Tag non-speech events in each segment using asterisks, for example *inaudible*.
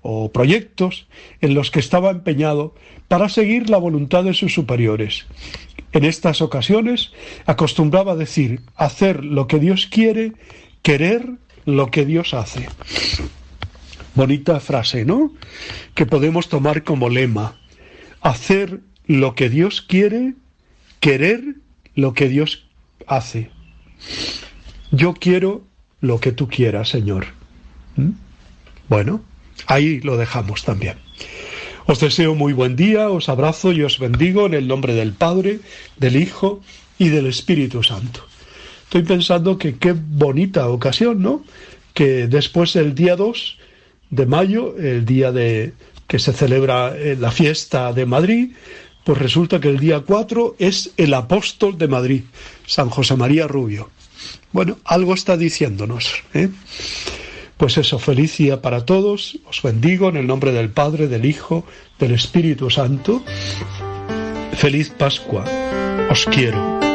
o proyectos en los que estaba empeñado para seguir la voluntad de sus superiores. En estas ocasiones acostumbraba decir, hacer lo que Dios quiere, querer lo que Dios hace. Bonita frase, ¿no? Que podemos tomar como lema. Hacer lo que Dios quiere, querer lo que Dios hace. Yo quiero lo que tú quieras, Señor. ¿Mm? Bueno, ahí lo dejamos también. Os deseo muy buen día, os abrazo y os bendigo en el nombre del Padre, del Hijo y del Espíritu Santo. Estoy pensando que qué bonita ocasión, ¿no? Que después del día 2 de mayo, el día de que se celebra eh, la fiesta de Madrid, pues resulta que el día 4 es el apóstol de Madrid, San José María Rubio. Bueno, algo está diciéndonos. ¿eh? Pues eso, feliz día para todos. Os bendigo en el nombre del Padre, del Hijo, del Espíritu Santo. Feliz Pascua. Os quiero.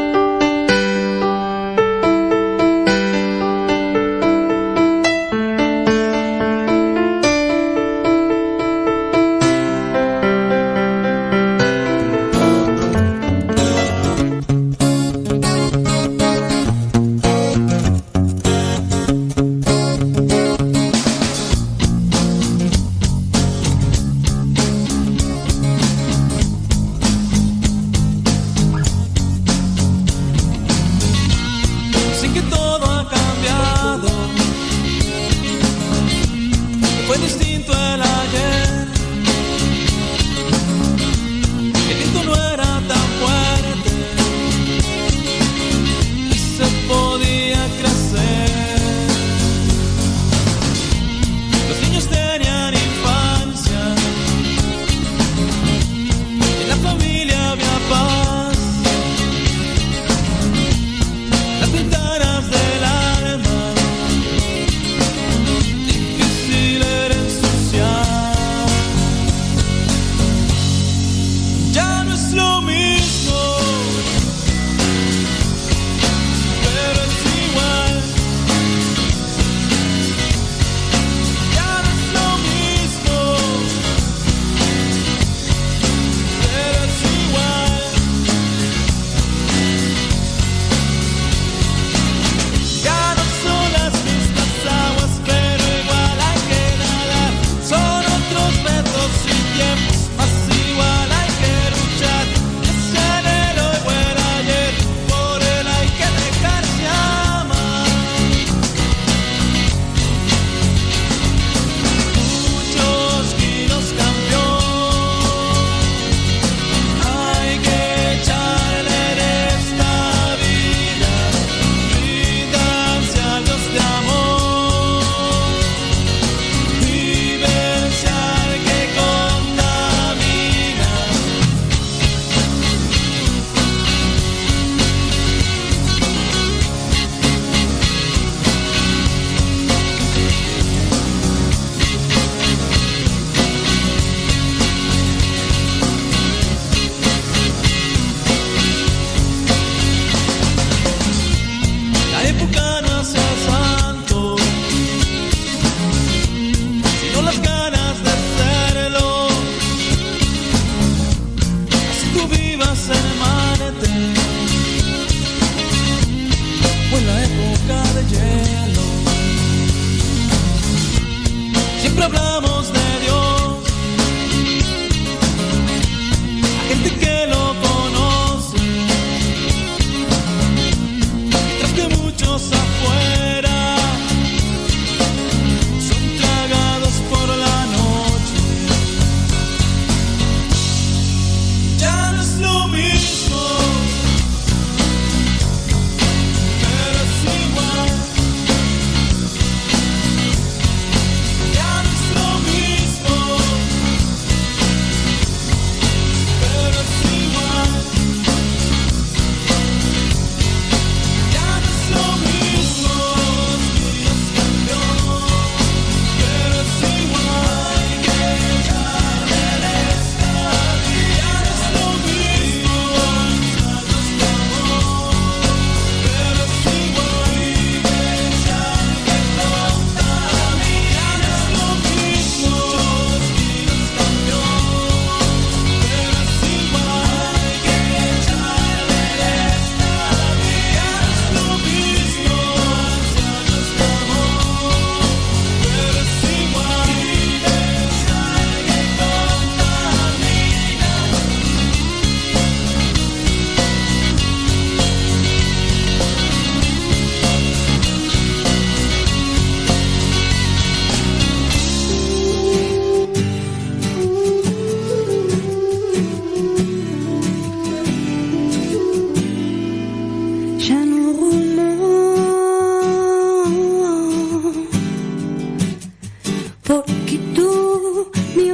Qui tout mi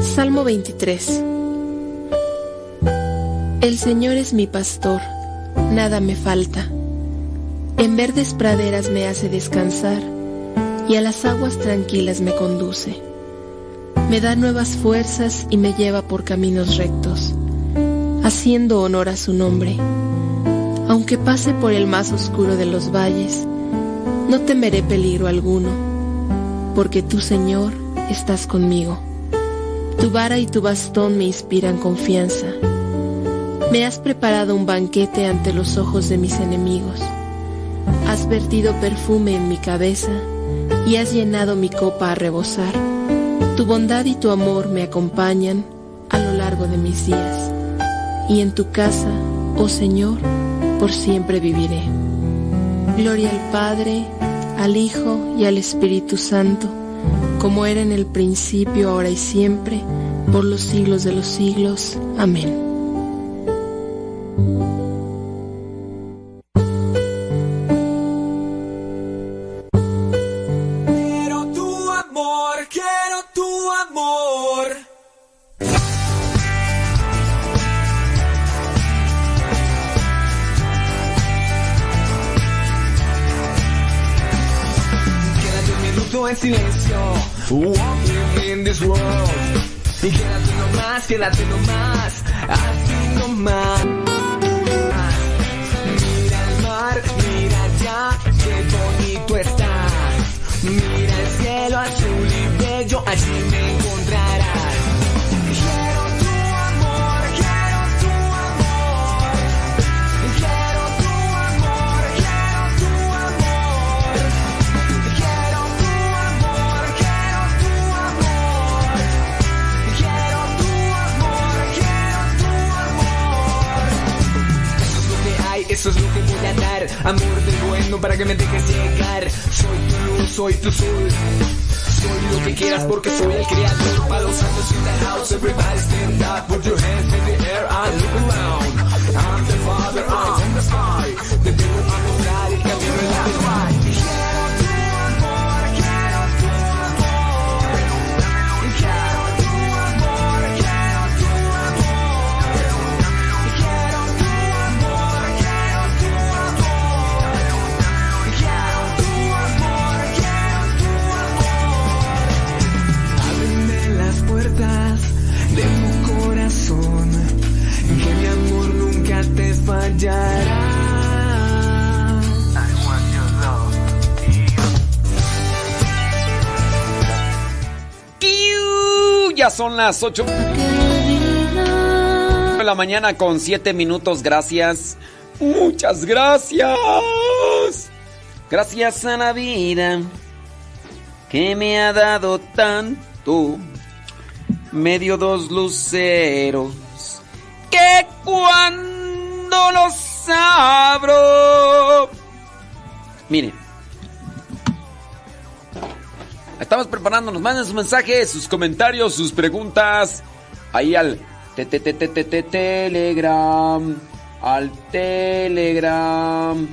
Salmo 23 El Señor es mi pastor, nada me falta. En verdes praderas me hace descansar y a las aguas tranquilas me conduce. Me da nuevas fuerzas y me lleva por caminos rectos, haciendo honor a su nombre. Aunque pase por el más oscuro de los valles, no temeré peligro alguno, porque tú, Señor, estás conmigo. Tu vara y tu bastón me inspiran confianza. Me has preparado un banquete ante los ojos de mis enemigos. Has vertido perfume en mi cabeza y has llenado mi copa a rebosar. Tu bondad y tu amor me acompañan a lo largo de mis días. Y en tu casa, oh Señor, por siempre viviré. Gloria al Padre, al Hijo y al Espíritu Santo como era en el principio, ahora y siempre, por los siglos de los siglos. Amén. Quédate nomás, las 8 de la mañana con 7 minutos. Gracias. Muchas gracias. Gracias a la vida que me ha dado tanto. Medio dos luceros que cuando los abro. Estamos preparándonos. Manden sus mensajes, sus comentarios, sus preguntas. Ahí al Telegram. Al Telegram.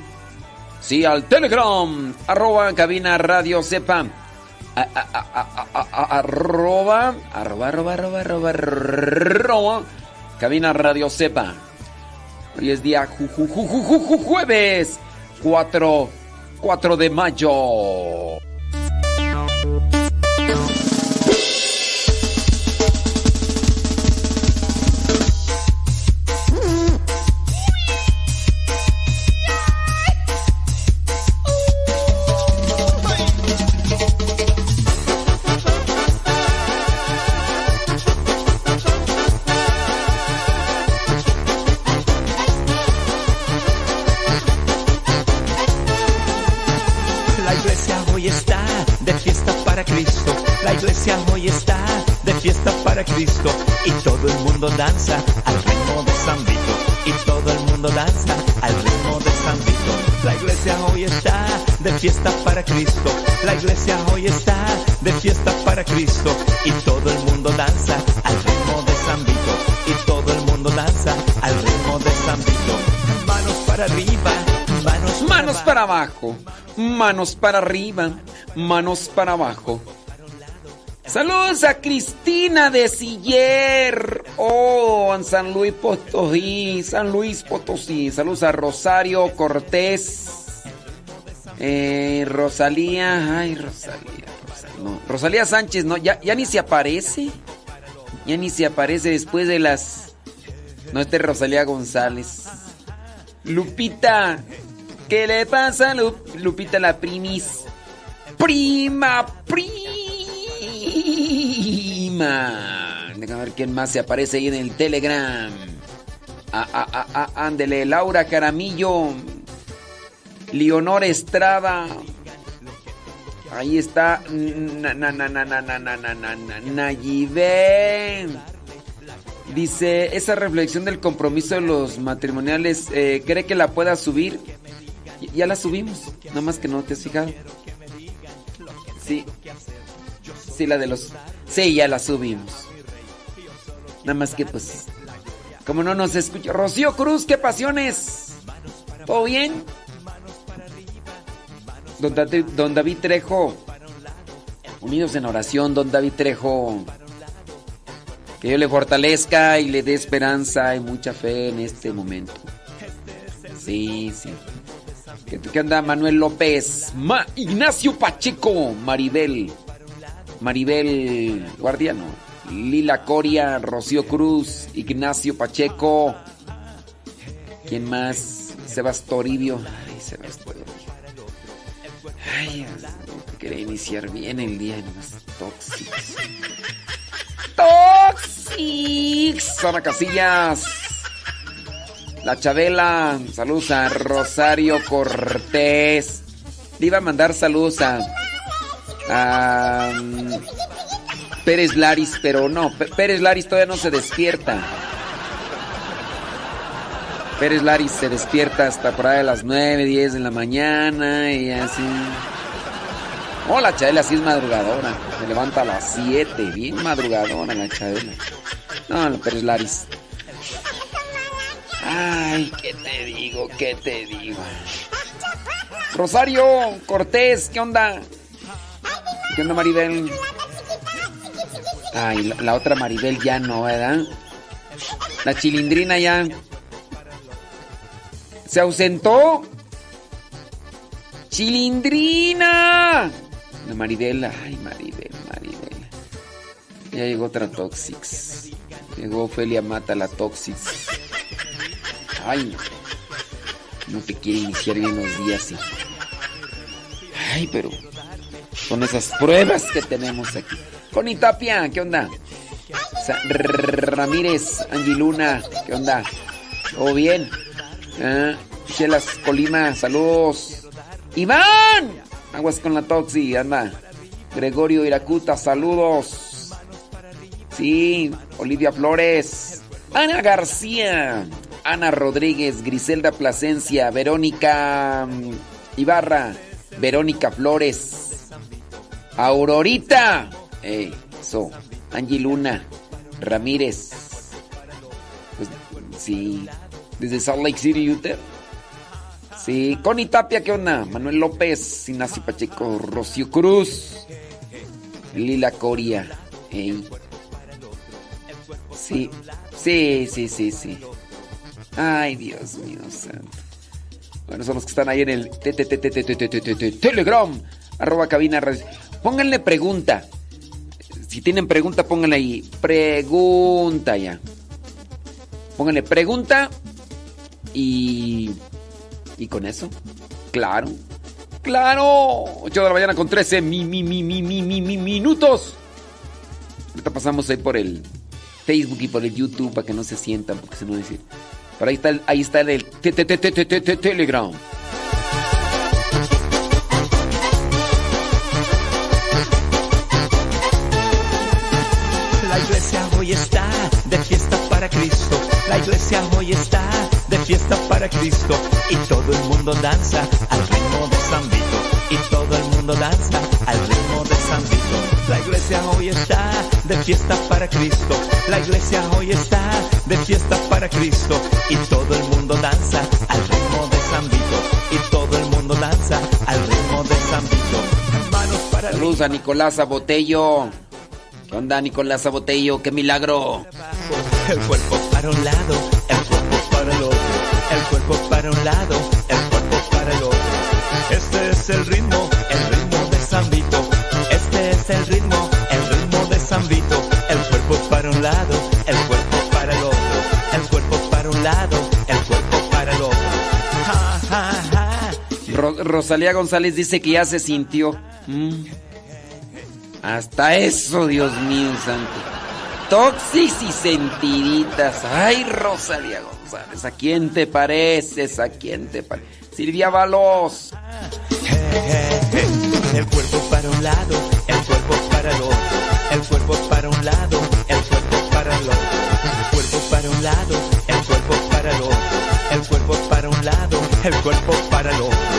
Sí, al Telegram. Arroba cabina radio sepa. Arroba. Arroba, arroba, arroba, arroba. Cabina Radio Cepa. Hoy es día jueves 4, 4 de mayo. Mundo danza al ritmo de San y todo el mundo danza al ritmo de San. La iglesia hoy está de fiesta para Cristo. La iglesia hoy está de fiesta para Cristo y todo el mundo danza al ritmo de San y todo el mundo danza al ritmo de San. Manos para arriba manos, Manos para abajo, manos para arriba, manos para abajo. Saludos a Cristina de Siller. Oh, en San Luis Potosí, San Luis Potosí. Saludos a Rosario Cortés. Eh, Rosalía, ay, Rosalía, Rosalía, Sánchez, no, ya, ya ni se aparece. Ya ni se aparece después de las. No, este es Rosalía González. Lupita, ¿qué le pasa a Lu- Lupita la primis? Prima, prima. Déjame ver quién más se aparece ahí en el Telegram. Ah, ah, ah, ah, ándele, Laura Caramillo. Leonor Estrada. Ahí está. Na, na, na, na, na, na, na, na, na, na, Nayibé. Dice, esa reflexión del compromiso de los matrimoniales, eh, ¿cree que la pueda subir? Ya la subimos, nada más que no te has fijado. Sí. Sí, la de los... Sí, ya la subimos. Nada más que pues... Como no nos escucha... Rocío Cruz, ¿qué pasiones? ¿Todo bien? Don don David Trejo. Unidos en oración, don David Trejo. Que Dios le fortalezca y le dé esperanza y mucha fe en este momento. Sí, sí. ¿Qué, qué onda Manuel López? Ma- Ignacio Pacheco, Maribel. Maribel Guardiano. Lila Coria, Rocío Cruz, Ignacio Pacheco. ¿Quién más? Sebas Toribio. Ay, Sebas Toribio. Ay, mío, quería iniciar bien el día y nomás tóxicos. ¡Toxics! Ana Casillas. La Chabela. Saludos a Rosario Cortés. Le iba a mandar saludos a. a Pérez Laris, pero no. Pérez Laris todavía no se despierta. Pérez Laris se despierta hasta por ahí a las 9, 10 de la mañana y así. Oh, la Chabela sí es madrugadora. Se levanta a las 7, bien madrugadora la Chabela. No, la Pérez Laris. Ay, ¿qué te digo? ¿Qué te digo? Rosario Cortés, ¿qué onda? ¿Qué onda, Maribel? Ay, la, otra Maribel ya no, ¿verdad? La chilindrina ya. ¿Se ausentó? ¡Chilindrina! La Maribel, ay, Maribel, Maribel. Ya llegó otra Toxix. Llegó Ofelia Mata, la Toxix. Ay, no. Te quiere iniciar bien los días, sí. Ay, pero son esas pruebas que tenemos aquí. Connie Tapia, ¿qué onda? Sa- Ramírez, Angiluna, ¿qué onda? ¿Todo bien? Ah, Chelas Colima, saludos. Iván, aguas con la Toxi, anda. Gregorio Iracuta, saludos. Sí, Olivia Flores. Ana García. Ana Rodríguez, Griselda Plasencia, Verónica Ibarra, Verónica Flores. Aurorita. Eso. Angie Luna. Ramírez. Sí. Desde Salt Lake City, Utah. Sí. Connie Tapia, ¿qué onda? Manuel López. Inaci Pacheco. Rocío Cruz. Lila Coria. Ey. Sí. Sí, sí, sí, sí. Ay, Dios mío santo. Bueno, son los que están ahí en el Telegram, arroba cabina. Pónganle pregunta. Si tienen pregunta, pónganle ahí. Pregunta ya. Pónganle pregunta. Y. Y con eso. Claro. ¡Claro! 8 de la mañana con 13 mi, mi, mi, mi, mi, mi, mi- minutos. Ahorita pasamos ahí por el Facebook y por el YouTube para que no se sientan, porque se no decir. Pero ahí está ahí está el te- Telegram. hoy está de fiesta para Cristo. La iglesia hoy está de fiesta para Cristo. Y todo el mundo danza al ritmo de San Vito. Y todo el mundo danza al ritmo de San Vito. La iglesia hoy está de fiesta para Cristo. La iglesia hoy está de fiesta para Cristo. Y todo el mundo danza al ritmo de San Vito. Y todo el mundo danza al ritmo de San Vito. A Nicolás ¿Qué onda, Nicolás Botello? ¡Qué milagro! El cuerpo para un lado, el cuerpo para el otro. El cuerpo para un lado, el cuerpo para el otro. Este es el ritmo, el ritmo de San Vito. Este es el ritmo, el ritmo de San Vito. El cuerpo para un lado, el cuerpo para el otro. El cuerpo para un lado, el cuerpo para el otro. Ja, ja, ja. Ro- Rosalía González dice que ya se sintió. Mm. Hasta eso, Dios mío santo. Toxis y sentiditas. Ay, Rosalía González, ¿a quién te pareces? ¿A quién te pareces? Silvia Balos. El cuerpo para un lado, el cuerpo para el. El cuerpo para un lado, el cuerpo para el otro. El cuerpo para un lado, el cuerpo para el. El cuerpo para un lado, el cuerpo para el.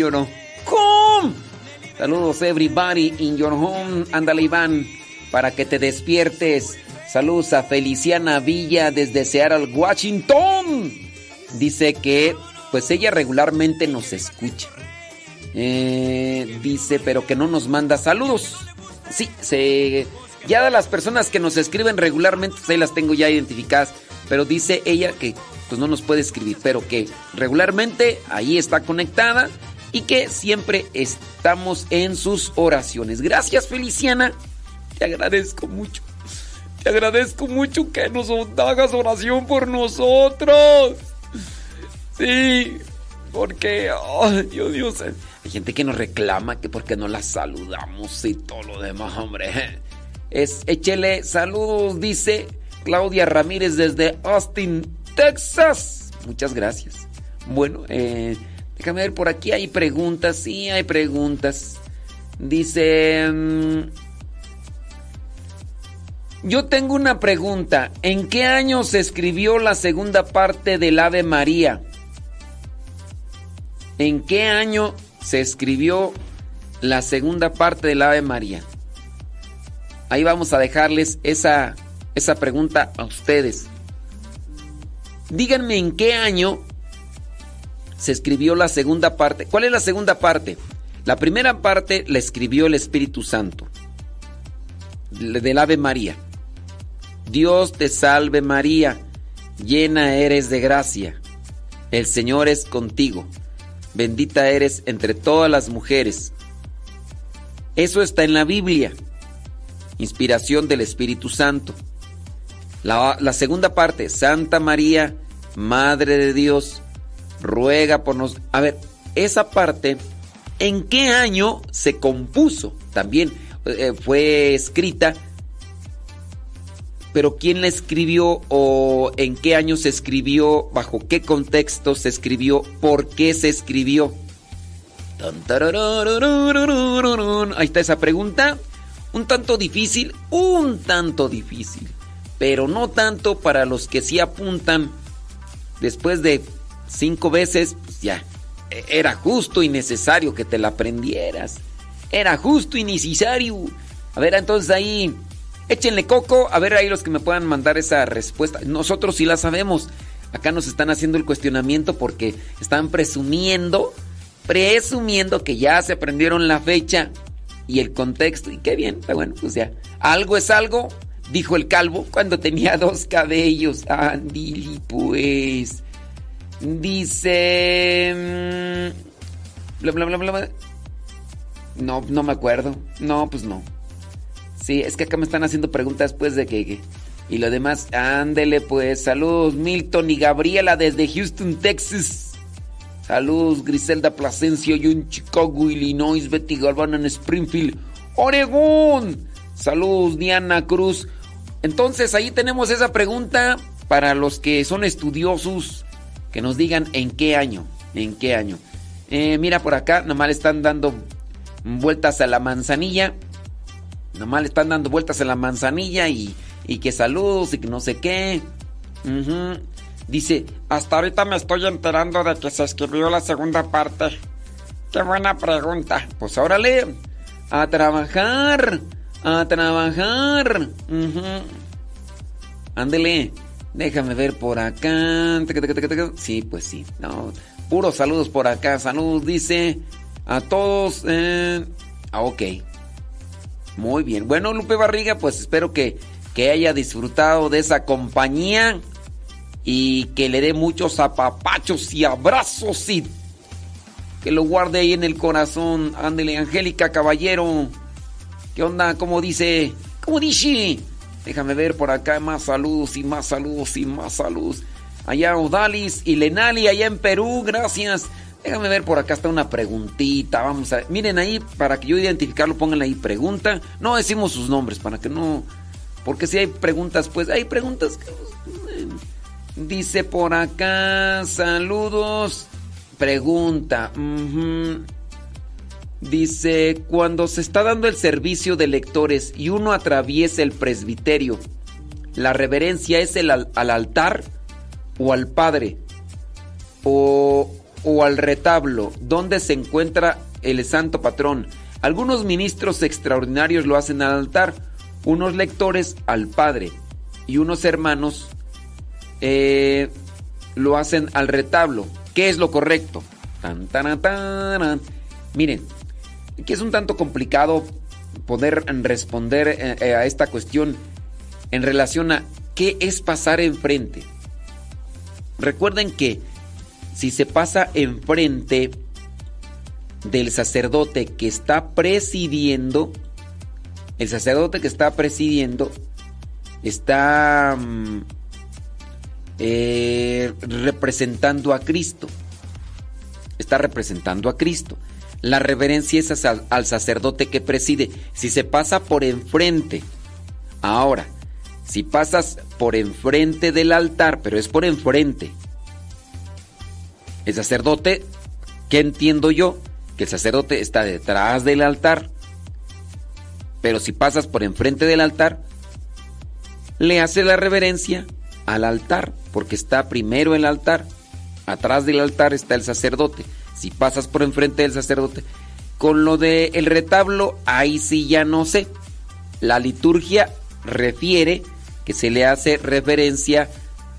Your home. Saludos everybody in your home. Ándale, Iván, para que te despiertes. Saludos a Feliciana Villa desde Seattle, Washington. Dice que, pues ella regularmente nos escucha. Eh, dice, pero que no nos manda saludos. Sí, se, ya de las personas que nos escriben regularmente, pues ahí las tengo ya identificadas. Pero dice ella que pues no nos puede escribir, pero que regularmente ahí está conectada y que siempre estamos en sus oraciones. Gracias, Feliciana. Te agradezco mucho. Te agradezco mucho que nos hagas oración por nosotros. Sí, porque, ay, Dios, Dios, eh, hay gente que nos reclama que porque no la saludamos y todo lo demás, hombre. Es, échele saludos, dice Claudia Ramírez desde Austin, Texas. Muchas gracias. Bueno, eh, Déjame ver, por aquí hay preguntas, sí, hay preguntas. Dice... Mm, yo tengo una pregunta. ¿En qué año se escribió la segunda parte del Ave María? ¿En qué año se escribió la segunda parte del Ave María? Ahí vamos a dejarles esa, esa pregunta a ustedes. Díganme en qué año se escribió la segunda parte. ¿Cuál es la segunda parte? La primera parte la escribió el Espíritu Santo del Ave María. Dios te salve María, llena eres de gracia. El Señor es contigo. Bendita eres entre todas las mujeres. Eso está en la Biblia. Inspiración del Espíritu Santo. La, la segunda parte, Santa María, Madre de Dios, ruega por nosotros. A ver, esa parte, ¿en qué año se compuso? También eh, eh, fue escrita, pero ¿quién la escribió o en qué año se escribió? ¿Bajo qué contexto se escribió? ¿Por qué se escribió? Ahí está esa pregunta. Un tanto difícil, un tanto difícil, pero no tanto para los que sí apuntan después de cinco veces, pues ya, e, era justo y necesario que te la aprendieras. Era justo y necesario. A ver, entonces ahí, échenle coco, a ver ahí los que me puedan mandar esa respuesta. Nosotros sí la sabemos. Acá nos están haciendo el cuestionamiento porque están presumiendo, presumiendo que ya se aprendieron la fecha y el contexto. Y qué bien, está bueno, pues ya. Algo es algo, dijo el calvo cuando tenía dos cabellos. Andili, pues. Dice. mm, Bla, bla, bla, bla. No, no me acuerdo. No, pues no. Sí, es que acá me están haciendo preguntas después de que. y lo demás, ándele pues. Saludos, Milton y Gabriela desde Houston, Texas. Saludos, Griselda Plasencia, yo en Chicago, Illinois, Betty Galván en Springfield, Oregón. Saludos, Diana Cruz. Entonces, ahí tenemos esa pregunta para los que son estudiosos, que nos digan en qué año, en qué año. Eh, mira por acá, nomás le están dando vueltas a la manzanilla. Nomás le están dando vueltas a la manzanilla y, y que saludos y que no sé qué. Dice, Hasta ahorita me estoy enterando de que se escribió la segunda parte. Qué buena pregunta. pues órale, a trabajar, a trabajar. Ándele, déjame ver por acá. Sí, pues sí. Puros saludos por acá. Saludos, dice a todos. eh, ah, ok. Muy bien. Bueno, Lupe Barriga, pues espero que, que haya disfrutado de esa compañía y que le dé muchos apapachos y abrazos y que lo guarde ahí en el corazón. Ándele, Angélica Caballero. ¿Qué onda? ¿Cómo dice? ¿Cómo dice? Déjame ver por acá más saludos y más saludos y más saludos. Allá Odalis y Lenali, allá en Perú, gracias. Déjame ver por acá está una preguntita. Vamos a Miren ahí, para que yo identificarlo, pónganle ahí pregunta. No decimos sus nombres, para que no. Porque si hay preguntas, pues hay preguntas Dice por acá, saludos. Pregunta. Dice, cuando se está dando el servicio de lectores y uno atraviesa el presbiterio, ¿la reverencia es el al, al altar o al Padre? O, o al retablo, donde se encuentra el santo patrón. Algunos ministros extraordinarios lo hacen al altar, unos lectores al Padre y unos hermanos eh, lo hacen al retablo. ¿Qué es lo correcto? Miren, que es un tanto complicado poder responder eh, eh, a esta cuestión en relación a qué es pasar enfrente. Recuerden que si se pasa enfrente del sacerdote que está presidiendo, el sacerdote que está presidiendo está mm, eh, representando a Cristo. Está representando a Cristo. La reverencia es al, sacerdote que preside. Si se pasa por enfrente. Ahora, si pasas por enfrente del altar, pero es por enfrente. El sacerdote ¿Qué entiendo yo? Que el sacerdote está detrás del altar. Pero si pasas por enfrente del altar, le hace la reverencia al altar, porque está primero el altar. Atrás del altar está el sacerdote. Si pasas por enfrente del sacerdote, con lo del el retablo, ahí sí ya no sé. La liturgia refiere que se le hace referencia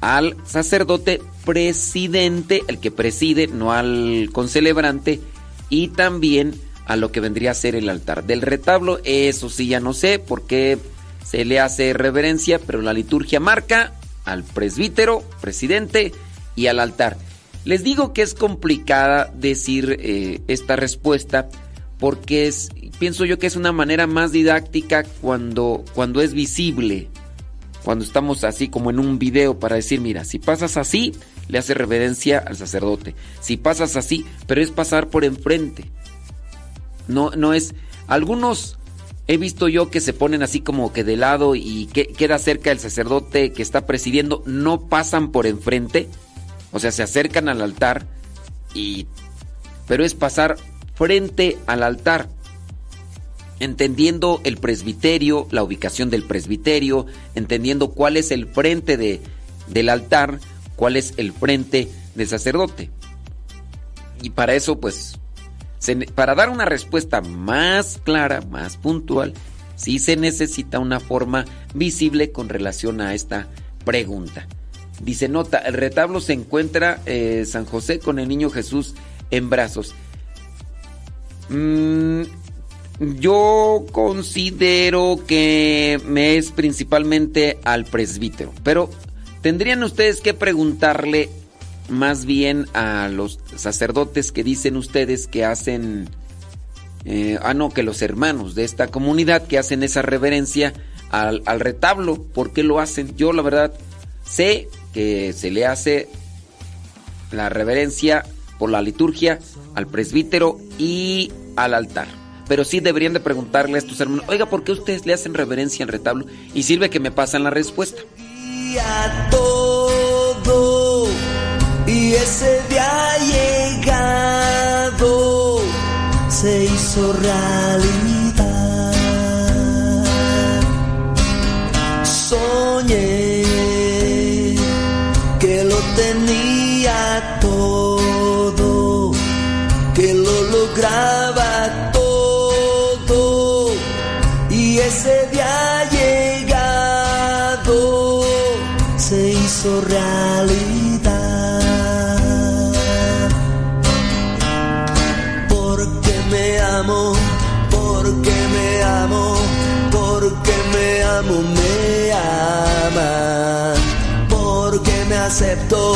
al sacerdote presidente, el que preside, no al concelebrante, y también a lo que vendría a ser el altar. Del retablo, eso sí ya no sé por qué se le hace reverencia, pero la liturgia marca al presbítero, presidente y al altar. Les digo que es complicada decir eh, esta respuesta porque es, pienso yo que es una manera más didáctica cuando, cuando es visible, cuando estamos así como en un video para decir, mira, si pasas así, le hace reverencia al sacerdote. Si pasas así, pero es pasar por enfrente. No, no es. Algunos he visto yo que se ponen así como que de lado y que queda cerca del sacerdote que está presidiendo, no pasan por enfrente, o sea, se acercan al altar y pero es pasar frente al altar, entendiendo el presbiterio, la ubicación del presbiterio, entendiendo cuál es el frente de, del altar, cuál es el frente del sacerdote. Y para eso, pues, se, para dar una respuesta más clara, más puntual, sí se necesita una forma visible con relación a esta pregunta. Dice, nota, el retablo se encuentra eh, San José con el niño Jesús en brazos. Mm, yo considero que me es principalmente al presbítero, pero tendrían ustedes que preguntarle más bien a los sacerdotes que dicen ustedes que hacen, eh, ah no, que los hermanos de esta comunidad que hacen esa reverencia al, al retablo, ¿por qué lo hacen? Yo la verdad sé que se le hace la reverencia por la liturgia al presbítero y al altar. Pero sí deberían de preguntarle a estos hermanos, oiga, ¿por qué ustedes le hacen reverencia al retablo? Y sirve que me pasan la respuesta. Y a todo, y ese día llegado se hizo realidad. Soñé todo, que lo lograba todo, y ese día llegado se hizo realidad. Porque me amo, porque me amo, porque me amo, me ama. Porque me acepto,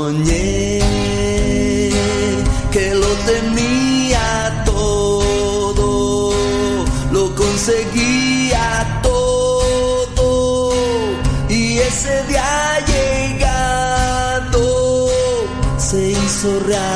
se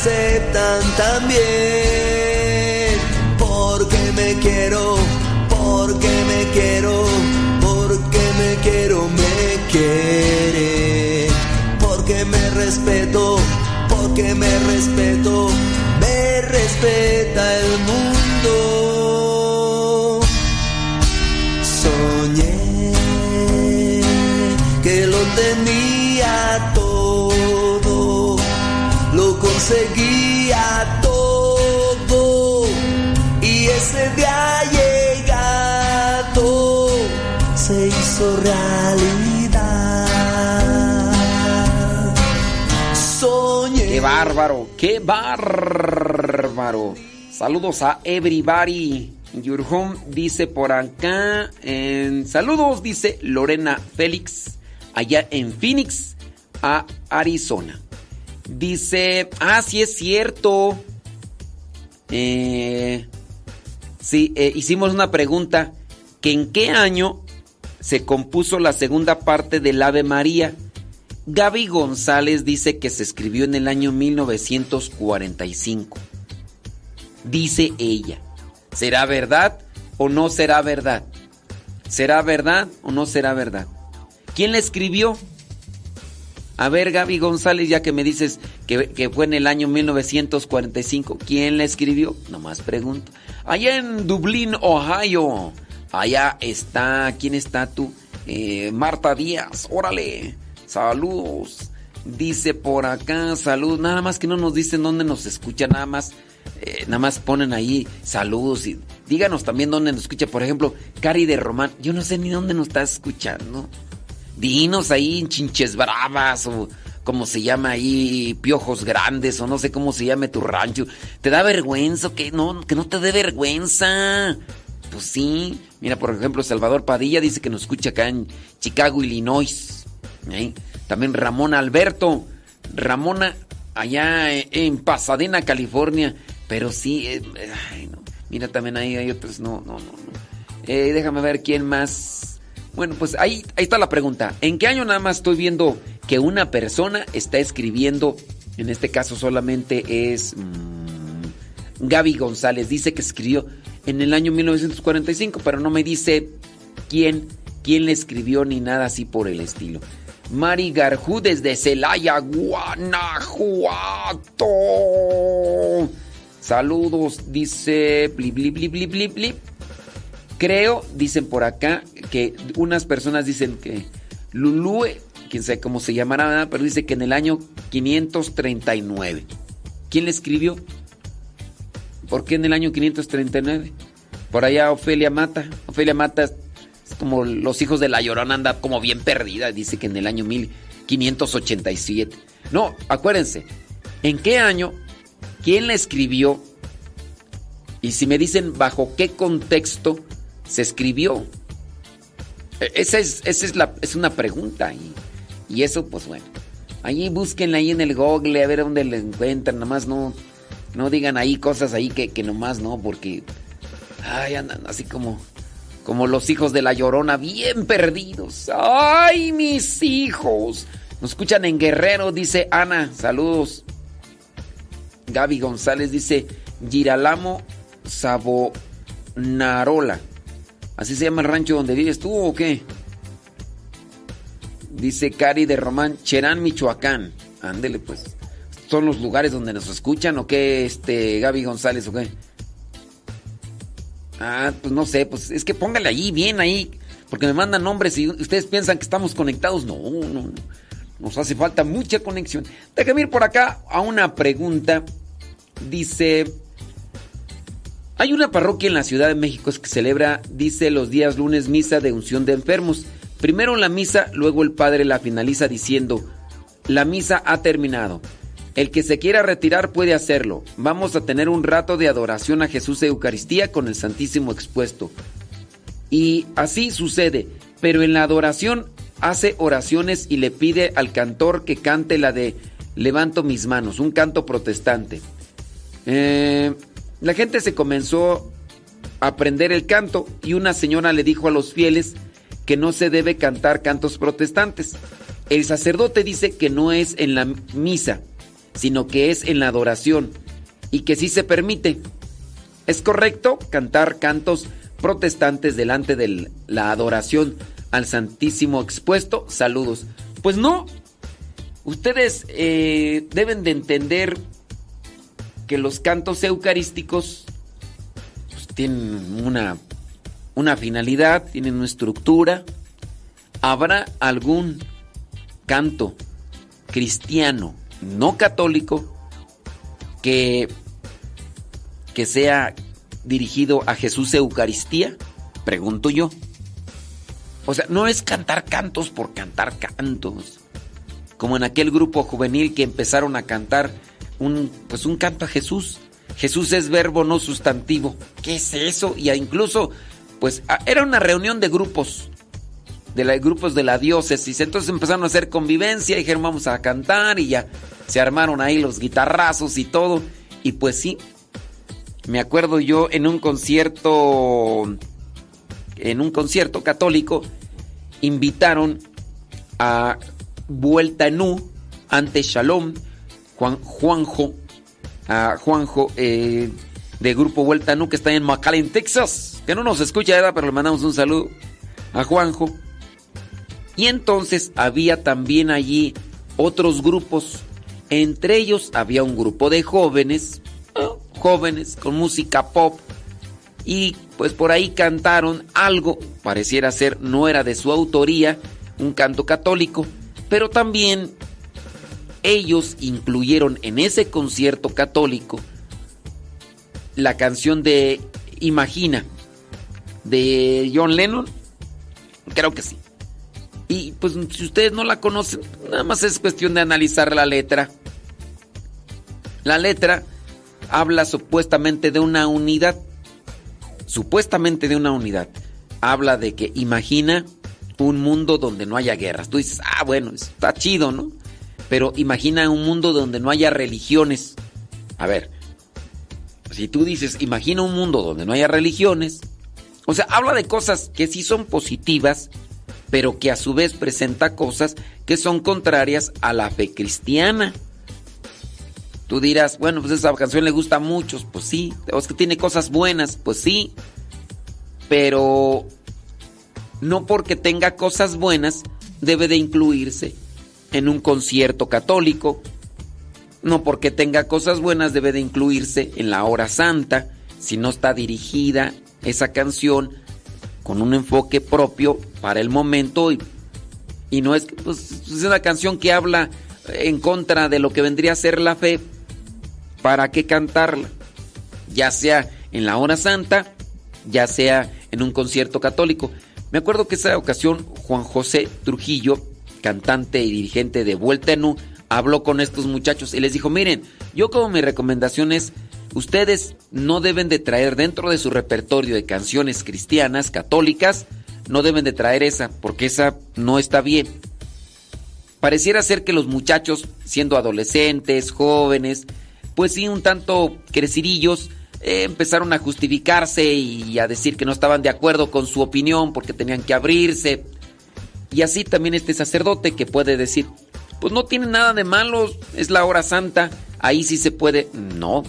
aceptan tan bien. Porque me quiero, porque me quiero, porque me quiero, me quiere. Porque me respeto, porque me respeto, me respeto. Lo conseguía todo y ese día llegado se hizo realidad. Soñé. ¡Qué bárbaro! ¡Qué bárbaro! Saludos a everybody. Your home dice por acá. en saludos, dice Lorena Félix, allá en Phoenix, a Arizona. Dice, ah, sí es cierto. Eh, sí, eh, hicimos una pregunta. Que ¿En qué año se compuso la segunda parte del Ave María? Gaby González dice que se escribió en el año 1945. Dice ella. ¿Será verdad o no será verdad? ¿Será verdad o no será verdad? ¿Quién la escribió? A ver, Gaby González, ya que me dices que, fue en el año 1945, ¿quién la escribió? Nomás pregunto. Allá en Dublín, Ohio. Allá está, ¿quién está tú? Eh, Marta Díaz, órale. Saludos. Dice por acá, salud. Nada más que no nos dicen dónde nos escucha, nada más. eh, nada más ponen ahí saludos y díganos también dónde nos escucha. Por ejemplo, Cari de Román. Yo no sé ni dónde nos está escuchando. Dinos ahí en Chinches Bravas o como se llama ahí, Piojos Grandes o no sé cómo se llame tu rancho. ¿Te da vergüenza o qué? No, que no te dé vergüenza. Pues sí. Mira, por ejemplo, Salvador Padilla dice que nos escucha acá en Chicago, Illinois. ¿eh? También Ramona Alberto. Ramona allá en Pasadena, California. Pero sí, eh, ay, no. mira también ahí hay otros. No, no, no. no. Eh, déjame ver quién más. Bueno, pues ahí, ahí está la pregunta. ¿En qué año nada más estoy viendo que una persona está escribiendo? En este caso solamente es mm, Gaby González. Dice que escribió en el año 1945, pero no me dice quién, quién le escribió ni nada así por el estilo. Mari Garjú desde Celaya, Guanajuato. Saludos, dice blip, blip, blip, blip, blip, blip. Creo, dicen por acá, que unas personas dicen que Lulúe, quién sabe cómo se llamará, pero dice que en el año 539. ¿Quién le escribió? ¿Por qué en el año 539? Por allá Ofelia Mata. Ofelia Mata es como los hijos de la Llorona anda como bien perdida. Dice que en el año 1587. No, acuérdense. ¿En qué año? ¿Quién la escribió? Y si me dicen bajo qué contexto se escribió. E- Esa es, esa es, la, es una pregunta. Y, y eso, pues bueno. Ahí búsquenla ahí en el Google a ver dónde la encuentran. Nada más no, no digan ahí cosas ahí que, que nomás no, porque. Ay, andan así como. Como los hijos de la llorona, bien perdidos. ¡Ay, mis hijos! Nos escuchan en Guerrero, dice Ana. Saludos. Gaby González dice Giralamo Sabonarola. ¿Así se llama el rancho donde vives tú o qué? Dice Cari de Román, Cherán, Michoacán. Ándele pues. ¿Son los lugares donde nos escuchan o qué, este, Gaby González o qué? Ah, pues no sé, pues es que póngale ahí, bien ahí, porque me mandan nombres y ustedes piensan que estamos conectados. No, no, no. Nos hace falta mucha conexión. Déjame ir por acá a una pregunta. Dice, hay una parroquia en la Ciudad de México que celebra, dice, los días lunes misa de unción de enfermos. Primero la misa, luego el padre la finaliza diciendo, la misa ha terminado. El que se quiera retirar puede hacerlo. Vamos a tener un rato de adoración a Jesús de Eucaristía con el Santísimo expuesto. Y así sucede, pero en la adoración hace oraciones y le pide al cantor que cante la de Levanto mis manos, un canto protestante. Eh, la gente se comenzó a aprender el canto y una señora le dijo a los fieles que no se debe cantar cantos protestantes. El sacerdote dice que no es en la misa, sino que es en la adoración y que sí se permite. ¿Es correcto cantar cantos protestantes delante de la adoración al Santísimo expuesto? Saludos. Pues no. Ustedes eh, deben de entender que los cantos eucarísticos pues, tienen una, una finalidad, tienen una estructura. ¿Habrá algún canto cristiano no católico que, que sea dirigido a Jesús Eucaristía? Pregunto yo. O sea, no es cantar cantos por cantar cantos. Como en aquel grupo juvenil que empezaron a cantar un, pues un canto a Jesús. Jesús es verbo, no sustantivo. ¿Qué es eso? Y incluso, pues era una reunión de grupos, de la, grupos de la diócesis. Entonces empezaron a hacer convivencia dijeron vamos a cantar y ya se armaron ahí los guitarrazos y todo. Y pues sí, me acuerdo yo en un concierto, en un concierto católico, invitaron a Vuelta en U ante Shalom Juan, Juanjo, a Juanjo eh, de Grupo Vuelta Nu que está en McAllen, Texas, que no nos escucha, pero le mandamos un saludo a Juanjo. Y entonces había también allí otros grupos, entre ellos había un grupo de jóvenes, jóvenes con música pop, y pues por ahí cantaron algo, pareciera ser, no era de su autoría, un canto católico, pero también ellos incluyeron en ese concierto católico la canción de Imagina de John Lennon. Creo que sí. Y pues si ustedes no la conocen, nada más es cuestión de analizar la letra. La letra habla supuestamente de una unidad. Supuestamente de una unidad. Habla de que imagina un mundo donde no haya guerras. Tú dices, ah, bueno, está chido, ¿no? Pero imagina un mundo donde no haya religiones. A ver, si tú dices, imagina un mundo donde no haya religiones, o sea, habla de cosas que sí son positivas, pero que a su vez presenta cosas que son contrarias a la fe cristiana. Tú dirás, bueno, pues esa canción le gusta a muchos, pues sí, es que tiene cosas buenas, pues sí, pero no porque tenga cosas buenas debe de incluirse en un concierto católico. No porque tenga cosas buenas debe de incluirse en la hora santa, si no está dirigida esa canción con un enfoque propio para el momento y, no es pues, es una canción que habla en contra de lo que vendría a ser la fe, ¿para qué cantarla? Ya sea en la hora santa, ya sea en un concierto católico. Me acuerdo que esa ocasión Juan José Trujillo cantante y dirigente de Vuelta en U, habló con estos muchachos y les dijo, miren, yo como mi recomendación es, ustedes no deben de traer dentro de su repertorio de canciones cristianas, católicas, no deben de traer esa, porque esa no está bien. Pareciera ser que los muchachos, siendo adolescentes, jóvenes, pues sí, un tanto crecirillos, eh, empezaron a justificarse y a decir que no estaban de acuerdo con su opinión porque tenían que abrirse. Y así también este sacerdote que puede decir, pues no tiene nada de malo, es la hora santa, ahí sí se puede. No,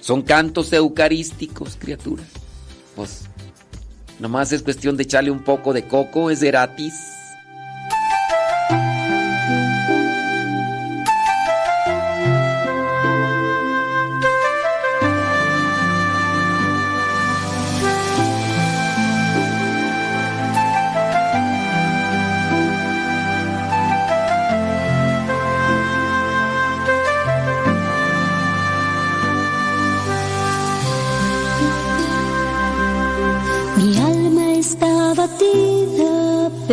son cantos eucarísticos, criaturas. Pues nomás es cuestión de echarle un poco de coco, es gratis.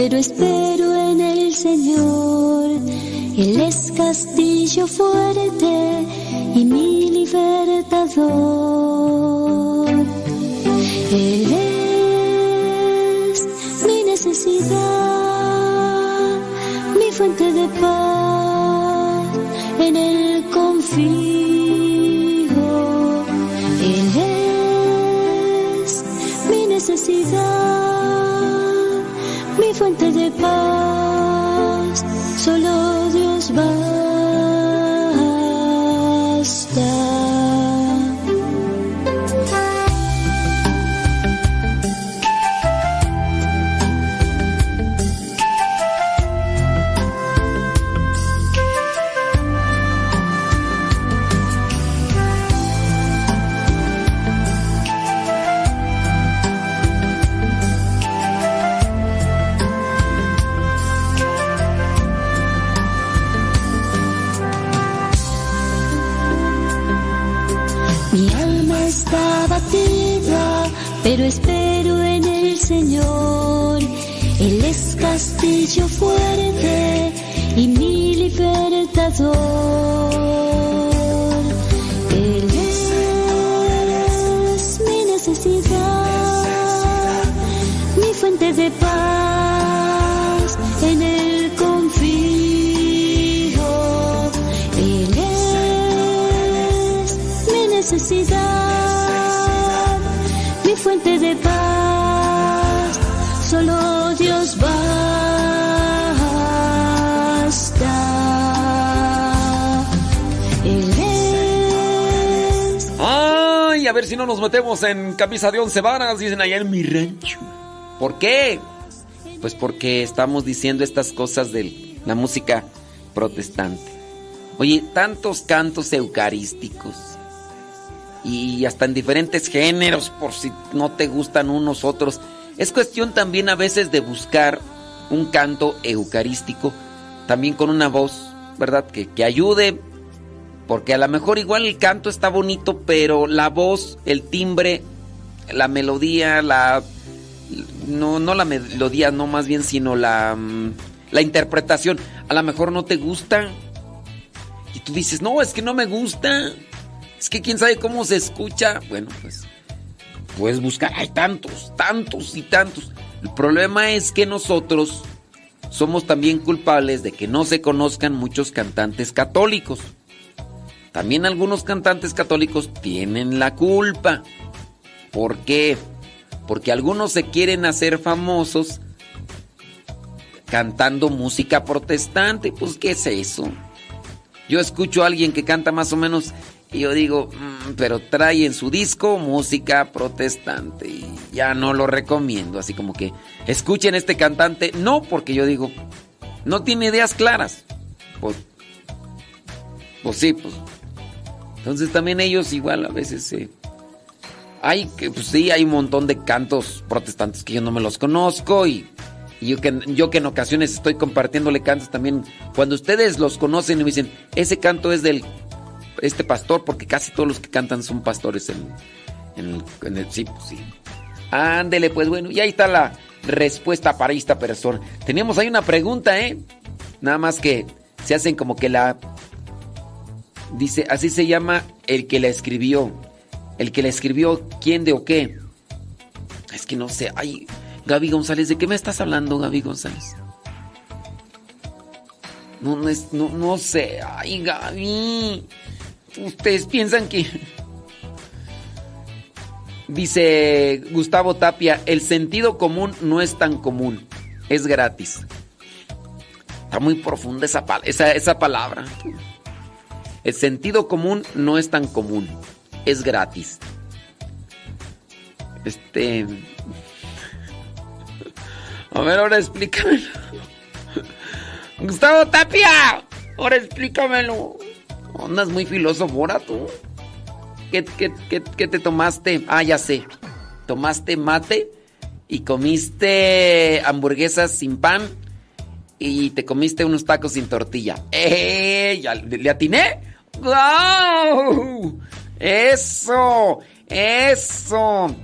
Pero espero en el Señor. Él es castillo fuerte y mi libertador. Él es mi necesidad, mi fuente de paz, en él confío. Él es mi necesidad fuente de paz, metemos en camisa de once varas, dicen allá en mi rancho. ¿Por qué? Pues porque estamos diciendo estas cosas de la música protestante. Oye, tantos cantos eucarísticos. Y hasta en diferentes géneros, por si no te gustan unos otros. Es cuestión también a veces de buscar un canto eucarístico, también con una voz, ¿verdad? Que, que ayude, porque a lo mejor igual el canto está bonito, pero la voz, el timbre, la melodía, la... No, no la melodía, no más bien, sino la, mm, la interpretación. A lo mejor no te gusta. Y tú dices, no, es que no me gusta. Es que quién sabe cómo se escucha. Bueno, pues puedes buscar. Hay tantos, tantos y tantos. El problema es que nosotros somos también culpables de que no se conozcan muchos cantantes católicos. También algunos cantantes católicos tienen la culpa. ¿Por qué? Porque algunos se quieren hacer famosos cantando música protestante. Pues, ¿qué es eso? Yo escucho a alguien que canta más o menos y yo digo, "Mm, pero trae en su disco música protestante y ya no lo recomiendo. Así como que escuchen este cantante. No, porque yo digo, no tiene ideas claras. Pues, pues sí, pues. Entonces también ellos igual a veces se... hay que, pues sí, hay un montón de cantos protestantes que yo no me los conozco y, y yo, que, yo que en ocasiones estoy compartiéndole cantos también. Cuando ustedes los conocen y me dicen, ese canto es del este pastor, porque casi todos los que cantan son pastores en, en el, en el- sí, pues sí. Ándele, pues bueno, y ahí está la respuesta para esta persona. Teníamos ahí una pregunta, ¿eh? Nada más que se hacen como que la... Dice, así se llama el que la escribió. El que la escribió, ¿quién de o qué? Es que no sé. Ay, Gaby González, ¿de qué me estás hablando, Gaby González? No, no, es, no, no sé. Ay, Gaby. Ustedes piensan que... Dice Gustavo Tapia, el sentido común no es tan común, es gratis. Está muy profunda esa, esa, esa palabra. El sentido común no es tan común, es gratis. Este... A ver, ahora explícamelo. Gustavo Tapia, ahora explícamelo. Andas muy filósofo ahora tú. ¿Qué, qué, qué- qué te tomaste? Ah, ya sé. Tomaste mate y comiste hamburguesas sin pan y te comiste unos tacos sin tortilla. ¡Eh! ¿Ya le, le atiné? ¡Guau! ¡Eso! ¡Eso!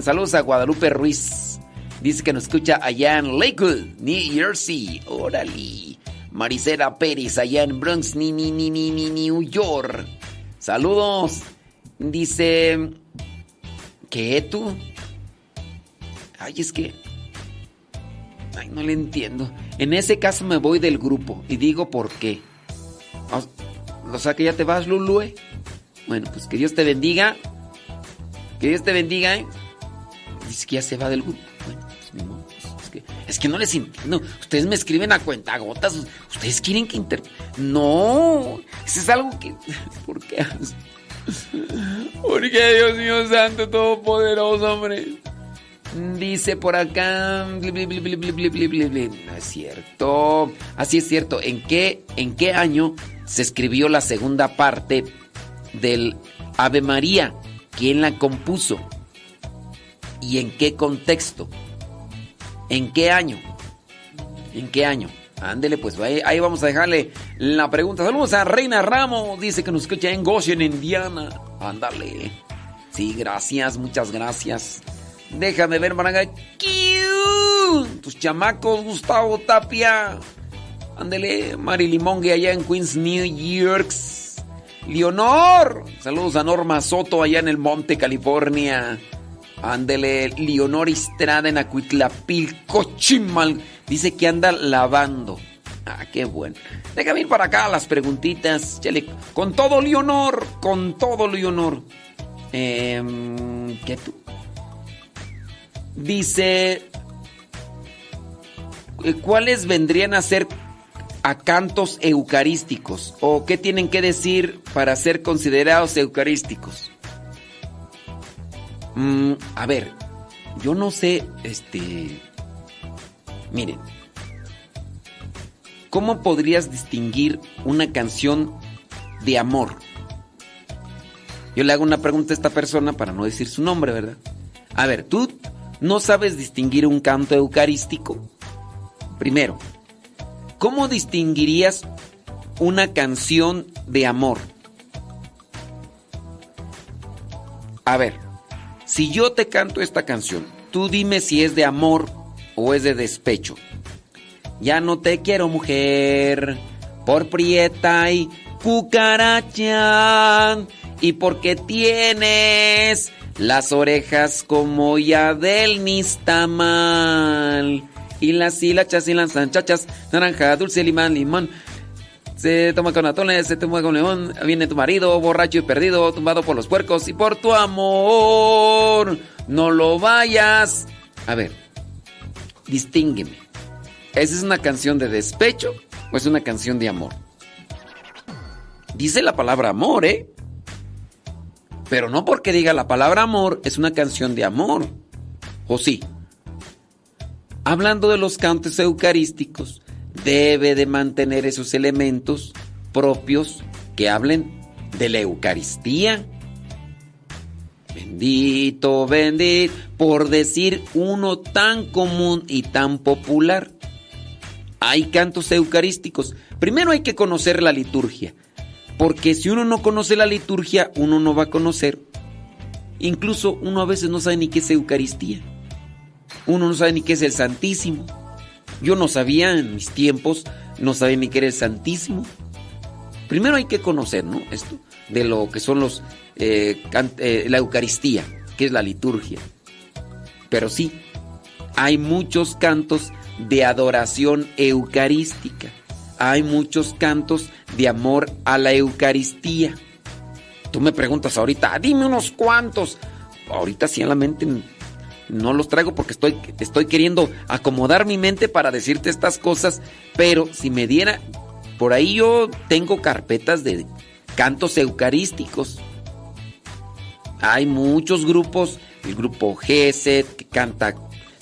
Saludos a Guadalupe Ruiz. Dice que nos escucha allá en Lakewood, New Jersey. Órale. Maricela Pérez allá en Bronx, ni, ni, ni, ni, ni, New York. Saludos. Dice. ¿Qué tú? Ay, es que. Ay, no le entiendo. En ese caso me voy del grupo y digo por qué. O sea que ya te vas, Lulue. Bueno, pues que Dios te bendiga. Que Dios te bendiga, ¿eh? Dice que ya se va del grupo. Bueno, pues mi amor, es, que, es que no les entiendo. Ustedes me escriben a cuentagotas. Ustedes quieren que inter... No, eso es algo que... ¿Por qué? ¿Por qué, Dios mío santo, todopoderoso, hombre? Dice por acá. Bli, bli, bli, no es cierto. Así es cierto. ¿En qué, en qué año se escribió la segunda parte del Ave María? ¿Quién la compuso? ¿Y en qué contexto? ¿En qué año? ¿En qué año? Ándele, pues ahí, ahí vamos a dejarle la pregunta. Saludos a Reina Ramos, dice que nos escucha en Goshen, Indiana. Ándale. Sí, gracias, muchas gracias. Déjame ver, Maranga. Tus chamacos, Gustavo Tapia. Ándele, Mari Limongue allá en Queens, New York. Leonor. Saludos a Norma Soto allá en el Monte, California. Ándele, Leonor Estrada en Acuitlapilco, Chimal. Dice que anda lavando. Ah, qué bueno. Déjame ir para acá las preguntitas. Con todo, Leonor. Con todo, Leonor. Eh, ¿Qué tú? Dice. eh, ¿Cuáles vendrían a ser a cantos eucarísticos? ¿O qué tienen que decir para ser considerados eucarísticos? Mm, a ver, yo no sé, este... Miren, ¿cómo podrías distinguir una canción de amor? Yo le hago una pregunta a esta persona para no decir su nombre, ¿verdad? A ver, ¿tú no sabes distinguir un canto eucarístico? Primero, ¿cómo distinguirías una canción de amor? A ver, si yo te canto esta canción, tú dime si es de amor o es de despecho. Ya no te quiero mujer, por prieta y cucaracha, y porque tienes las orejas como ya del nistamal, y las hilachas y las anchachas, naranja, dulce, limón, limón. Se toma con atones, se toma con limón. Viene tu marido, borracho y perdido, tumbado por los puercos. Y por tu amor, no lo vayas. A ver, distíngueme. ¿Esa es una canción de despecho o es una canción de amor? Dice la palabra amor, ¿eh? Pero no porque diga la palabra amor es una canción de amor. ¿O sí? Hablando de los cantos eucarísticos, debe de mantener esos elementos propios que hablen de la Eucaristía. Bendito, bendito, por decir uno tan común y tan popular. Hay cantos eucarísticos. Primero hay que conocer la liturgia, porque si uno no conoce la liturgia, uno no va a conocer. Incluso uno a veces no sabe ni qué es Eucaristía. Uno no sabe ni qué es el Santísimo. Yo no sabía en mis tiempos, no sabía ni qué era el Santísimo. Primero hay que conocer, ¿no? Esto, de lo que son los, eh, eh, la Eucaristía, que es la liturgia. Pero sí, hay muchos cantos de adoración eucarística. Hay muchos cantos de amor a la Eucaristía. Tú me preguntas ahorita, dime unos cuantos. Ahorita sí en la mente no los traigo porque estoy, estoy queriendo acomodar mi mente para decirte estas cosas, pero si me diera, por ahí yo tengo carpetas de cantos eucarísticos. Hay muchos grupos, el grupo GESET que canta,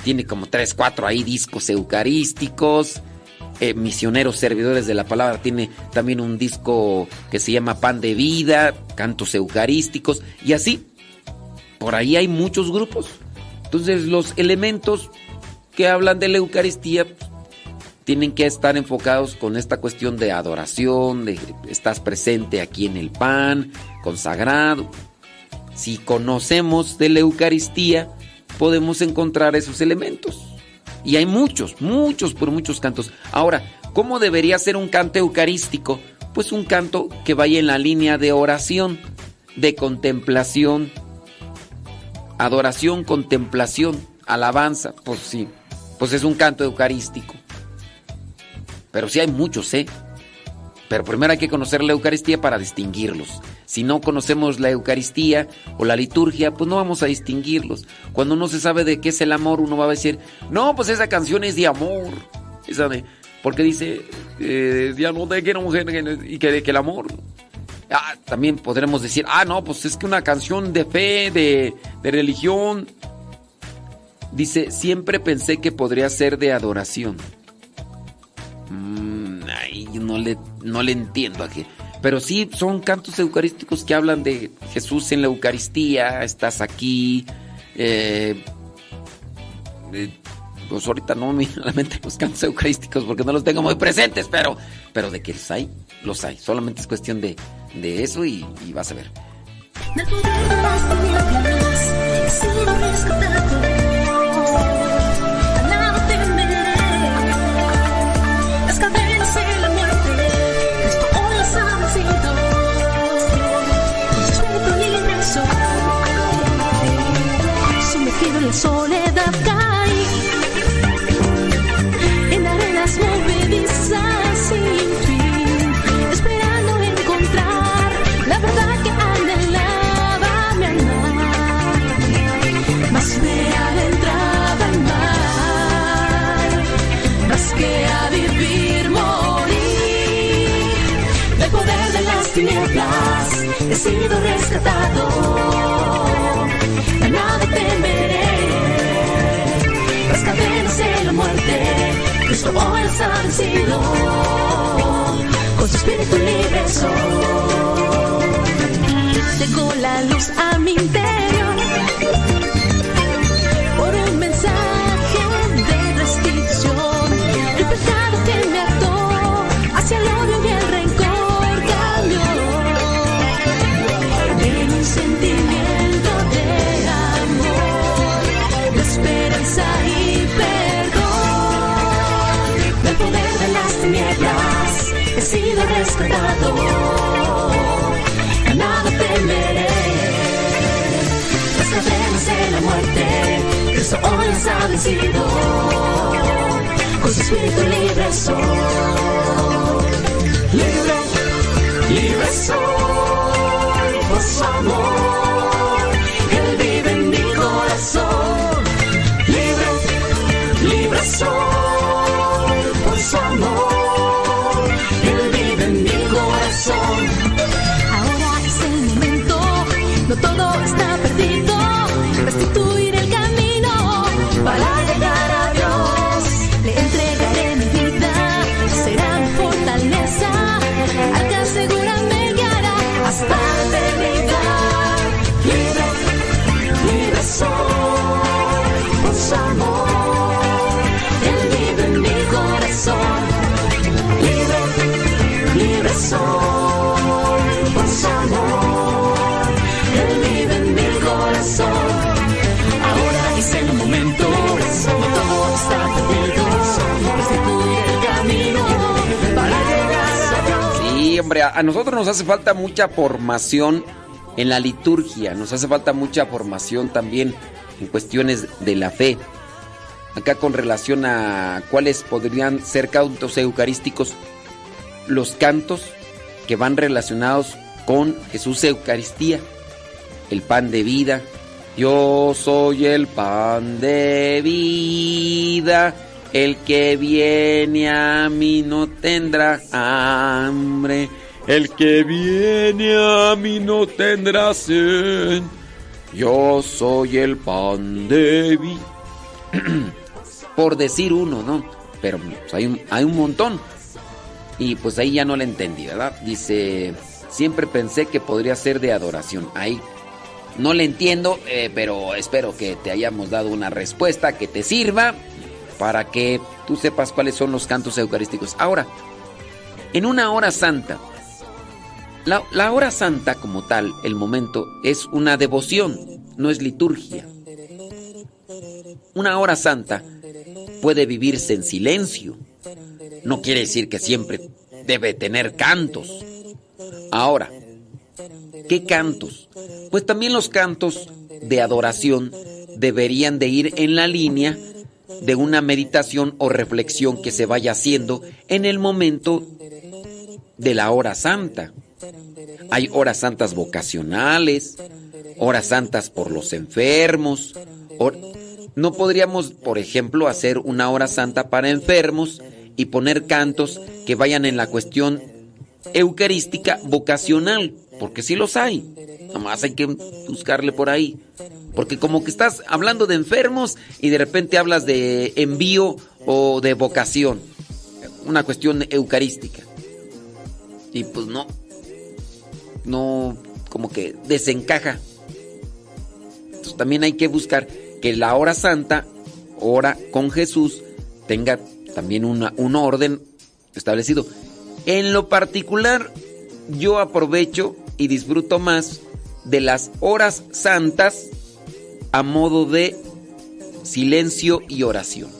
tiene como 3, 4 ahí discos eucarísticos. Eh, Misioneros Servidores de la Palabra tiene también un disco que se llama Pan de Vida, cantos eucarísticos y así. Por ahí hay muchos grupos. Entonces los elementos que hablan de la Eucaristía tienen que estar enfocados con esta cuestión de adoración, de estás presente aquí en el pan, consagrado. Si conocemos de la Eucaristía, podemos encontrar esos elementos. Y hay muchos, muchos, por muchos cantos. Ahora, ¿cómo debería ser un canto eucarístico? Pues un canto que vaya en la línea de oración, de contemplación, adoración, contemplación, alabanza, pues sí, pues es un canto eucarístico. Pero sí hay muchos, ¿eh? Pero primero hay que conocer la Eucaristía para distinguirlos. Si no conocemos la Eucaristía o la liturgia, pues no vamos a distinguirlos. Cuando no se sabe de qué es el amor, uno va a decir, no, pues esa canción es de amor. Esa de, porque dice, eh, ya no te quiero mujer y que, que el amor. Ah, también podremos decir, ah, no, pues es que una canción de fe, de, de religión. Dice, siempre pensé que podría ser de adoración. Mm, ay, no le, no le entiendo aquí. Pero sí, son cantos eucarísticos que hablan de Jesús en la Eucaristía, estás aquí. eh, eh, pues ahorita no me la los cantos *laughs* eucarísticos porque no los tengo muy presentes, pero, pero de que los hay, los hay. Solamente es cuestión de, de eso y, vas a ver. Del poder de las vencido. Con su espíritu libre soy. Libre, libre soy por su amor. Hombre, a a nosotros nos hace falta mucha formación en la liturgia, nos hace falta mucha formación también en cuestiones de la fe. Acá con relación a cuáles podrían ser cantos eucarísticos, los cantos que van relacionados con Jesús Eucaristía, el pan de vida. Yo soy el pan de vida, el que viene a mí no tendrá hambre, el que viene a mí no tendrá sed. Yo soy el pan de vida. *clears throat* Por decir uno, ¿no? Pero pues, hay, un, hay un montón. Y pues ahí ya no le entendí, ¿verdad? Dice, siempre pensé que podría ser de adoración. Ahí no le entiendo, eh, pero espero que te hayamos dado una respuesta que te sirva para que tú sepas cuáles son los cantos eucarísticos. Ahora, en una hora santa, la, la hora santa como tal, el momento, es una devoción, no es liturgia. Una hora santa puede vivirse en silencio. No quiere decir que siempre debe tener cantos. Ahora, ¿qué cantos? Pues también los cantos de adoración deberían de ir en la línea de una meditación o reflexión que se vaya haciendo en el momento de la hora santa. Hay horas santas vocacionales, horas santas por los enfermos. No podríamos, por ejemplo, hacer una hora santa para enfermos y poner cantos que vayan en la cuestión eucarística vocacional, porque sí los hay. Nada más hay que buscarle por ahí. Porque como que estás hablando de enfermos y de repente hablas de envío o de vocación. Una cuestión eucarística. Y pues no. No, como que desencaja. Entonces también hay que buscar que la hora santa, hora con Jesús, tenga también una, un orden establecido. En lo particular, yo aprovecho y disfruto más de las horas santas a modo de silencio y oración.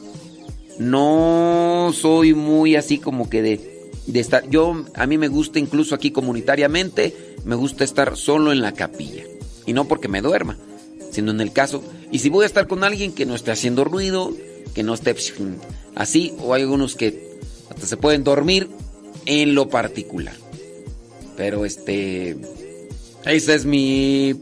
No soy muy así como que de, estar. Yo, a mí me gusta incluso aquí comunitariamente, me gusta estar solo en la capilla. Y no porque me duerma, sino en el caso. Y si voy a estar con alguien que no esté haciendo ruido, que no esté así, o hay algunos que hasta se pueden dormir en lo particular. Pero este. Esa es mi.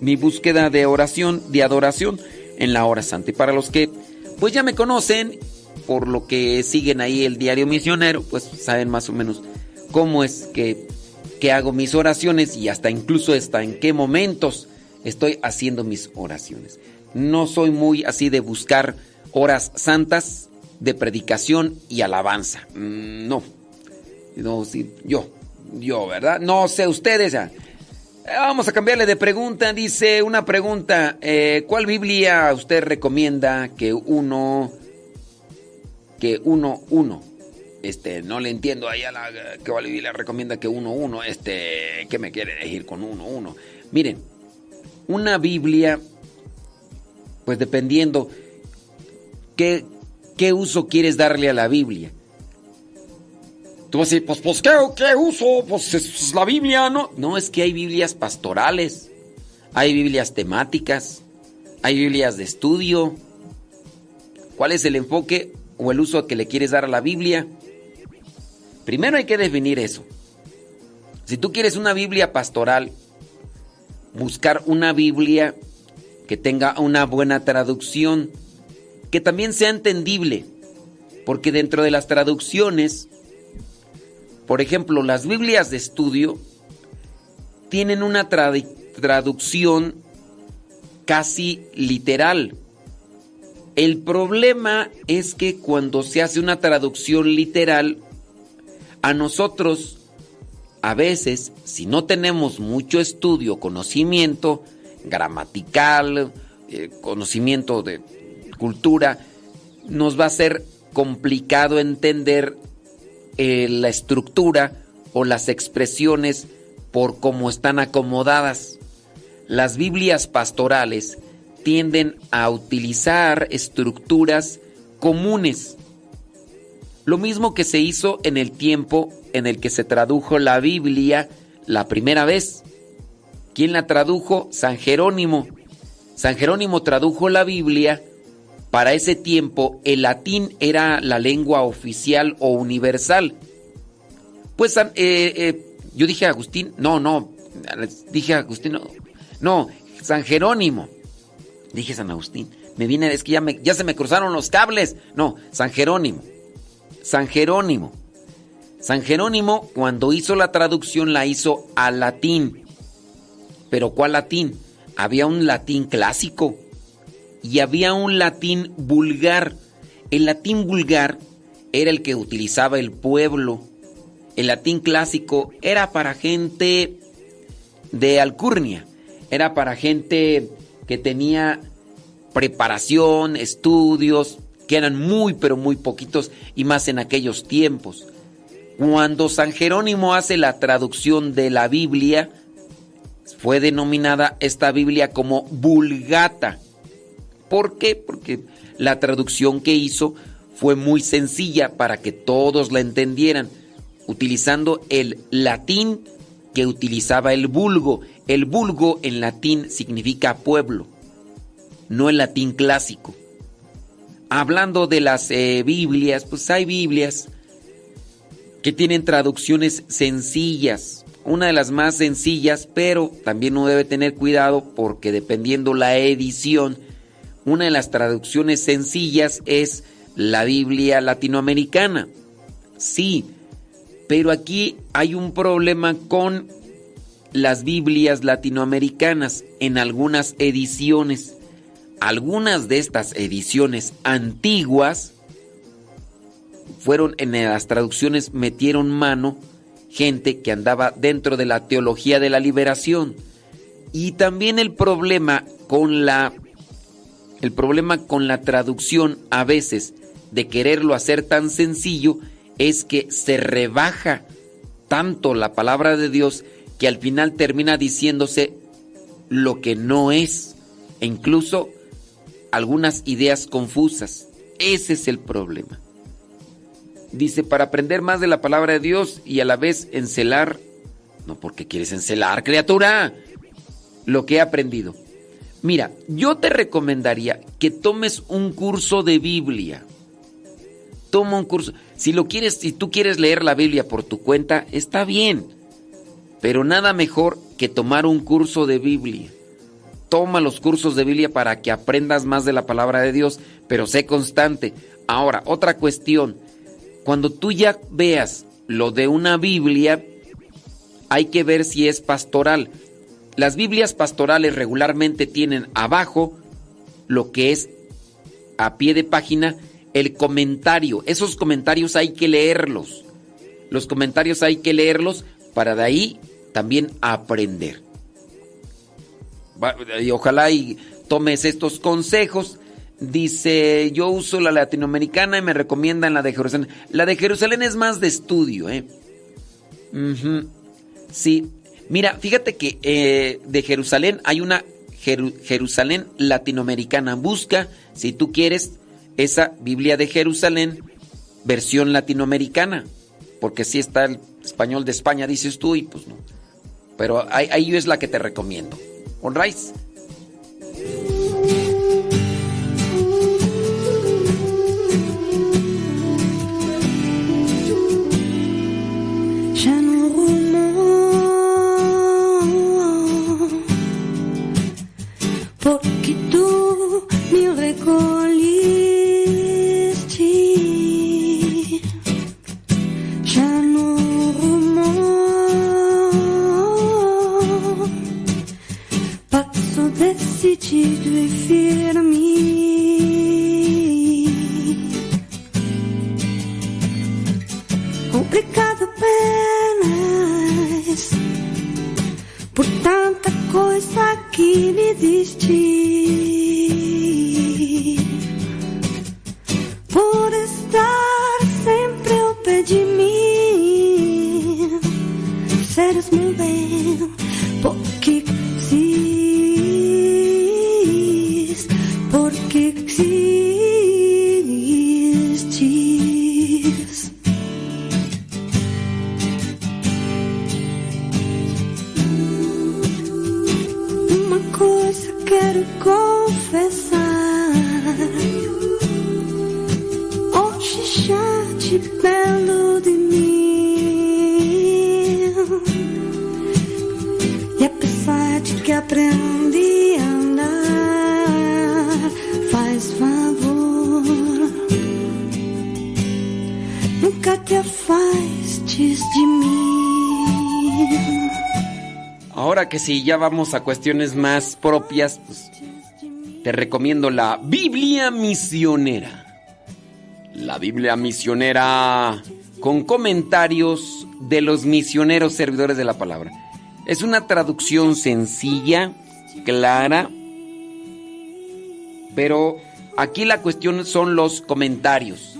Mi búsqueda de oración, de adoración en la hora santa. Y para los que pues ya me conocen, por lo que siguen ahí el diario misionero, pues saben más o menos cómo es que, que hago mis oraciones y hasta incluso hasta en qué momentos estoy haciendo mis oraciones. No soy muy así de buscar horas santas de predicación y alabanza. Mm, No. No, sí, yo. Yo, ¿verdad? No sé ustedes. ah. Vamos a cambiarle de pregunta. Dice una pregunta. eh, ¿Cuál Biblia usted recomienda que uno... Que uno, uno. Este, no le entiendo ahí a la... Que Biblia recomienda que uno, uno. Este, ¿qué me quiere decir con uno, uno? Miren, una Biblia, pues dependiendo qué, qué uso quieres darle a la Biblia. Tú vas a decir, pues, pues ¿qué, qué uso? Pues es la Biblia, ¿no? No, es que hay Biblias pastorales, hay Biblias temáticas, hay Biblias de estudio. ¿Cuál es el enfoque o el uso que le quieres dar a la Biblia? Primero hay que definir eso. Si tú quieres una Biblia pastoral, buscar una Biblia que tenga una buena traducción, que también sea entendible, porque dentro de las traducciones, por ejemplo, las Biblias de estudio tienen una traducción casi literal. El problema es que cuando se hace una traducción literal, a nosotros, a veces, si no tenemos mucho estudio, conocimiento gramatical, eh, conocimiento de cultura, nos va a ser complicado entender eh, la estructura o las expresiones por cómo están acomodadas. Las Biblias pastorales tienden a utilizar estructuras comunes. Lo mismo que se hizo en el tiempo en el que se tradujo la Biblia la primera vez. ¿Quién la tradujo? San Jerónimo. San Jerónimo tradujo la Biblia. Para ese tiempo el latín era la lengua oficial o universal. Pues eh, eh, yo dije Agustín, no, no, dije Agustín, no, no, San Jerónimo. Dije San Agustín. Me viene, es que ya, ya se me cruzaron los cables. No, San Jerónimo. San Jerónimo. San Jerónimo, cuando hizo la traducción, la hizo al latín. ¿Pero cuál latín? Había un latín clásico y había un latín vulgar. El latín vulgar era el que utilizaba el pueblo. El latín clásico era para gente de alcurnia, era para gente que tenía preparación, estudios, que eran muy pero muy poquitos y más en aquellos tiempos. Cuando San Jerónimo hace la traducción de la Biblia, fue denominada esta Biblia como vulgata. ¿Por qué? Porque la traducción que hizo fue muy sencilla para que todos la entendieran, utilizando el latín que utilizaba el vulgo. El vulgo en latín significa pueblo, no el latín clásico. Hablando de las eh, Biblias, pues hay Biblias que tienen traducciones sencillas. Una de las más sencillas, pero también uno debe tener cuidado porque dependiendo la edición, una de las traducciones sencillas es la Biblia latinoamericana. Sí, pero aquí hay un problema con las Biblias latinoamericanas en algunas ediciones. Algunas de estas ediciones antiguas fueron en las traducciones metieron mano gente que andaba dentro de la teología de la liberación y también el problema con la el problema con la traducción a veces de quererlo hacer tan sencillo es que se rebaja tanto la palabra de Dios que al final termina diciéndose lo que no es e incluso algunas ideas confusas. Ese es el problema. Dice, para aprender más de la palabra de Dios y a la vez encelar, no porque quieres encelar, criatura, lo que he aprendido. Mira, yo te recomendaría que tomes un curso de Biblia. Toma un curso. Si lo quieres, si tú quieres leer la Biblia por tu cuenta, está bien. Pero nada mejor que tomar un curso de Biblia. Toma los cursos de Biblia para que aprendas más de la palabra de Dios, pero sé constante. Ahora, otra cuestión. Cuando tú ya veas lo de una Biblia, hay que ver si es pastoral. Las Biblias pastorales regularmente tienen abajo lo que es a pie de página el comentario. Esos comentarios hay que leerlos. Los comentarios hay que leerlos para de ahí también aprender. Y ojalá y tomes estos consejos. Dice, yo uso la latinoamericana y me recomiendan la de Jerusalén. La de Jerusalén es más de estudio, ¿eh? Sí. Mira, fíjate que eh, de Jerusalén hay una Jeru- Jerusalén latinoamericana. Busca, si tú quieres, esa Biblia de Jerusalén, versión latinoamericana. Porque si está el español de España, dices tú, y pues no. Pero ahí, es la que te recomiendo. Right. si tu firme. Sí, ya vamos a cuestiones más propias, pues, te recomiendo la Biblia misionera. La Biblia misionera con comentarios de los misioneros servidores de la palabra. Es una traducción sencilla, clara, pero aquí la cuestión son los comentarios.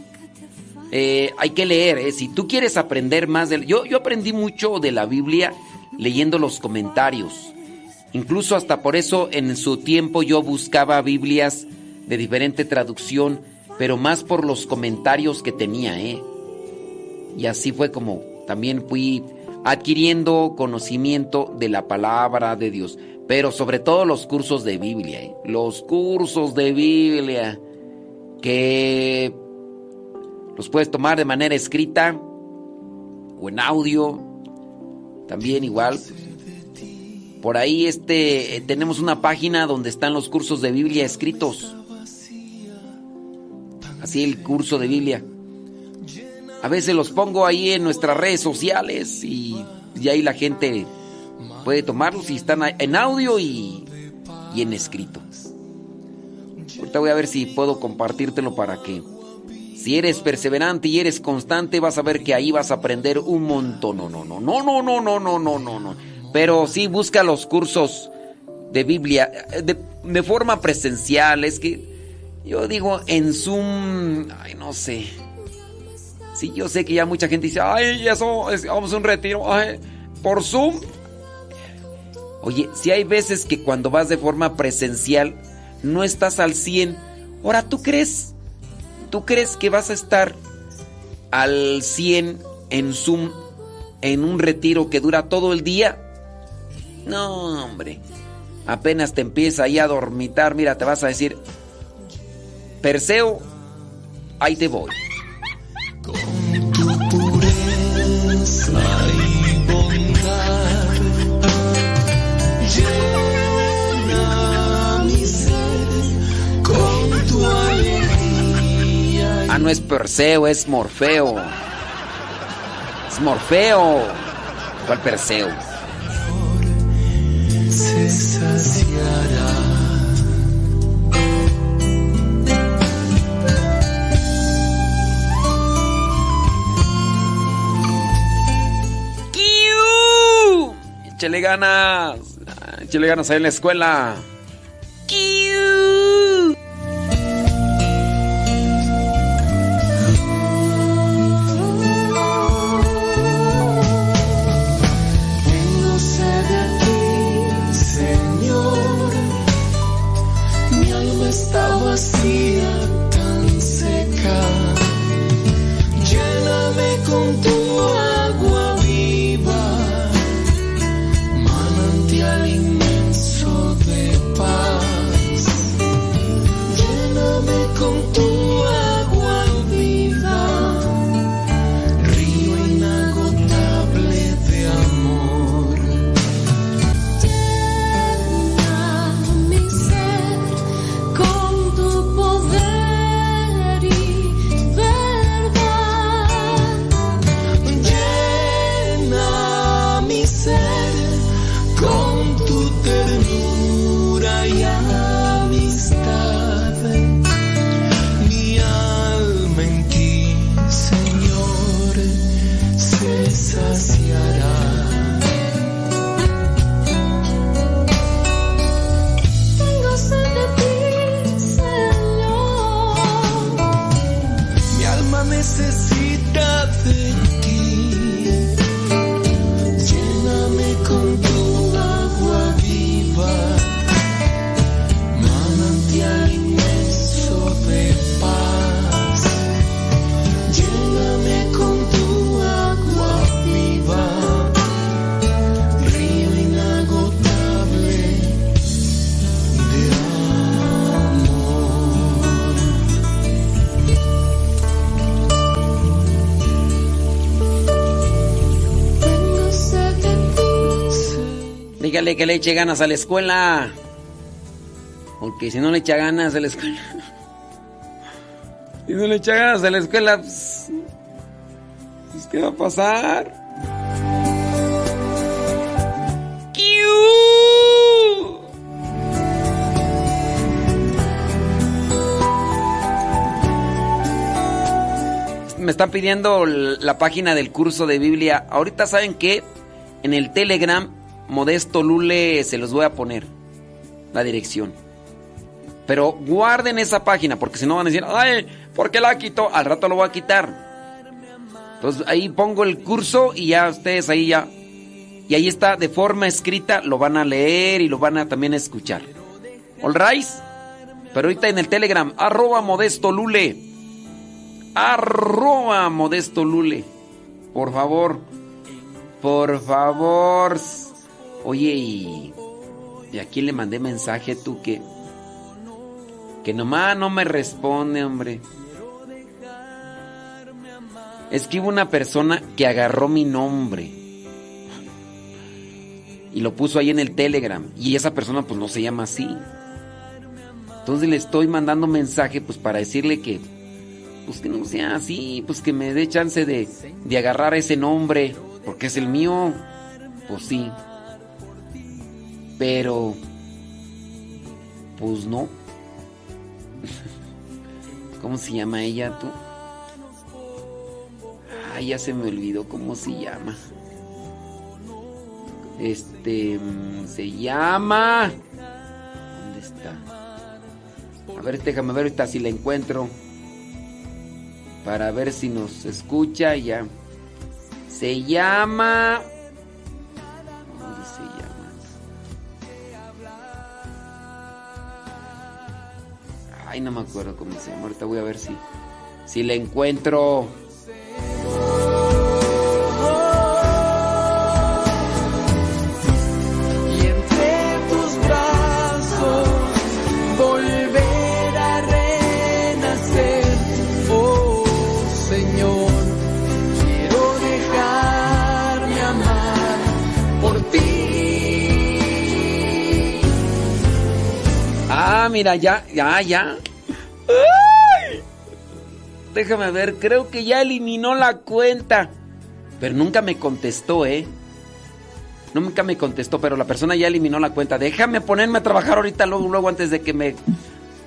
Eh, hay que leer, eh, si tú quieres aprender más del... Yo, yo aprendí mucho de la Biblia leyendo los comentarios. Incluso hasta por eso en su tiempo yo buscaba Biblias de diferente traducción, pero más por los comentarios que tenía, ¿eh? Y así fue como también fui adquiriendo conocimiento de la palabra de Dios, pero sobre todo los cursos de Biblia, ¿eh? Los cursos de Biblia que los puedes tomar de manera escrita o en audio, también igual. Por ahí este eh, tenemos una página donde están los cursos de Biblia escritos. Así el curso de Biblia. A veces los pongo ahí en nuestras redes sociales y, ahí la gente puede tomarlos y están en audio y, y en escrito. Ahorita voy a ver si puedo compartírtelo para que si eres perseverante y eres constante vas a ver que ahí vas a aprender un montón. No, no, no, no, no, no, no, no, no, no, no. Pero sí busca los cursos de Biblia eh, de, forma presencial. Es que yo digo en Zoom, ay, no sé. Sí, yo sé que ya mucha gente dice, ay, eso, es- vamos a un retiro. por Zoom, Oye, si hay veces que cuando vas de forma presencial no estás al 100, ahora tú crees, tú crees que vas a estar al 100 en Zoom en un retiro que dura todo el día. No, hombre. Apenas te empieza ahí a dormitar, mira, te vas a decir, Perseo, ahí te voy. pureza y bondad. Ah, no es Perseo, es Morfeo. Es Morfeo. ¿Cuál Perseo? Se saciará. Échale ganas. Échale ganas ahí en la escuela. ¡Kiu! Vacía, tan seca. Lléname con tu agua Que le eche ganas a la escuela. Porque si no le echa ganas a la escuela. *laughs* Si no le echa ganas a la escuela, pues, ¿qué va a pasar? Me están pidiendo la página del curso de Biblia. Ahorita saben que en el Telegram Modesto Lule se los voy a poner la dirección. Pero guarden esa página porque si no van a decir, ay, ¿por qué la quito? Al rato lo voy a quitar. Entonces ahí pongo el curso y ya ustedes ahí ya. Y ahí está de forma escrita, lo van a leer y lo van a también escuchar. ¿All? Pero ahorita en el Telegram, arroba Modesto Lule. Arroba Modesto Lule. Por favor. Por favor. Oye, y, y a le mandé mensaje tú que... Que nomás no me responde, hombre. Es que hubo una persona que agarró mi nombre. Y lo puso ahí en el Telegram. Y esa persona pues no se llama así. Entonces le estoy mandando mensaje pues para decirle que... Pues que no sea así. Pues que me dé chance de, de agarrar ese nombre. Porque es el mío. Pues sí. Pero... Pues no. *laughs* ¿Cómo se llama ella tú? Ay, ya se me olvidó cómo se llama. Este mm, se llama. ¿Dónde está? A ver, déjame ver ahorita si la encuentro. Para ver si nos escucha ya. Se llama. ¿Dónde se llama? Ay, no me acuerdo cómo se llama. Ahorita voy a ver si, si le encuentro. Ah, mira, ya, ya, ya. ¡Ay! Déjame ver, creo que ya eliminó la cuenta. Pero nunca me contestó, ¿eh? Nunca me contestó, pero la persona ya eliminó la cuenta. Déjame ponerme a trabajar ahorita, luego, luego antes de que me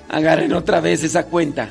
agarren otra vez esa cuenta.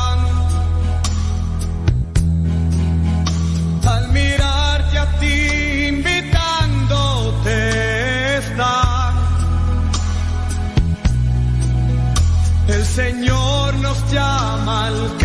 Señor nos llama al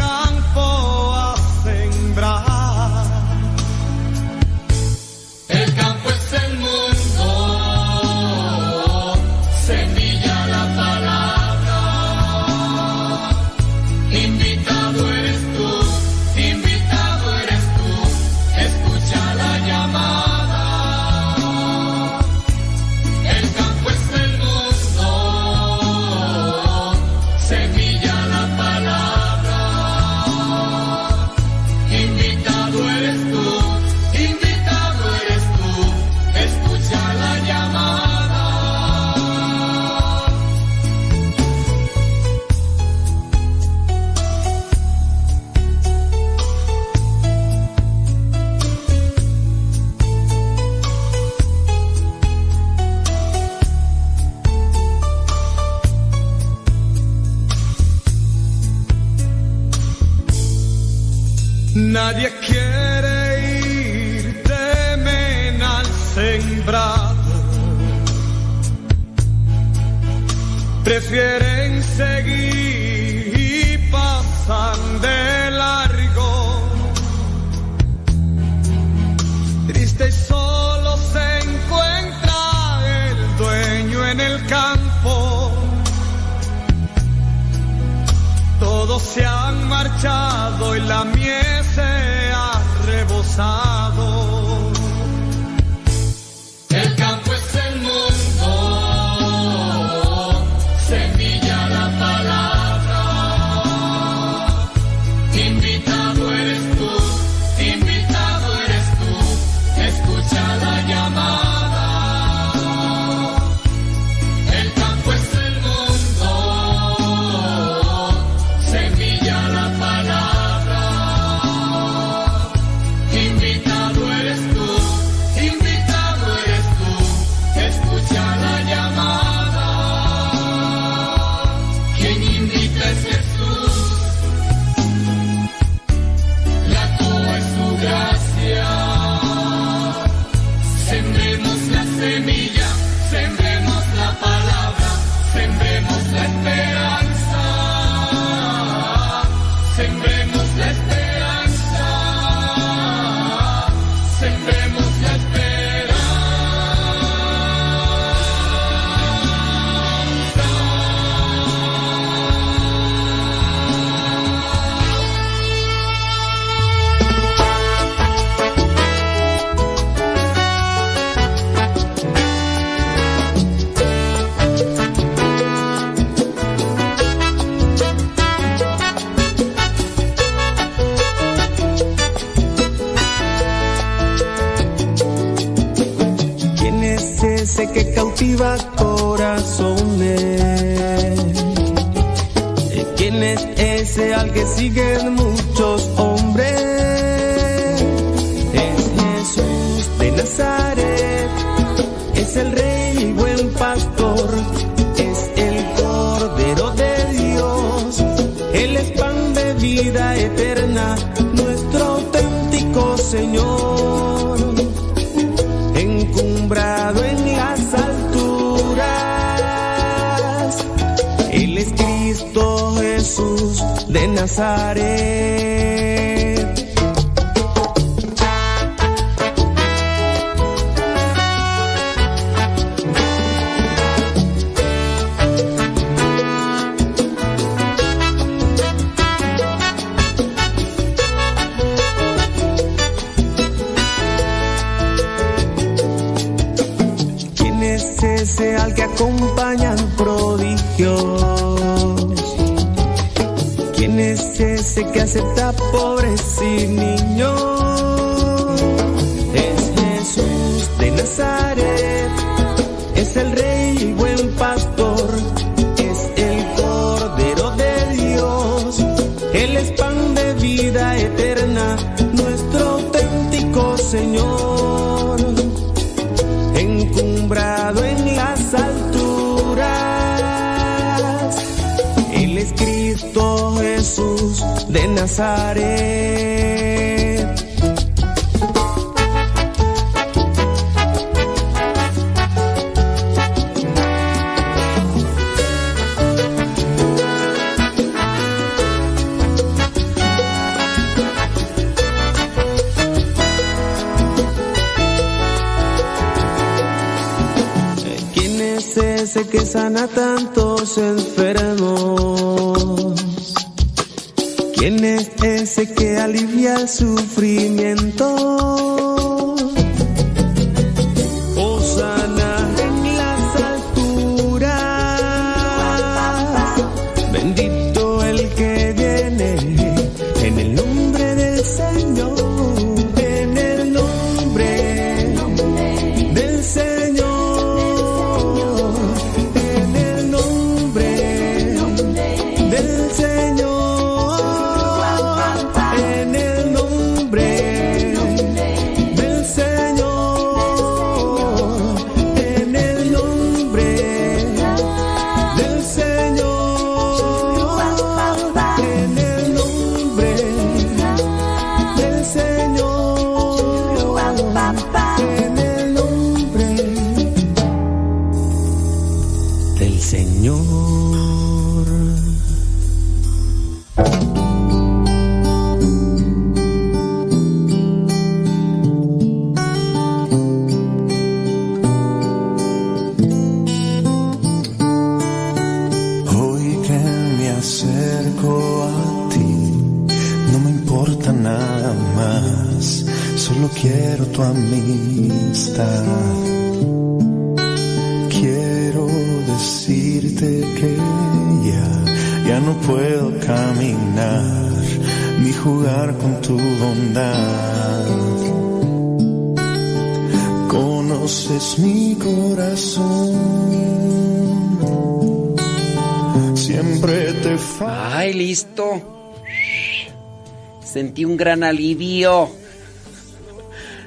Sentí un gran alivio.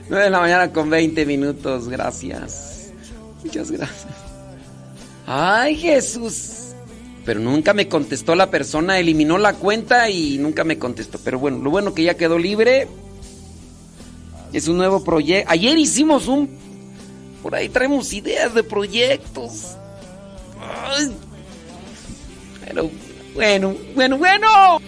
9 de la mañana con 20 minutos, gracias. Muchas gracias. Ay, Jesús. Pero nunca me contestó la persona, eliminó la cuenta y nunca me contestó. Pero bueno, lo bueno que ya quedó libre. Es un nuevo proyecto. Ayer hicimos un... Por ahí traemos ideas de proyectos. Ay. Pero bueno, bueno, bueno.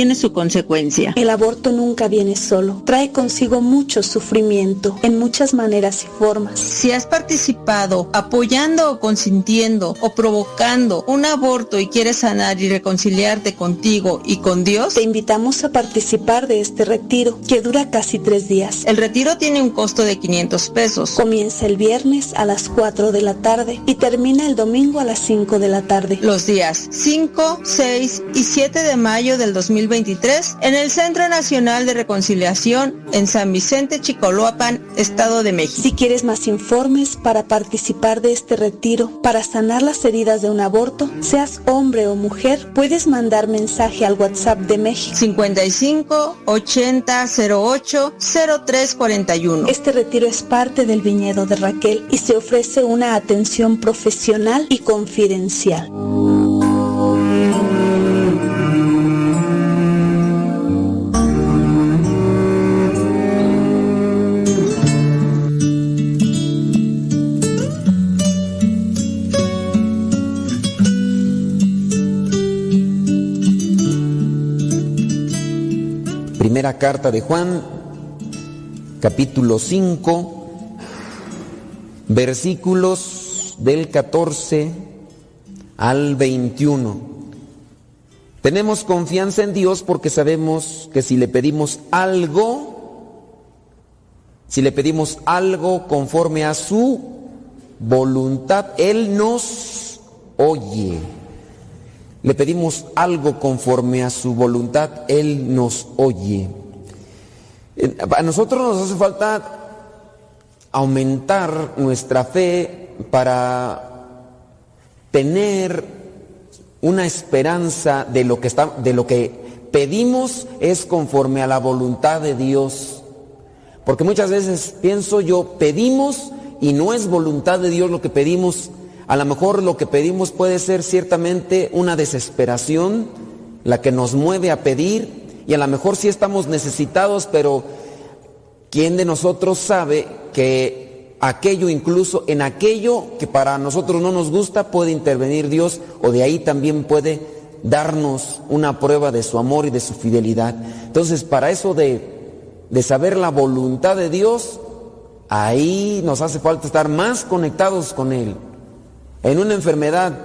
Acción tiene su consecuencia. El aborto nunca viene solo. Trae consigo mucho sufrimiento en muchas maneras y formas. Si has participado apoyando o consintiendo o provocando un aborto y quieres sanar y reconciliarte contigo y con Dios, Te invitamos a participar de este retiro que dura casi tres días. el retiro tiene un costo de 500 pesos. Comienza el viernes a las 4 de la tarde y termina el domingo a las 5 de la tarde. Los días 5, 6 y 7 de mayo del 2023 en el Centro Nacional de Reconciliación en San Vicente Chicoloapan, Estado de México. Si quieres más informes para participar de este retiro, para sanar las heridas de un aborto, seas hombre o mujer, puedes mandar mensaje al WhatsApp de México. 55 80 08 03 41. Este retiro es parte del viñedo de Raquel y se ofrece una atención profesional y confidencial. Carta de Juan, capítulo 5, versículos del 14 al 21. Tenemos confianza en Dios porque sabemos que si le pedimos algo, si le pedimos algo conforme a su voluntad, Él nos oye. Le pedimos algo conforme a su voluntad, Él nos oye. A nosotros nos hace falta aumentar nuestra fe para tener una esperanza de lo que está, de lo que pedimos es conforme a la voluntad de Dios. Porque muchas veces pienso yo, pedimos y no es voluntad de Dios lo que pedimos. A lo mejor lo que pedimos puede ser ciertamente una desesperación, la que nos mueve a pedir, y a lo mejor sí estamos necesitados, pero ¿quién de nosotros sabe que aquello incluso en aquello que para nosotros no nos gusta puede intervenir Dios o de ahí también puede darnos una prueba de su amor y de su fidelidad? Entonces, para eso de, de saber la voluntad de Dios, ahí nos hace falta estar más conectados con Él. En una enfermedad,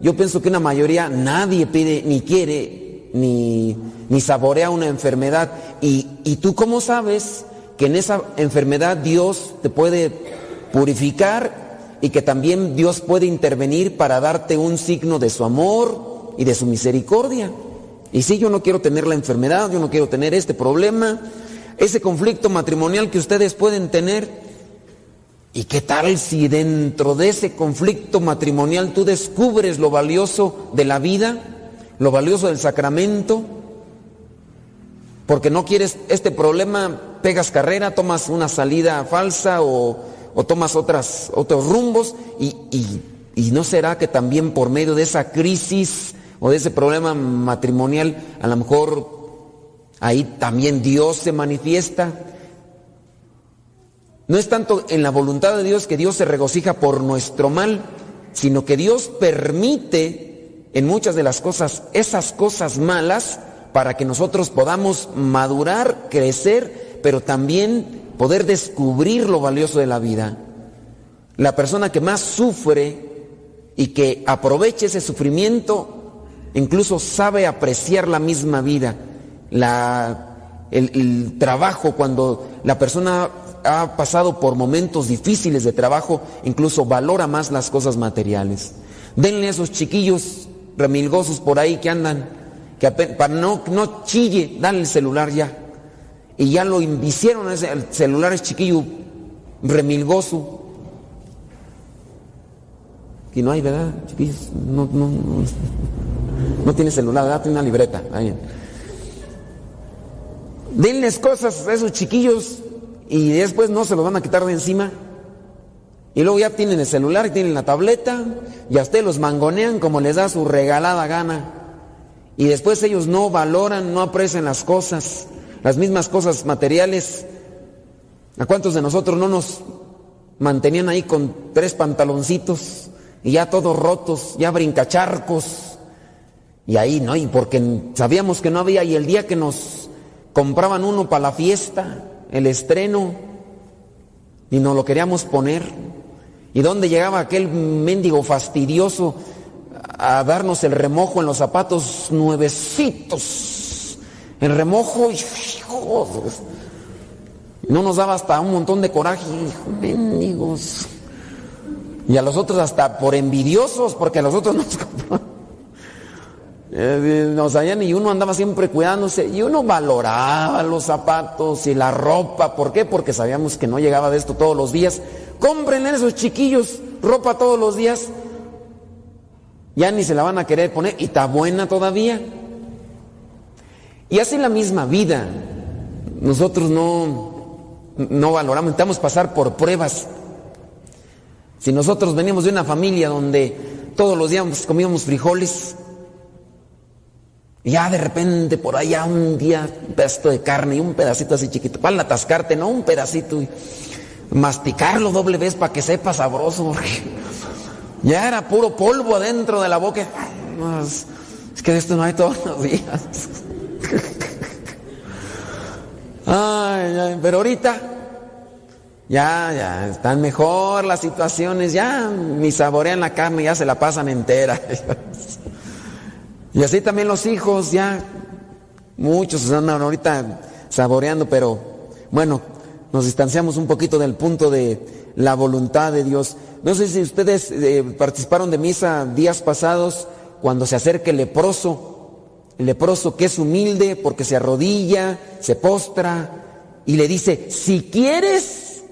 yo pienso que una mayoría, nadie pide ni quiere ni, ni saborea una enfermedad. Y, ¿Y tú cómo sabes que en esa enfermedad Dios te puede purificar y que también Dios puede intervenir para darte un signo de su amor y de su misericordia? Y si yo no quiero tener la enfermedad, yo no quiero tener este problema, ese conflicto matrimonial que ustedes pueden tener, ¿Y qué tal si dentro de ese conflicto matrimonial tú descubres lo valioso de la vida, lo valioso del sacramento? Porque no quieres este problema, pegas carrera, tomas una salida falsa o, o tomas otras, otros rumbos y, y, y no será que también por medio de esa crisis o de ese problema matrimonial, a lo mejor ahí también Dios se manifiesta. No es tanto en la voluntad de Dios que Dios se regocija por nuestro mal, sino que Dios permite en muchas de las cosas, esas cosas malas, para que nosotros podamos madurar, crecer, pero también poder descubrir lo valioso de la vida. La persona que más sufre y que aproveche ese sufrimiento, incluso sabe apreciar la misma vida, la, el, el trabajo, cuando la persona ha pasado por momentos difíciles de trabajo, incluso valora más las cosas materiales. Denle a esos chiquillos remilgosos por ahí que andan, que apen- para no, no chille, dale el celular ya. Y ya lo invicieron, ese- el celular es chiquillo remilgoso. Y no hay, ¿verdad? Chiquillos, no, no, no, no tiene celular, ¿verdad? Tiene una libreta. Ahí. Denles cosas a esos chiquillos y después no se los van a quitar de encima. Y luego ya tienen el celular, tienen la tableta, y a ustedes los mangonean como les da su regalada gana. Y después ellos no valoran, no aprecian las cosas, las mismas cosas materiales. ¿A cuántos de nosotros no nos mantenían ahí con tres pantaloncitos y ya todos rotos, ya brincacharcos? Y ahí, ¿no? Y porque sabíamos que no había, y el día que nos compraban uno para la fiesta, el estreno, y nos lo queríamos poner. ¿Y dónde llegaba aquel mendigo fastidioso a darnos el remojo en los zapatos nuevecitos? El remojo, y hijo, no nos daba hasta un montón de coraje, mendigos. Y a los otros hasta por envidiosos, porque a los otros *laughs* nos nos hallan y uno andaba siempre cuidándose y uno valoraba los zapatos y la ropa. ¿Por qué? Porque sabíamos que no llegaba de esto todos los días. Cómprenle a esos chiquillos ropa todos los días. Ya ni se la van a querer poner y está buena todavía. Y así la misma vida. Nosotros no, no valoramos, necesitamos pasar por pruebas. Si nosotros venimos de una familia donde todos los días comíamos frijoles, y ya de repente por allá un día un pedacito de carne y un pedacito así chiquito, para atascarte, no un pedacito masticarlo doble vez para que sepa sabroso, porque ya era puro polvo adentro de la boca. Es, que de esto no hay todos los días. Ay, pero ahorita ya, ya, están mejor las situaciones, ya ni saborean la carne, ya se la pasan entera. Y así también los hijos, ya muchos andan ahorita saboreando, pero bueno, nos distanciamos un poquito del punto de la voluntad de Dios. No sé si ustedes eh, participaron de misa días pasados cuando se acerca el leproso, el leproso que es humilde porque se arrodilla, se postra y le dice, si quieres,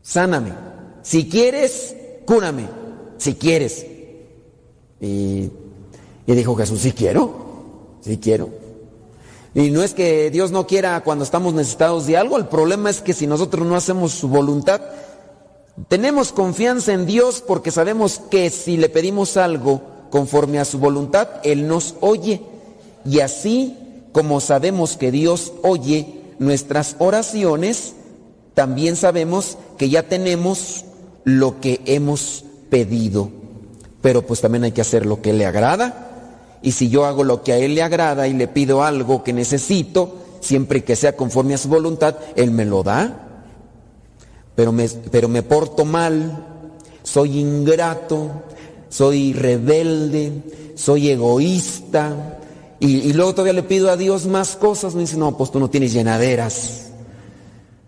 sáname, si quieres, cúrame, si quieres. Y, y dijo Jesús, sí quiero, sí quiero. Y no es que Dios no quiera cuando estamos necesitados de algo, el problema es que si nosotros no hacemos su voluntad, tenemos confianza en Dios porque sabemos que si le pedimos algo conforme a su voluntad, Él nos oye. Y así como sabemos que Dios oye nuestras oraciones, también sabemos que ya tenemos lo que hemos pedido. Pero pues también hay que hacer lo que le agrada. Y si yo hago lo que a Él le agrada y le pido algo que necesito, siempre que sea conforme a su voluntad, Él me lo da. Pero me, pero me porto mal, soy ingrato, soy rebelde, soy egoísta. Y, luego todavía le pido a Dios más cosas. Me dice, no, pues tú no tienes llenaderas.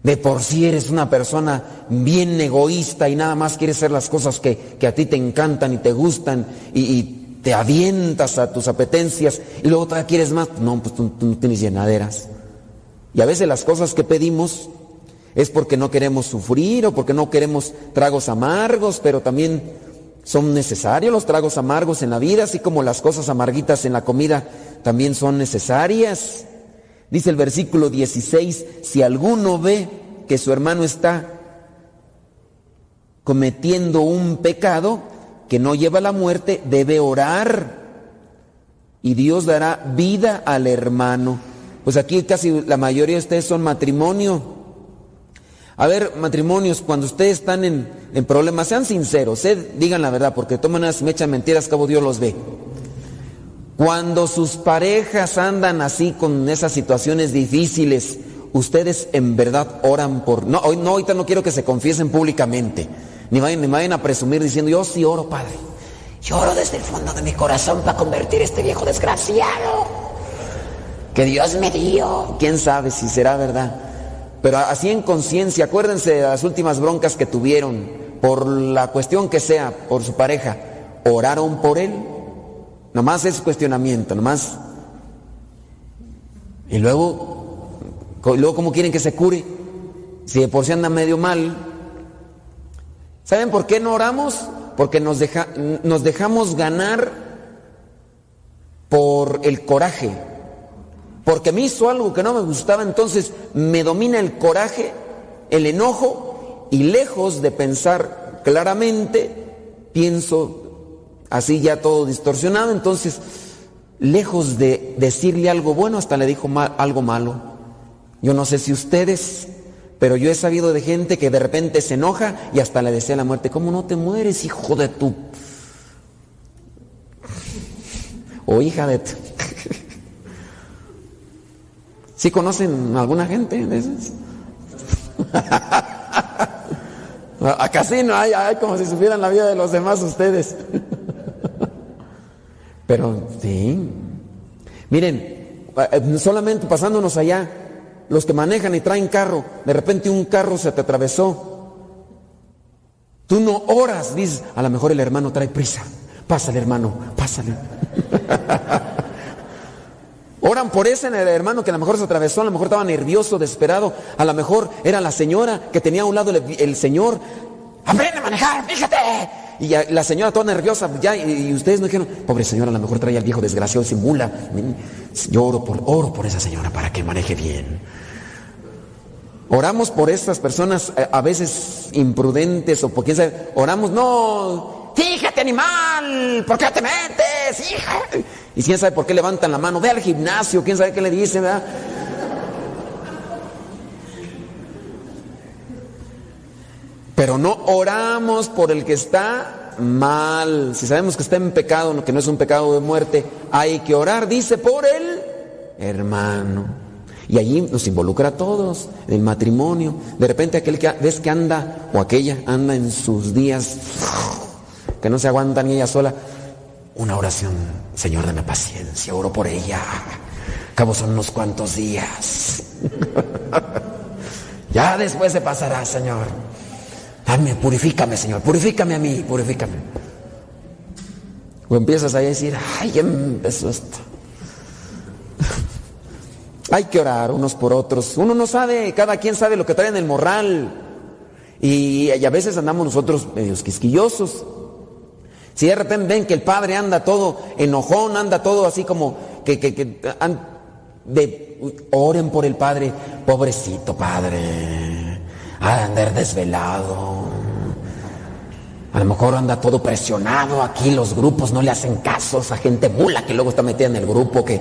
De por sí eres una persona bien egoísta y nada más quieres hacer las cosas que, que a ti te encantan y te gustan y te avientas a tus apetencias y luego todavía quieres más. No, pues tú, tú no tienes llenaderas. Y a veces las cosas que pedimos es porque no queremos sufrir o porque no queremos tragos amargos, pero también son necesarios los tragos amargos en la vida, así como las cosas amarguitas en la comida también son necesarias. Dice el versículo 16, si alguno ve que su hermano está cometiendo un pecado que no lleva la muerte, debe orar y Dios dará vida al hermano. Pues aquí casi la mayoría de ustedes son matrimonio. A ver, matrimonios, cuando ustedes están en, en problemas, sean sinceros, eh, digan la verdad, porque toman unas me echan mentiras, cabo Dios los ve. Cuando sus parejas andan así con esas situaciones difíciles, ustedes en verdad oran por... No, hoy, no ahorita no quiero que se confiesen públicamente, ni vayan, ni vayan a presumir diciendo, yo sí oro, Padre. Yo oro desde el fondo de mi corazón para convertir a este viejo desgraciado. Que Dios me dio. ¿Quién sabe si será verdad? Pero así en conciencia, acuérdense de las últimas broncas que tuvieron, por la cuestión que sea, por su pareja, oraron por él. Nomás es cuestionamiento, nomás. Y luego, luego ¿cómo quieren que se cure? Si de por sí anda medio mal. ¿Saben por qué no oramos? Porque nos, deja- nos dejamos ganar por el coraje. Porque me hizo algo que no me gustaba, entonces me domina el coraje, el enojo, y lejos de pensar claramente, pienso así ya todo distorsionado, entonces lejos de decirle algo bueno, hasta le dijo algo malo. Yo no sé si ustedes, pero yo he sabido de gente que de repente se enoja y hasta le desea la muerte. ¿Cómo no te mueres, hijo de tu... o hija de tu... ¿Sí conocen alguna gente de esas? *laughs* Acá no hay, hay como si supieran la vida de los demás ustedes. *laughs* Pero sí. Miren, eh, solamente pasándonos allá, los que manejan y traen carro, de repente un carro se te atravesó. Tú no oras, dices, a lo mejor el hermano trae prisa. Pásale, hermano, pásale. *laughs* Oran por ese hermano que a lo mejor se atravesó, a lo mejor estaba nervioso, desesperado, a lo mejor era la señora que tenía a un lado el, señor. ¡Aprende a manejar, fíjate! Y la señora toda nerviosa, ya, y, ustedes no dijeron, pobre señora, a lo mejor trae al viejo desgraciado, simula. Yo oro por, oro por esa señora para que maneje bien. Oramos por estas personas eh, a veces imprudentes o por quién sabe. Oramos, no, fíjate animal, ¿por qué te metes, hija? Y quién sabe por qué levantan la mano, ve al gimnasio, quién sabe qué le dicen, ¿verdad? Pero no oramos por el que está mal. Si sabemos que está en pecado, que no es un pecado de muerte, hay que orar, dice, por el hermano. Y allí nos involucra a todos, el matrimonio. De repente aquel que ves que anda, o aquella anda en sus días, que no se aguanta ni ella sola. Una oración, Señor, dame paciencia, oro por ella. Cabo son unos cuantos días. *laughs* ya después se pasará, Señor. Dame, purifícame, Señor, purifícame a mí, purifícame. O empiezas ahí a decir, ay, ya empezó esto. Hay que orar unos por otros. Uno no sabe, cada quien sabe lo que trae en el morral. Y, a veces andamos nosotros medios quisquillosos. Si de repente ven que el padre anda todo enojón, anda todo así como que, que, que an- de, oren por el padre, pobrecito padre, ha de andar desvelado. A lo mejor anda todo presionado aquí, los grupos no le hacen caso, esa gente mula que luego está metida en el grupo que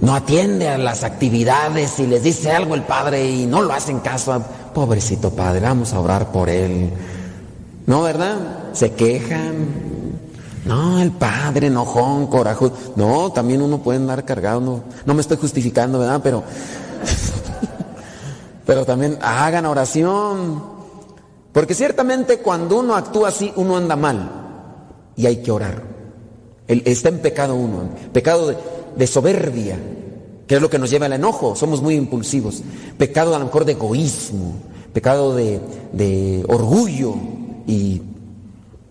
no atiende a las actividades y les dice algo el padre y no lo hacen caso. Pobrecito padre, vamos a orar por él. ¿No, verdad? Se quejan. No, el padre enojón, corajudo. No, también uno puede andar cargado. No, me estoy justificando, ¿verdad? Pero, *laughs* pero también hagan oración. Porque ciertamente cuando uno actúa así, uno anda mal. Y hay que orar. Está en pecado uno. Pecado de, de soberbia, que es lo que nos lleva al enojo. Somos muy impulsivos. Pecado a lo mejor de egoísmo. Pecado de, de orgullo. Y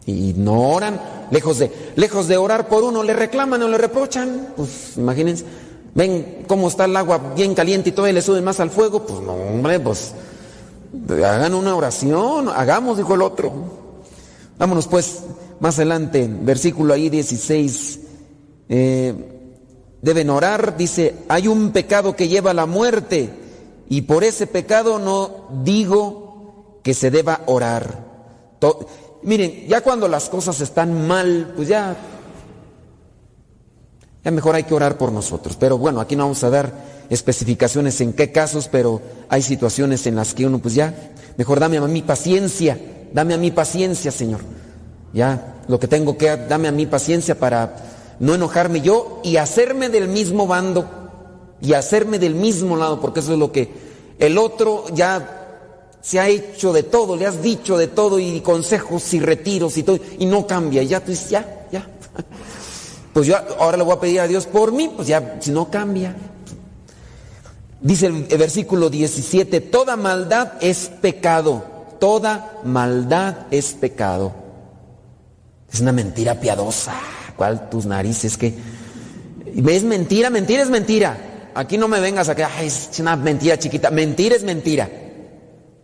y no oran, lejos de, lejos de orar por uno, le reclaman o le reprochan. Pues imagínense, ven cómo está el agua bien caliente y todavía le suben más al fuego. Pues no, hombre, pues hagan una oración, hagamos, dijo el otro. Vámonos pues más adelante, versículo ahí 16. Eh, deben orar, dice, hay un pecado que lleva a la muerte y por ese pecado no digo que se deba orar. Miren, ya cuando las cosas están mal, pues ya, ya mejor hay que orar por nosotros. Pero bueno, aquí no vamos a dar especificaciones en qué casos, pero hay situaciones en las que uno pues ya, mejor dame a mí paciencia, dame a mí paciencia, Señor. Ya, lo que tengo que, dame a mí paciencia para no enojarme yo y hacerme del mismo bando y hacerme del mismo lado, porque eso es lo que el otro ya se ha hecho de todo, le has dicho de todo y consejos y retiros y todo, y no cambia, y ya tú dices, ya, ya. *laughs* Pues yo ahora le voy a pedir a Dios por mí, pues ya, si no cambia. Dice el, versículo 17, toda maldad es pecado, toda maldad es pecado. Es una mentira piadosa, ¿cuál tus narices que es mentira, mentira es mentira. Aquí no me vengas a que "Ay, es una mentira chiquita, mentira es mentira.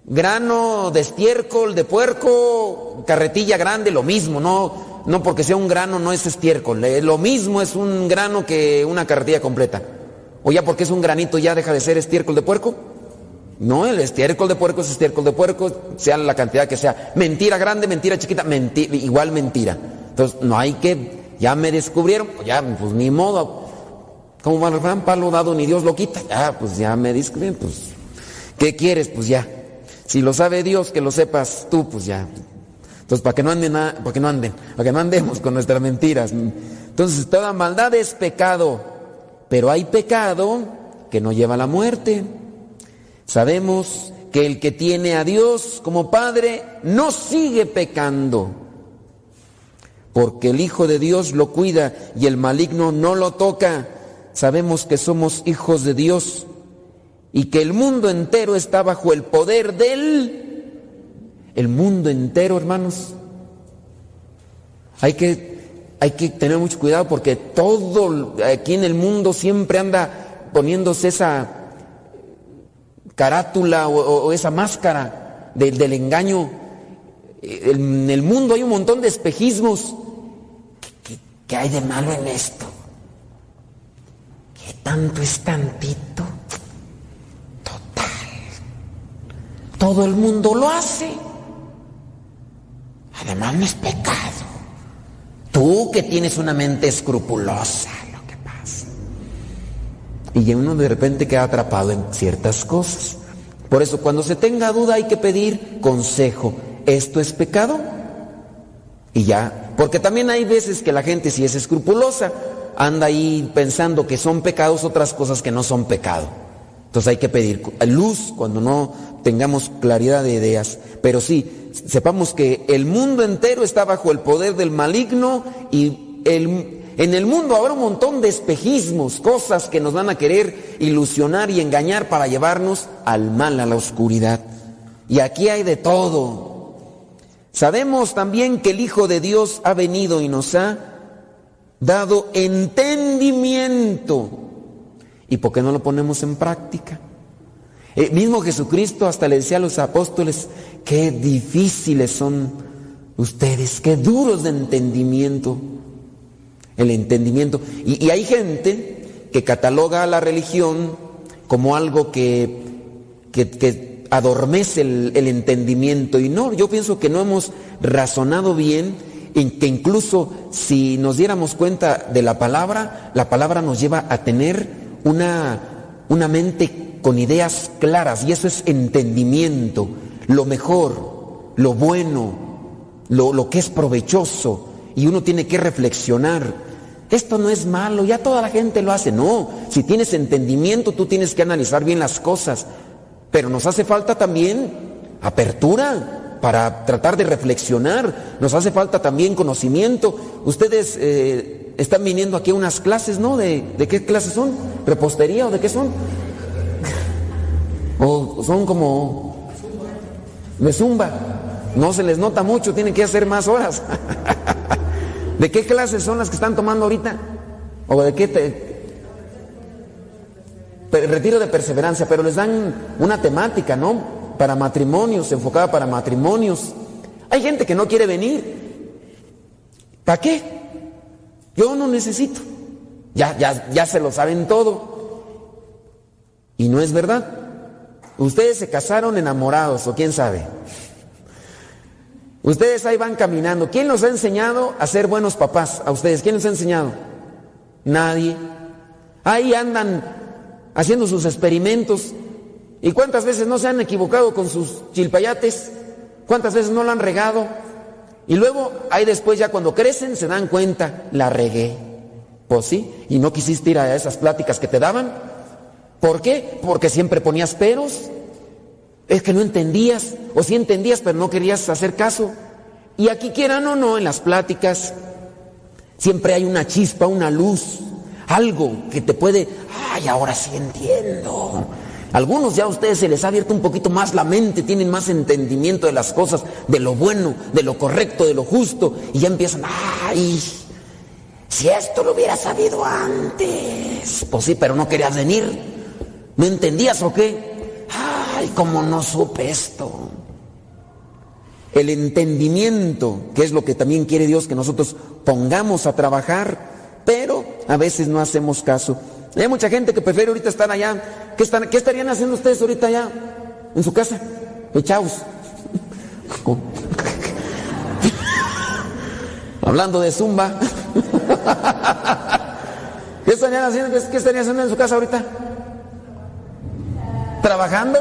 Grano de estiércol, de puerco, carretilla grande, lo mismo, no, no porque sea un grano no es estiércol, eh, lo mismo es un grano que una carretilla completa. O ya porque es un granito ya deja de ser estiércol de puerco. No, el estiércol de puerco es estiércol de puerco, sea la cantidad que sea. Mentira grande, mentira chiquita, igual mentira. Entonces no hay que, ya me descubrieron, pues ya, pues ni modo. Como va el palo dado ni Dios lo quita. Ya, pues ya me descubrieron, pues, ¿qué quieres? Pues ya. Si lo sabe Dios, que lo sepas tú, pues ya. Entonces, para que no anden, para que no anden, para que no andemos con nuestras mentiras. Entonces, toda maldad es pecado, pero hay pecado que no lleva a la muerte. Sabemos que el que tiene a Dios como Padre no sigue pecando, porque el Hijo de Dios lo cuida y el maligno no lo toca. Sabemos que somos hijos de Dios y que el mundo entero está bajo el poder de Él. El mundo entero, hermanos. Hay que, hay que tener mucho cuidado porque todo aquí en el mundo siempre anda poniéndose esa carátula o, esa máscara de- del engaño. En el mundo hay un montón de espejismos. ¿Qué, hay de malo en esto? ¿Qué tanto es tantito? Todo el mundo lo hace. Además no es pecado. Tú que tienes una mente escrupulosa, lo que pasa. Y uno de repente queda atrapado en ciertas cosas. Por eso cuando se tenga duda hay que pedir consejo. ¿Esto es pecado? Y ya, porque también hay veces que la gente si es escrupulosa anda ahí pensando que son pecados otras cosas que no son pecado. Entonces hay que pedir luz cuando no tengamos claridad de ideas. Pero sí, sepamos que el mundo entero está bajo el poder del maligno y el- en el mundo habrá un montón de espejismos, cosas que nos van a querer ilusionar y engañar para llevarnos al mal, a la oscuridad. Y aquí hay de todo. Sabemos también que el Hijo de Dios ha venido y nos ha dado entendimiento. ¿Y por qué no lo ponemos en práctica? El mismo Jesucristo hasta le decía a los apóstoles, qué difíciles son ustedes, qué duros de entendimiento. El entendimiento. Y, hay gente que cataloga a la religión como algo que, que adormece el, entendimiento. Y no, yo pienso que no hemos razonado bien en que incluso si nos diéramos cuenta de la palabra, la palabra nos lleva a tener una, una mente con ideas claras y eso es entendimiento, lo mejor, lo bueno, lo, lo que es provechoso y uno tiene que reflexionar. Esto no es malo, ya toda la gente lo hace. No, si tienes entendimiento tú tienes que analizar bien las cosas, pero nos hace falta también apertura para tratar de reflexionar, nos hace falta también conocimiento. Ustedes eh, están viniendo aquí a unas clases, ¿no? ¿De, ¿De qué clases son? ¿Repostería o de qué son? O son como de zumba. No se les nota mucho, tienen que hacer más horas. *laughs* ¿De qué clases son las que están tomando ahorita? ¿O de qué te... Retiro de perseverancia, pero les dan una temática, ¿no? Para matrimonios, enfocada para matrimonios. Hay gente que no quiere venir. ¿Para qué? Yo no necesito. Ya, ya, ya se lo saben todo. Y no es verdad. Ustedes se casaron enamorados, o quién sabe. Ustedes ahí van caminando. ¿Quién los ha enseñado a ser buenos papás? A ustedes, ¿quién los ha enseñado? Nadie. Ahí andan haciendo sus experimentos. ¿Y cuántas veces no se han equivocado con sus chilpayates? ¿Cuántas veces no lo han regado? Y luego, ahí después ya cuando crecen se dan cuenta, la regué. Pues sí, y no quisiste ir a esas pláticas que te daban. ¿Por qué? Porque siempre ponías peros. Es que no entendías, o sí entendías, pero no querías hacer caso. Y aquí quieran o no, en las pláticas, siempre hay una chispa, una luz, algo que te puede, ay, ahora sí entiendo. Algunos ya a ustedes se les ha abierto un poquito más la mente, tienen más entendimiento de las cosas, de lo bueno, de lo correcto, de lo justo, y ya empiezan, ay, si esto lo hubiera sabido antes. Pues sí, pero no querías venir. ¿No entendías o qué? Ay, cómo no supe esto. El entendimiento, que es lo que también quiere Dios que nosotros pongamos a trabajar, pero a veces no hacemos caso. Hay mucha gente que prefiere ahorita estar allá. ¿Qué, están, qué estarían haciendo ustedes ahorita allá? ¿En su casa? Echaos. *laughs* Hablando de zumba. *laughs* ¿Qué estarían haciendo? ¿Qué, qué estarían haciendo en su casa ahorita? ¿Trabajando?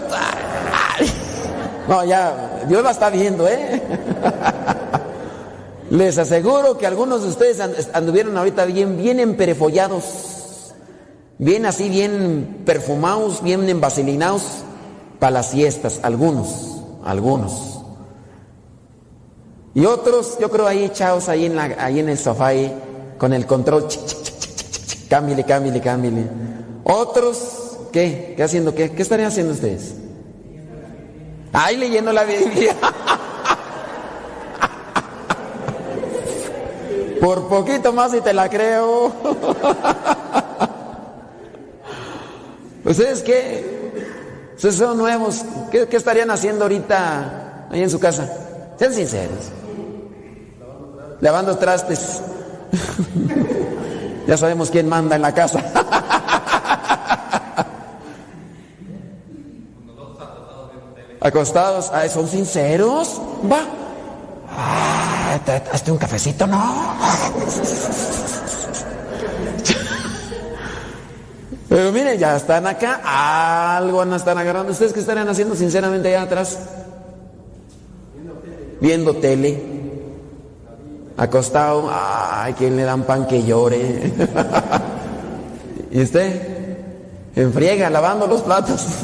No, ya, Dios la está viendo, ¿eh? *laughs* Les aseguro que algunos de ustedes and- anduvieron ahorita bien, bien emperefollados, bien así, bien perfumados, bien envaselinados para las siestas, algunos, algunos. Y otros, yo creo ahí echados ahí en, la, ahí en el sofá, ahí, con el control, cámbiale, cámbiale, cámbiale. Otros, ¿qué? ¿Qué haciendo qué? ¿Qué estarían haciendo ustedes? Ahí leyendo la Biblia. *laughs* Por poquito más y te la creo. *laughs* ¿Ustedes qué? Ustedes son nuevos. ¿Qué, estarían haciendo ahorita ahí en su casa? Sean sinceros. Lavando trastes. *laughs* ya sabemos quién manda en la casa. *laughs* Acostados. ¿Son sinceros? Va. Hazte un cafecito, no. Pero miren, ya están acá, algo no están agarrando. ¿Ustedes qué estarían haciendo sinceramente allá atrás? Viendo tele. Acostado, ay, ¿quién le dan pan que llore? *laughs* ¿Y usted? En friega, lavando los platos. *laughs*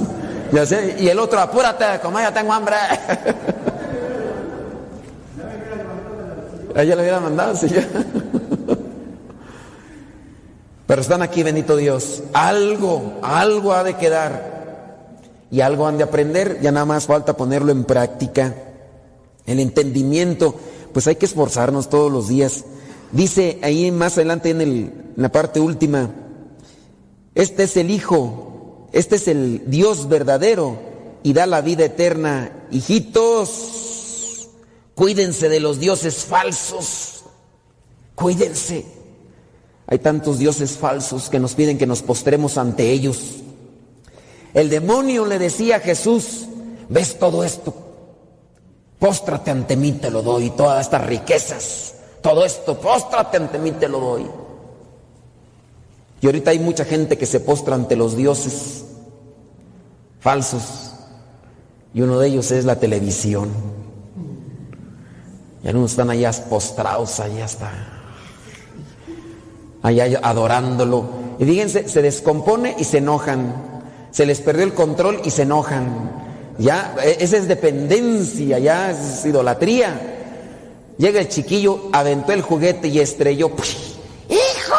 Y el otro, apúrate, como ya tengo hambre. *laughs* A ella le hubiera mandado, sí, ya. Pero están aquí, bendito Dios. Algo, algo ha de quedar. Y algo han de aprender. Ya nada más falta ponerlo en práctica. El entendimiento, pues hay que esforzarnos todos los días. Dice ahí más adelante en, en la parte última, este es el Hijo, este es el Dios verdadero y da la vida eterna. Hijitos, cuídense de los dioses falsos. Cuídense. Hay tantos dioses falsos que nos piden que nos postremos ante ellos. El demonio le decía a Jesús, ¿ves todo esto? Póstrate ante mí, te lo doy, todas estas riquezas, todo esto, póstrate ante mí, te lo doy. Y ahorita hay mucha gente que se postra ante los dioses falsos. Y uno de ellos es la televisión. Y algunos están allá postrados, allá está. Allá adorándolo. Y fíjense, se descompone y se enojan. Se les perdió el control y se enojan. Ya, e- esa es dependencia, ya es idolatría. Llega el chiquillo, aventó el juguete y estrelló. ¡Hijo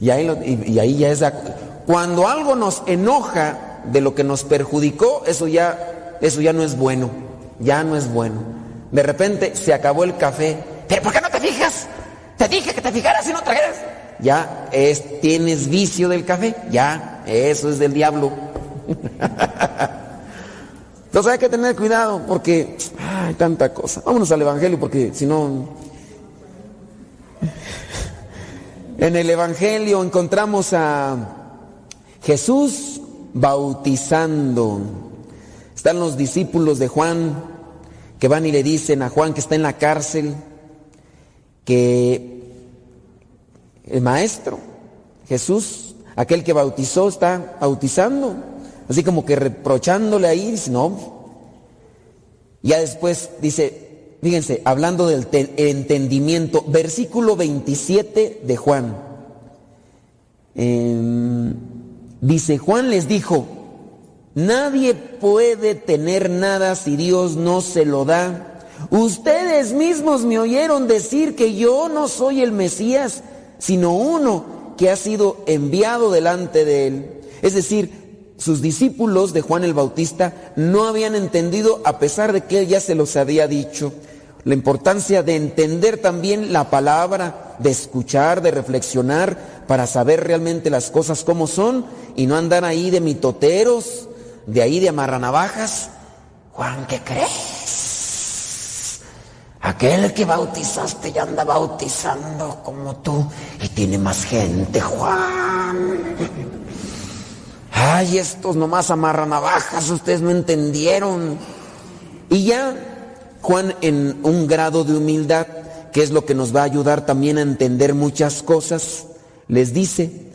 Y ahí, y, ahí ya es... Cuando algo nos enoja de lo que nos perjudicó, eso ya, eso ya no es bueno. Ya no es bueno. De repente se acabó el café. ¿Pero por qué no te fijas? Te dije que te fijaras y no trajeras. Ya es, tienes vicio del café. Ya, eso es del diablo. *laughs* Entonces hay que tener cuidado porque hay tanta cosa. Vámonos al Evangelio porque si no... En el Evangelio encontramos a Jesús bautizando. Están los discípulos de Juan que van y le dicen a Juan que está en la cárcel que el maestro Jesús, aquel que bautizó, está bautizando, así como que reprochándole ahí, dice, no. Ya después dice, fíjense, hablando del te- entendimiento, versículo 27 de Juan. Em, dice, Juan les dijo, nadie puede tener nada si Dios no se lo da. Ustedes mismos me oyeron decir que yo no soy el Mesías, sino uno que ha sido enviado delante de él. Es decir, sus discípulos de Juan el Bautista no habían entendido a pesar de que él ya se los había dicho. La importancia de entender también la palabra, de escuchar, de reflexionar, para saber realmente las cosas como son y no andar ahí de mitoteros, de ahí de amarranavajas. Juan, ¿qué crees? Aquel que bautizaste ya anda bautizando como tú y tiene más gente, Juan. Ay, estos nomás amarran navajas, ustedes no entendieron. Y ya Juan en un grado de humildad, que es lo que nos va a ayudar también a entender muchas cosas, les dice,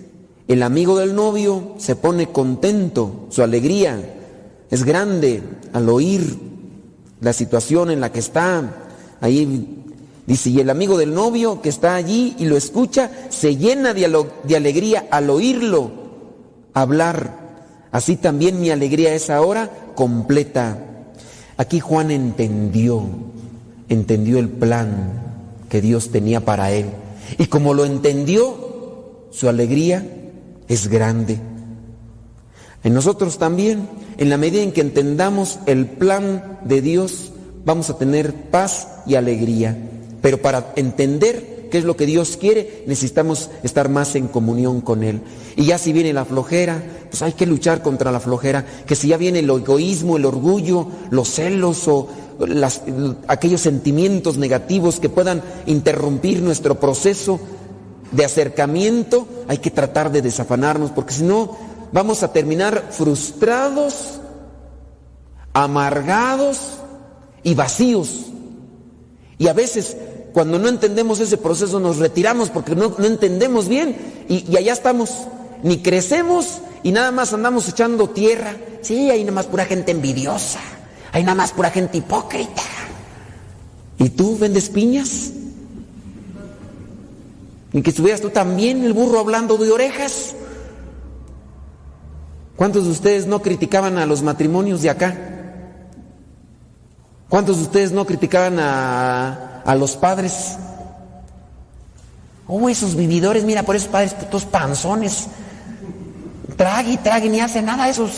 el amigo del novio se pone contento, su alegría es grande al oír la situación en la que está. Ahí dice, y el amigo del novio que está allí y lo escucha, se llena de, de alegría al oírlo hablar. Así también mi alegría es ahora completa. Aquí Juan entendió, entendió el plan que Dios tenía para él. Y como lo entendió, su alegría es grande. En nosotros también, en la medida en que entendamos el plan de Dios, vamos a tener paz y alegría. Pero para entender qué es lo que Dios quiere, necesitamos estar más en comunión con Él. Y ya si viene la flojera, pues hay que luchar contra la flojera. Que si ya viene el egoísmo, el orgullo, los celos o aquellos sentimientos negativos que puedan interrumpir nuestro proceso de acercamiento, hay que tratar de desafanarnos, porque si no, vamos a terminar frustrados, amargados y vacíos. Y a veces, cuando no entendemos ese proceso, nos retiramos porque no, no entendemos bien y, y allá estamos. Ni crecemos y nada más andamos echando tierra. Sí, hay nada más pura gente envidiosa. Hay nada más pura gente hipócrita. ¿Y tú vendes piñas? Ni que estuvieras tú también, el burro hablando de orejas. ¿Cuántos de ustedes no criticaban a los matrimonios de acá? ¿Cuántos de ustedes no criticaban a, a los padres? Oh, esos vividores, mira, por esos padres todos panzones. Trague y trague, ni hace nada esos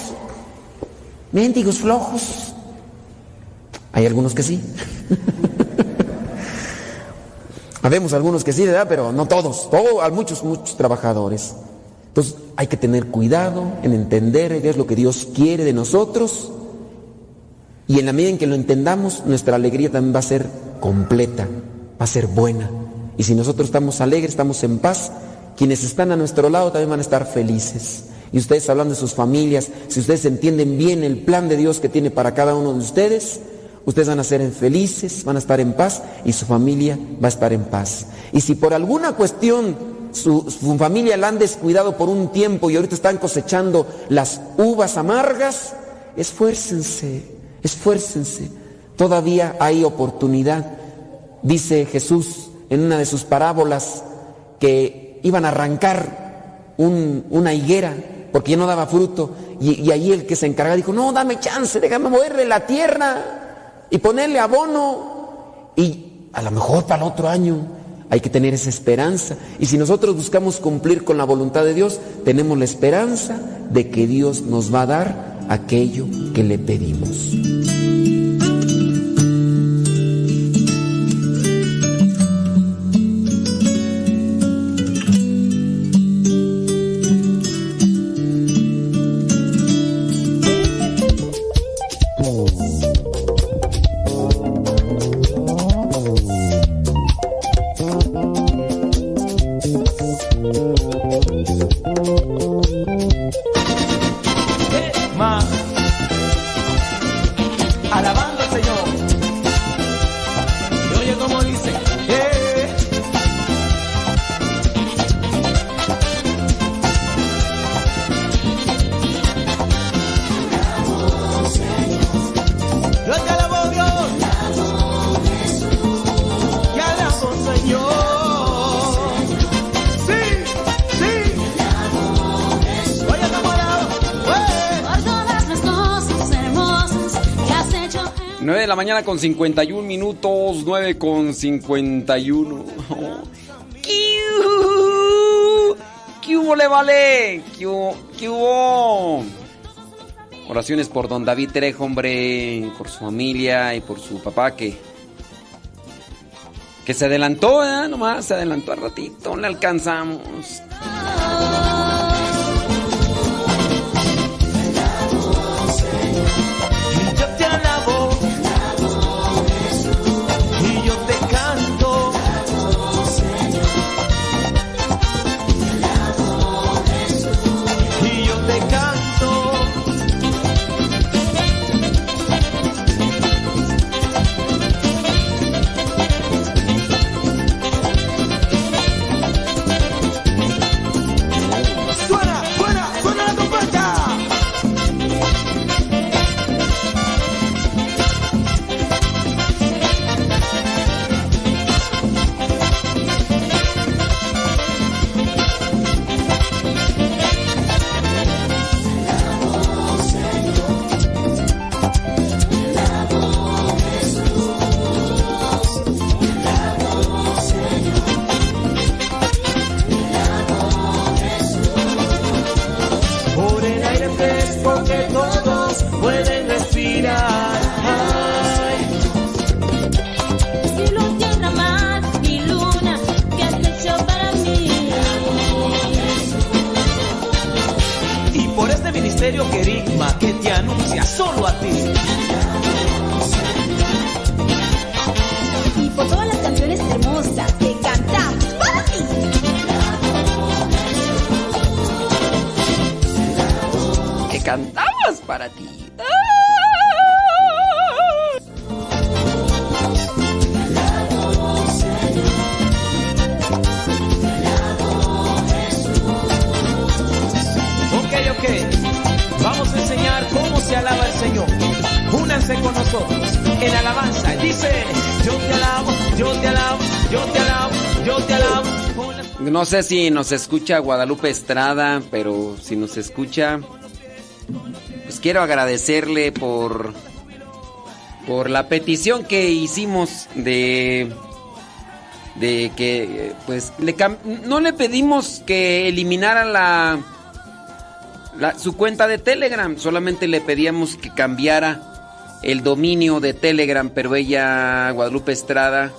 mendigos flojos. Hay algunos que sí. *laughs* Habemos algunos que sí, ¿verdad? Pero no todos, todos, hay muchos, muchos trabajadores. Entonces hay que tener cuidado en entender qué es lo que Dios quiere de nosotros. Y en la medida en que lo entendamos, nuestra alegría también va a ser completa, va a ser buena. Y si nosotros estamos alegres, estamos en paz, quienes están a nuestro lado también van a estar felices. Y ustedes hablando de sus familias, si ustedes entienden bien el plan de Dios que tiene para cada uno de ustedes, ustedes van a ser felices, van a estar en paz y su familia va a estar en paz. Y si por alguna cuestión su, familia la han descuidado por un tiempo y ahorita están cosechando las uvas amargas, esfuércense, esfuércense. Todavía hay oportunidad. Dice Jesús en una de sus parábolas que iban a arrancar un- una higuera porque ya no daba fruto. Y, y ahí el que se encargaba dijo, no, dame chance, déjame moverle la tierra y ponerle abono. Y a lo mejor para el otro año hay que tener esa esperanza. Y si nosotros buscamos cumplir con la voluntad de Dios, tenemos la esperanza de que Dios nos va a dar aquello que le pedimos. Con 51 minutos, 9 con 51. ¿Qué hubo? ¿Qué hubo, le vale? ¿Qué hubo? Oraciones por don David Trejo, hombre, por su familia y por su papá que que se adelantó, ¿eh? Nomás se adelantó al ratito, le alcanzamos. Para ti. Ok, ok, vamos a enseñar cómo se alaba el Señor. Únanse con nosotros en alabanza. Dice, yo te alabo, yo te alabo, yo te alabo, yo te alabo. No sé si nos escucha Guadalupe Estrada, pero si nos escucha, quiero agradecerle por por la petición que hicimos de de que pues le no le pedimos que eliminara la, la- su cuenta de Telegram, solamente le pedíamos que cambiara el dominio de Telegram, pero ella Guadalupe Estrada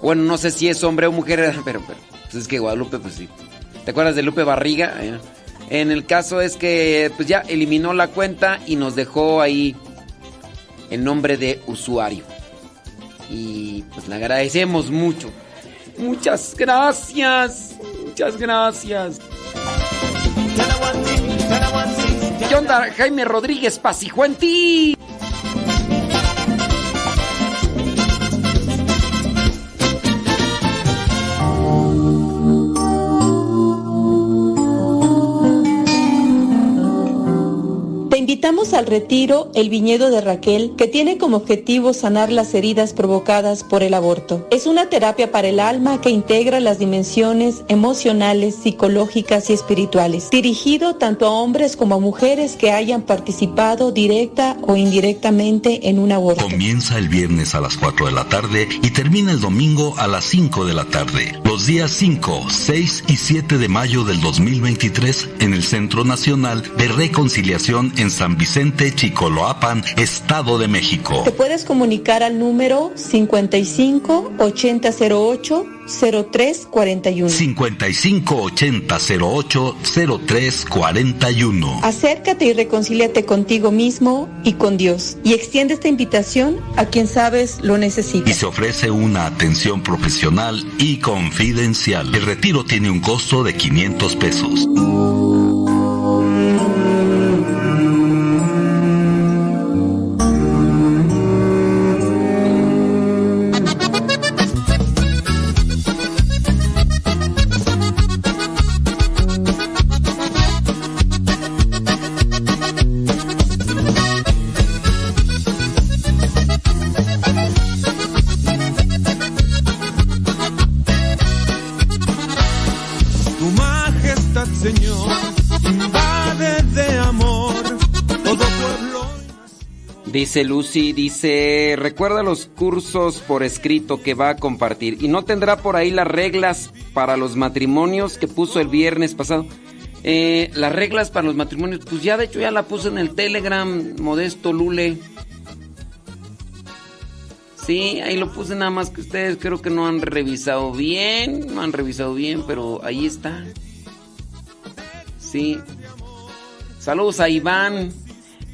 bueno, no sé si es hombre o mujer, *laughs* pero, pero pues es que Guadalupe, pues sí. ¿Te acuerdas de Lupe Barriga? Eh, En el caso es que pues ya eliminó la cuenta y nos dejó ahí el nombre de usuario. Y pues le agradecemos mucho. Muchas gracias. Muchas gracias. ¿Qué onda, Jaime Rodríguez? Te invitamos al retiro El Viñedo de Raquel, que tiene como objetivo sanar las heridas provocadas por el aborto. Es una terapia para el alma que integra las dimensiones emocionales, psicológicas y espirituales, dirigido tanto a hombres como a mujeres que hayan participado directa o indirectamente en un aborto. Comienza el viernes a las 4 de la tarde y termina el domingo a las 5 de la tarde. Los días 5, 6 y 7 de mayo del 2023 en el Centro Nacional de Reconciliación en San Vicente, Chicoloapan, Estado de México. Te puedes comunicar al número 55 8008 0341. 55 80 08 03 41. Acércate y reconcíliate contigo mismo y con Dios. Y extiende esta invitación a quien sabes lo necesita. Y se ofrece una atención profesional y confidencial. El retiro tiene un costo de 500 pesos. Dice Lucy, dice, recuerda los cursos por escrito que va a compartir y no tendrá por ahí las reglas para los matrimonios que puso el viernes pasado. Eh, las reglas para los matrimonios, pues ya de hecho ya la puse en el Telegram, Modesto Lule. Sí, ahí lo puse nada más que ustedes creo que no han revisado bien, no han revisado bien, pero ahí está. Sí. Saludos a Iván.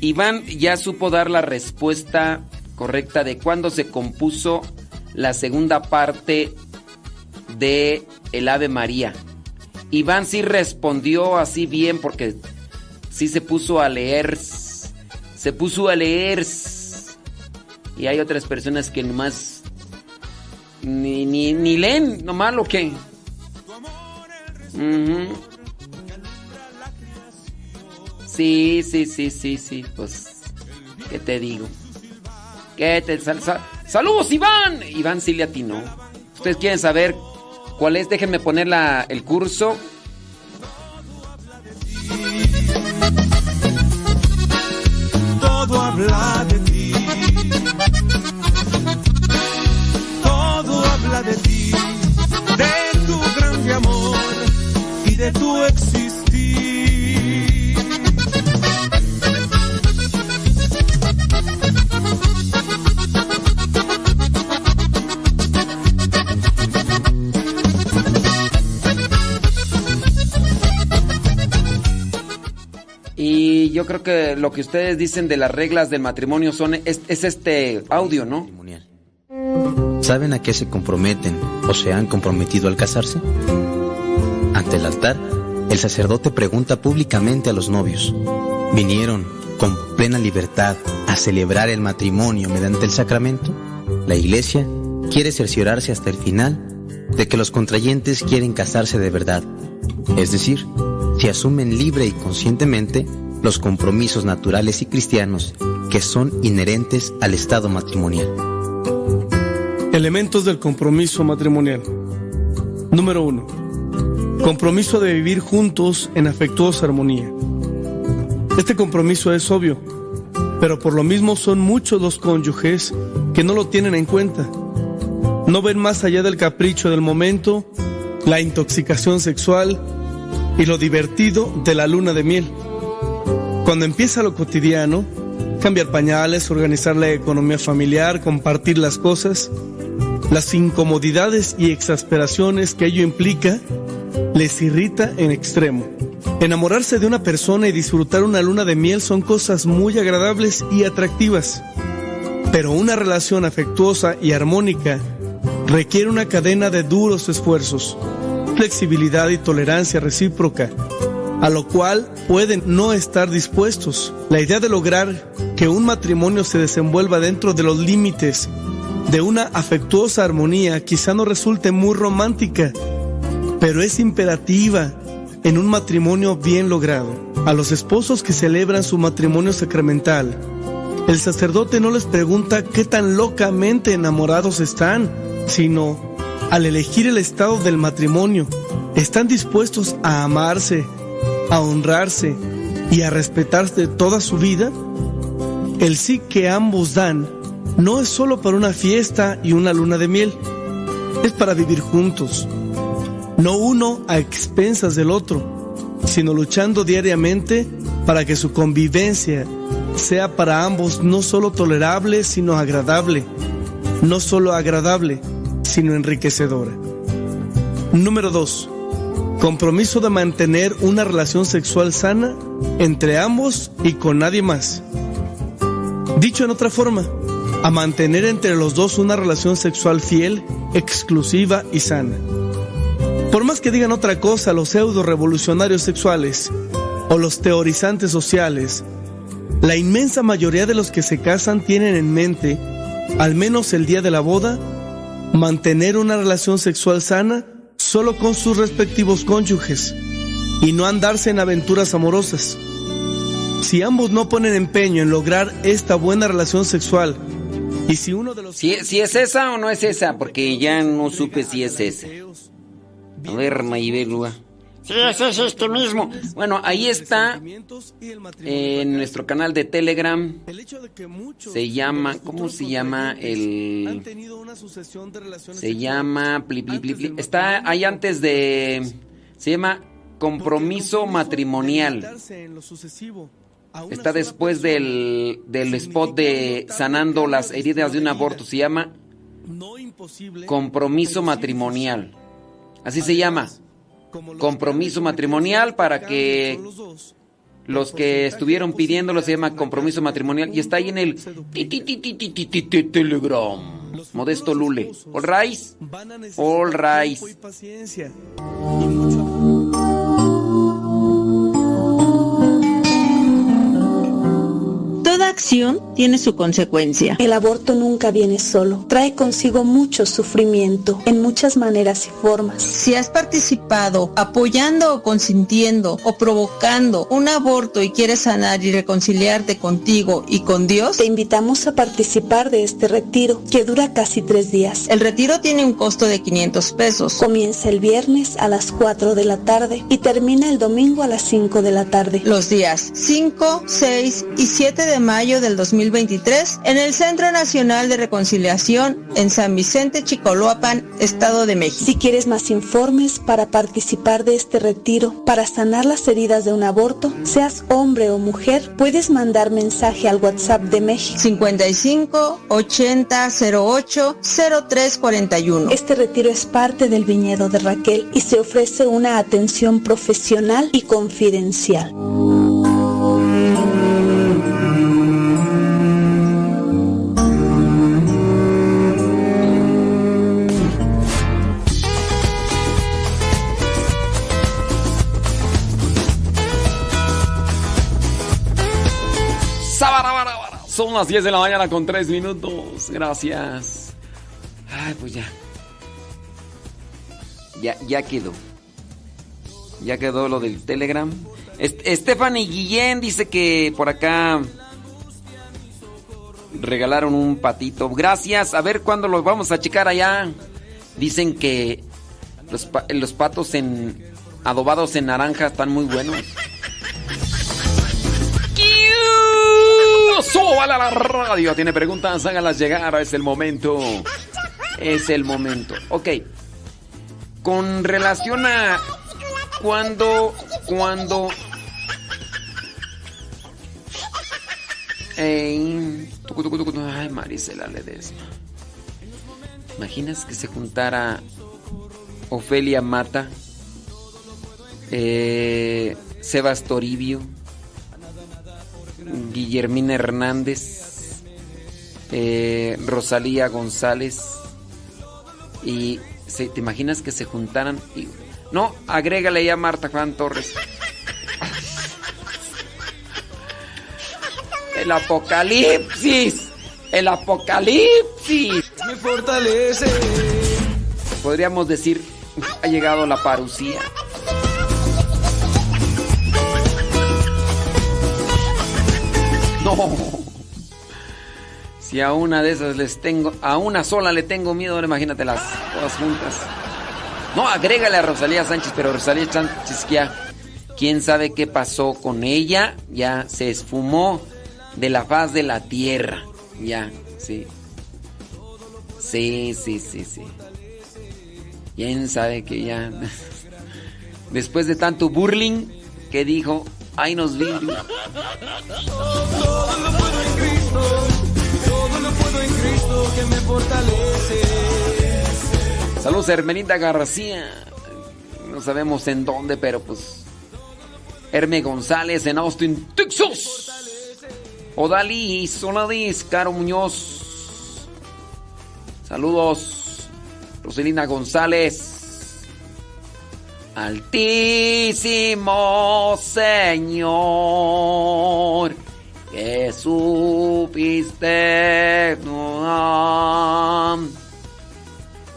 Iván ya supo dar la respuesta correcta de cuándo se compuso la segunda parte de El Ave María. Iván sí respondió así bien porque sí se puso a leer. Se puso a leer. Y hay otras personas que nomás ni, ni, ni leen, nomás lo que. Sí, sí, sí, sí, sí, pues, ¿qué te digo? ¿Qué te sal- sal- ¡Saludos, Iván! Iván sí le atinó. ¿Ustedes quieren saber cuál es? Déjenme poner el curso. todo habla de ti. Todo habla de ti, de tu grande amor y de tu existir. Y yo creo que lo que ustedes dicen de las reglas del matrimonio son es, es este audio, ¿no? ¿Saben a qué se comprometen o se han comprometido al casarse? Ante el altar, el sacerdote pregunta públicamente a los novios. ¿Vinieron con plena libertad a celebrar el matrimonio mediante el sacramento? La iglesia quiere cerciorarse hasta el final de que los contrayentes quieren casarse de verdad. Es decir, si asumen libre y conscientemente los compromisos naturales y cristianos que son inherentes al estado matrimonial. Elementos del compromiso matrimonial. Número 1. Compromiso de vivir juntos en afectuosa armonía. Este compromiso es obvio, pero por lo mismo son muchos los cónyuges que no lo tienen en cuenta. No ven más allá del capricho del momento, la intoxicación sexual y lo divertido de la luna de miel. Cuando empieza lo cotidiano, cambiar pañales, organizar la economía familiar, compartir las cosas, las incomodidades y exasperaciones que ello implica, les irrita en extremo. Enamorarse de una persona y disfrutar una luna de miel son cosas muy agradables y atractivas. Pero una relación afectuosa y armónica requiere una cadena de duros esfuerzos, flexibilidad y tolerancia recíproca, a lo cual pueden no estar dispuestos. La idea de lograr que un matrimonio se desenvuelva dentro de los límites de una afectuosa armonía quizá no resulte muy romántica, pero es imperativa en un matrimonio bien logrado. A los esposos que celebran su matrimonio sacramental, el sacerdote no les pregunta qué tan locamente enamorados están, sino al elegir el estado del matrimonio, están dispuestos a amarse, a honrarse y a respetarse toda su vida. El sí que ambos dan no es solo para una fiesta y una luna de miel, es para vivir juntos, no uno a expensas del otro, sino luchando diariamente para que su convivencia sea para ambos no solo tolerable, sino agradable, no solo agradable, sino enriquecedora. Número 2. Compromiso de mantener una relación sexual sana entre ambos y con nadie más. Dicho en otra forma, a mantener entre los dos una relación sexual fiel, exclusiva y sana. Por más que digan otra cosa los pseudo revolucionarios sexuales o los teorizantes sociales, la inmensa mayoría de los que se casan tienen en mente, al menos el día de la boda, mantener una relación sexual sana solo con sus respectivos cónyuges y no andarse en aventuras amorosas. Si ambos no ponen empeño en lograr esta buena relación sexual y si uno de los... Si, si es esa o no es esa, porque ya no supe si es esa. A ver, Mayibelua. Sí, ese es este mismo. Bueno, ahí está en nuestro canal de Telegram. Se llama, ¿cómo se llama el? Se llama, pli, pli, pli, pli. está ahí antes de, se llama compromiso matrimonial. Está después del, del spot de sanando las heridas de un aborto. Se llama compromiso matrimonial. Así se llama compromiso matrimonial para que los que estuvieron pidiéndolo se llama compromiso matrimonial y está ahí en el telegram. Modesto Lule. All rise. All rise. Acción tiene su consecuencia. El aborto nunca viene solo, trae consigo mucho sufrimiento en muchas maneras y formas. Si has participado apoyando o consintiendo o provocando un aborto y quieres sanar y reconciliarte contigo y con Dios, te invitamos a participar de este retiro que dura casi tres días. El retiro tiene un costo de 500 pesos. Comienza el viernes a las 4 de la tarde y termina el domingo a las 5 de la tarde. Los días 5, 6 y 7 de mayo del 2023 en el Centro Nacional de Reconciliación en San Vicente Chicoloapan, Estado de México. Si quieres más informes para participar de este retiro, para sanar las heridas de un aborto, seas hombre o mujer, puedes mandar mensaje al WhatsApp de México 55 80 08 03 41. Este retiro es parte del viñedo de Raquel y se ofrece una atención profesional y confidencial. Son las 10 de la mañana con 3 minutos. Gracias. Ay, pues ya. Ya, ya quedó. Ya quedó lo del Telegram. Stephanie Guillén dice que por acá regalaron un patito. Gracias. A ver cuándo los vamos a checar allá. Dicen que los, los patos en adobados en naranja están muy buenos. ¡Súbale a la radio! Tiene preguntas, hágalas llegar. Es el momento. Es el momento. Ok. Con relación a cuando, cuando... Ey, ay, Marisela Ledesma. ¿Imaginas que se juntara Ofelia Mata, eh, Sebas Toribio, Guillermina Hernández, eh, Rosalía González y se- ¿te imaginas que se juntaran? Y- no, agrégale ya a Marta Juan Torres. El apocalipsis, el apocalipsis. Me fortalece. Podríamos decir, ha llegado la parucía. No. Si a una de esas les tengo, a una sola le tengo miedo, ahora imagínatelas todas juntas. No, agrégale a Rosalía Sánchez, pero Rosalía Sánchez ya, quién sabe qué pasó con ella, ya se esfumó de la faz de la tierra. Ya, sí. Sí, sí, sí, sí. Quién sabe que ya. *laughs* Después de tanto burling que dijo, ay nos vimos. Lo puedo en Cristo. Todo lo puedo en Cristo que me fortalece. Saludos Hermelinda García. No sabemos en dónde, pero pues. Herme González en Austin, Texas. Odalí, Soladis, Caro Muñoz. Saludos. Roselina González. Altísimo Señor, que supiste.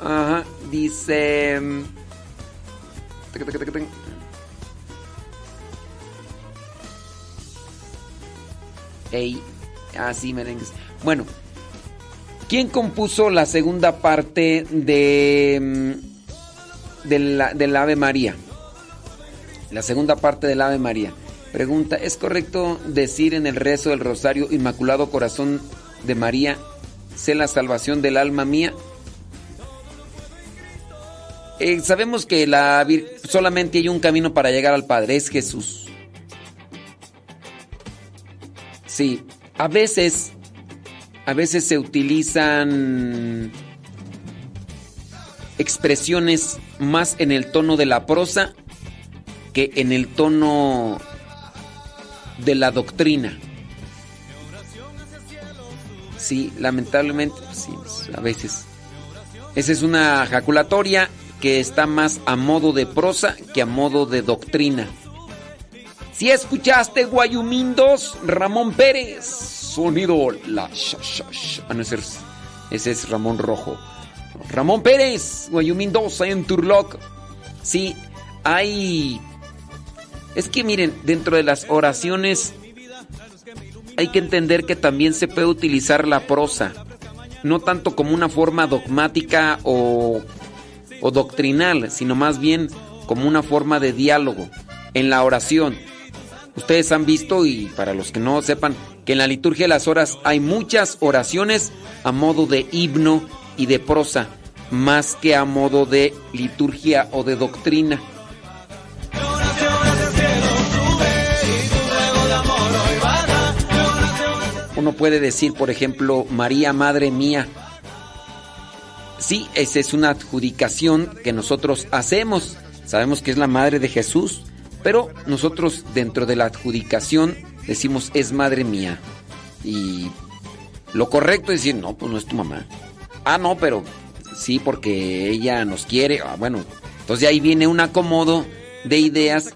Ajá, dice. Ey, así merengues. Bueno, ¿quién compuso la segunda parte de. De la- del Ave María? La segunda parte del Ave María. Pregunta, ¿es correcto decir en el rezo del Rosario Inmaculado Corazón de María, sé la salvación del alma mía? Eh, sabemos que la, solamente hay un camino para llegar al Padre, es Jesús. Sí, a veces, a veces se utilizan expresiones más en el tono de la prosa que en el tono de la doctrina. Sí, lamentablemente, pues sí, pues, a veces. Esa es una jaculatoria que está más a modo de prosa que a modo de doctrina. Si escuchaste Guayumindos, Ramón Pérez, sonido la sha. Ah, no, ese es, ese es Ramón Rojo. Ramón Pérez, Guayumindos, ahí en Turloc. Sí, hay. Es que miren, dentro de las oraciones hay que entender que también se puede utilizar la prosa, no tanto como una forma dogmática o, o doctrinal, sino más bien como una forma de diálogo en la oración. Ustedes han visto, y para los que no sepan, que en la liturgia de las horas hay muchas oraciones a modo de himno y de prosa, más que a modo de liturgia o de doctrina. Uno puede decir, por ejemplo, María, Madre mía. Sí, esa es una adjudicación que nosotros hacemos. Sabemos que es la Madre de Jesús, pero nosotros dentro de la adjudicación decimos es Madre mía. Y lo correcto es decir, no, pues no es tu mamá. Ah, no, pero sí, porque ella nos quiere. Ah, bueno, entonces ahí viene un acomodo de ideas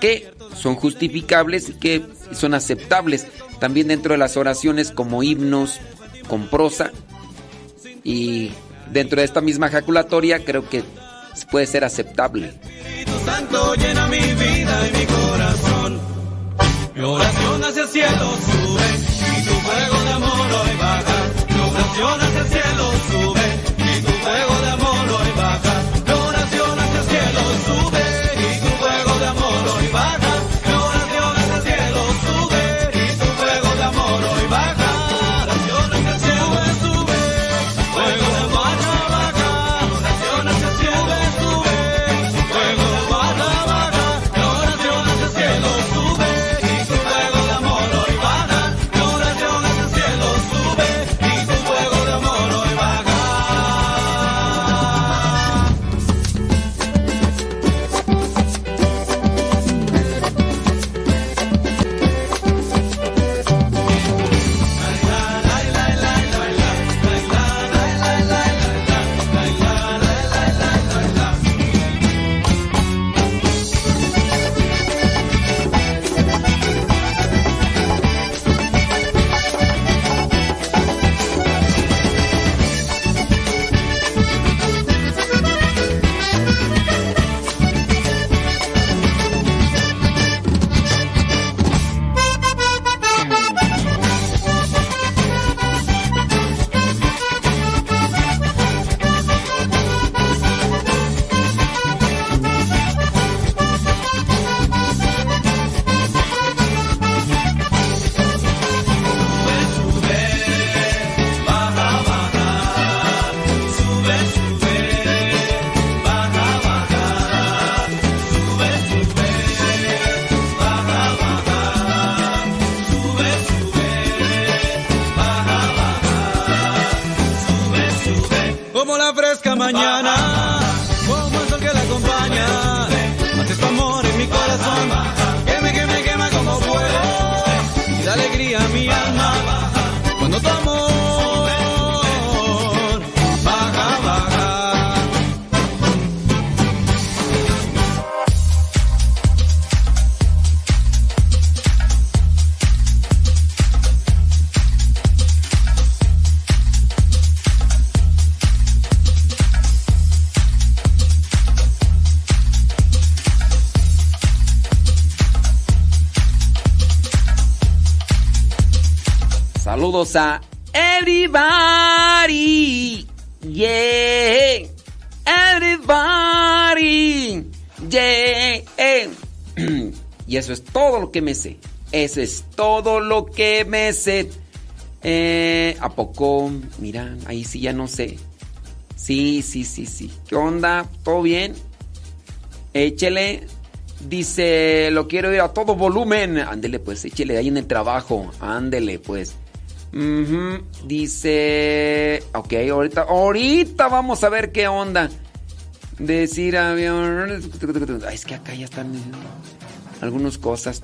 que son justificables y que son aceptables también dentro de las oraciones como himnos con prosa y dentro de esta misma jaculatoria creo que puede ser aceptable. Santo llena mi vida y mi corazón. Mi oración hacia el cielo sube y tu fuego de amor hoy baja. Mañana, que me sé. Eso es todo lo que me sé. Eh, ¿A poco? Mira, ahí sí ya no sé. Sí, sí, sí, sí. ¿Qué onda? ¿Todo bien? Échele. Dice, lo quiero ir a todo volumen. Ándele, pues, échele ahí en el trabajo. Ándele, pues. Dice, ok, ahorita, ahorita vamos a ver qué onda. Decir avión. Ay, es que acá ya están algunas cosas.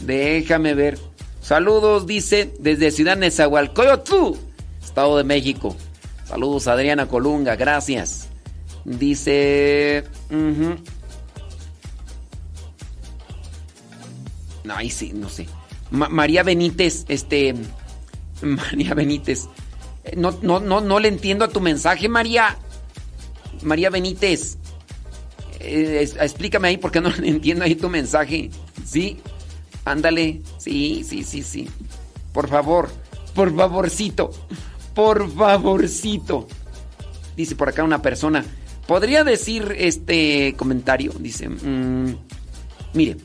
Déjame ver. Saludos, dice, desde Ciudad Nezahualcóyotl, Estado de México. Saludos, Adriana Colunga, gracias. Dice. No, ahí sí, no sé. Ma- María Benítez, este. *laughs* María Benítez. No, no, no, no le entiendo a tu mensaje, María. María Benítez. Eh, explícame ahí porque no *laughs* entiendo ahí tu mensaje. ¿Sí? Ándale. Sí, sí, sí, sí. Por favor. Por favorcito. Por favorcito. Dice por acá una persona. ¿Podría decir este comentario? Dice. mm, mire.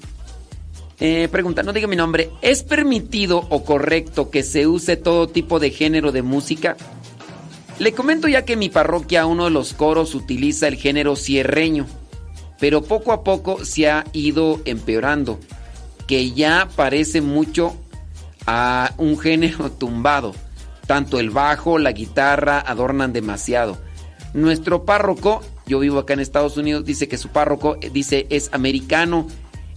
Eh, pregunta, no diga mi nombre. ¿Es permitido o correcto que se use todo tipo de género de música? Le comento ya que en mi parroquia uno de los coros utiliza el género cierreño, pero poco a poco se ha ido empeorando, que ya parece mucho a un género *laughs* tumbado. Tanto el bajo, la guitarra adornan demasiado. Nuestro párroco, yo vivo acá en Estados Unidos, dice que su párroco eh, dice es americano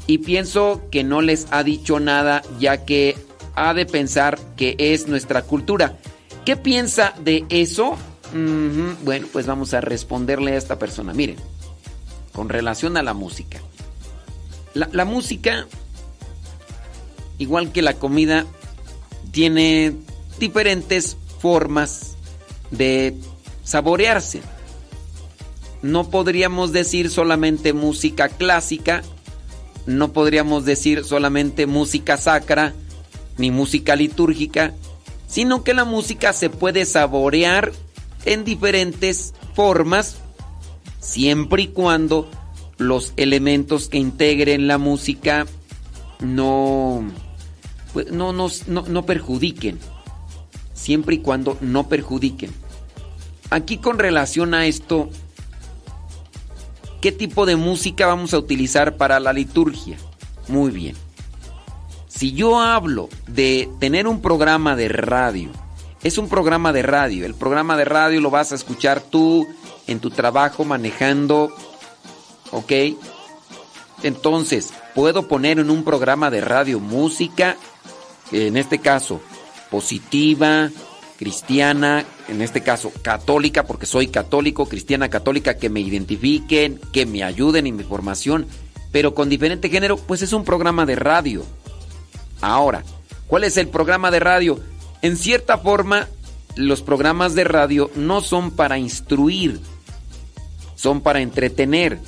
y pienso que no les ha dicho nada ya que ha de pensar que es nuestra cultura. ¿Qué piensa de eso? Bueno, pues vamos a responderle a esta persona. Miren, con relación a la música. La, música, igual que la comida, tiene diferentes formas de saborearse. No podríamos decir solamente música clásica, no podríamos decir solamente música sacra, ni música litúrgica, sino que la música se puede saborear en diferentes formas, siempre y cuando los elementos que integren la música no, pues, no, nos- no, no perjudiquen, siempre y cuando no perjudiquen. Aquí con relación a esto, ¿qué tipo de música vamos a utilizar para la liturgia? Muy bien. Si yo hablo de tener un programa de radio, es un programa de radio. El programa de radio lo vas a escuchar tú en tu trabajo manejando, ¿ok? Entonces, puedo poner en un programa de radio música, en este caso, positiva, cristiana, en este caso, católica, porque soy católico, cristiana, católica, que me identifiquen, que me ayuden en mi formación, pero con diferente género, pues es un programa de radio. Ahora, ¿cuál es el programa de radio? En cierta forma, los programas de radio no son para instruir, son para entretener.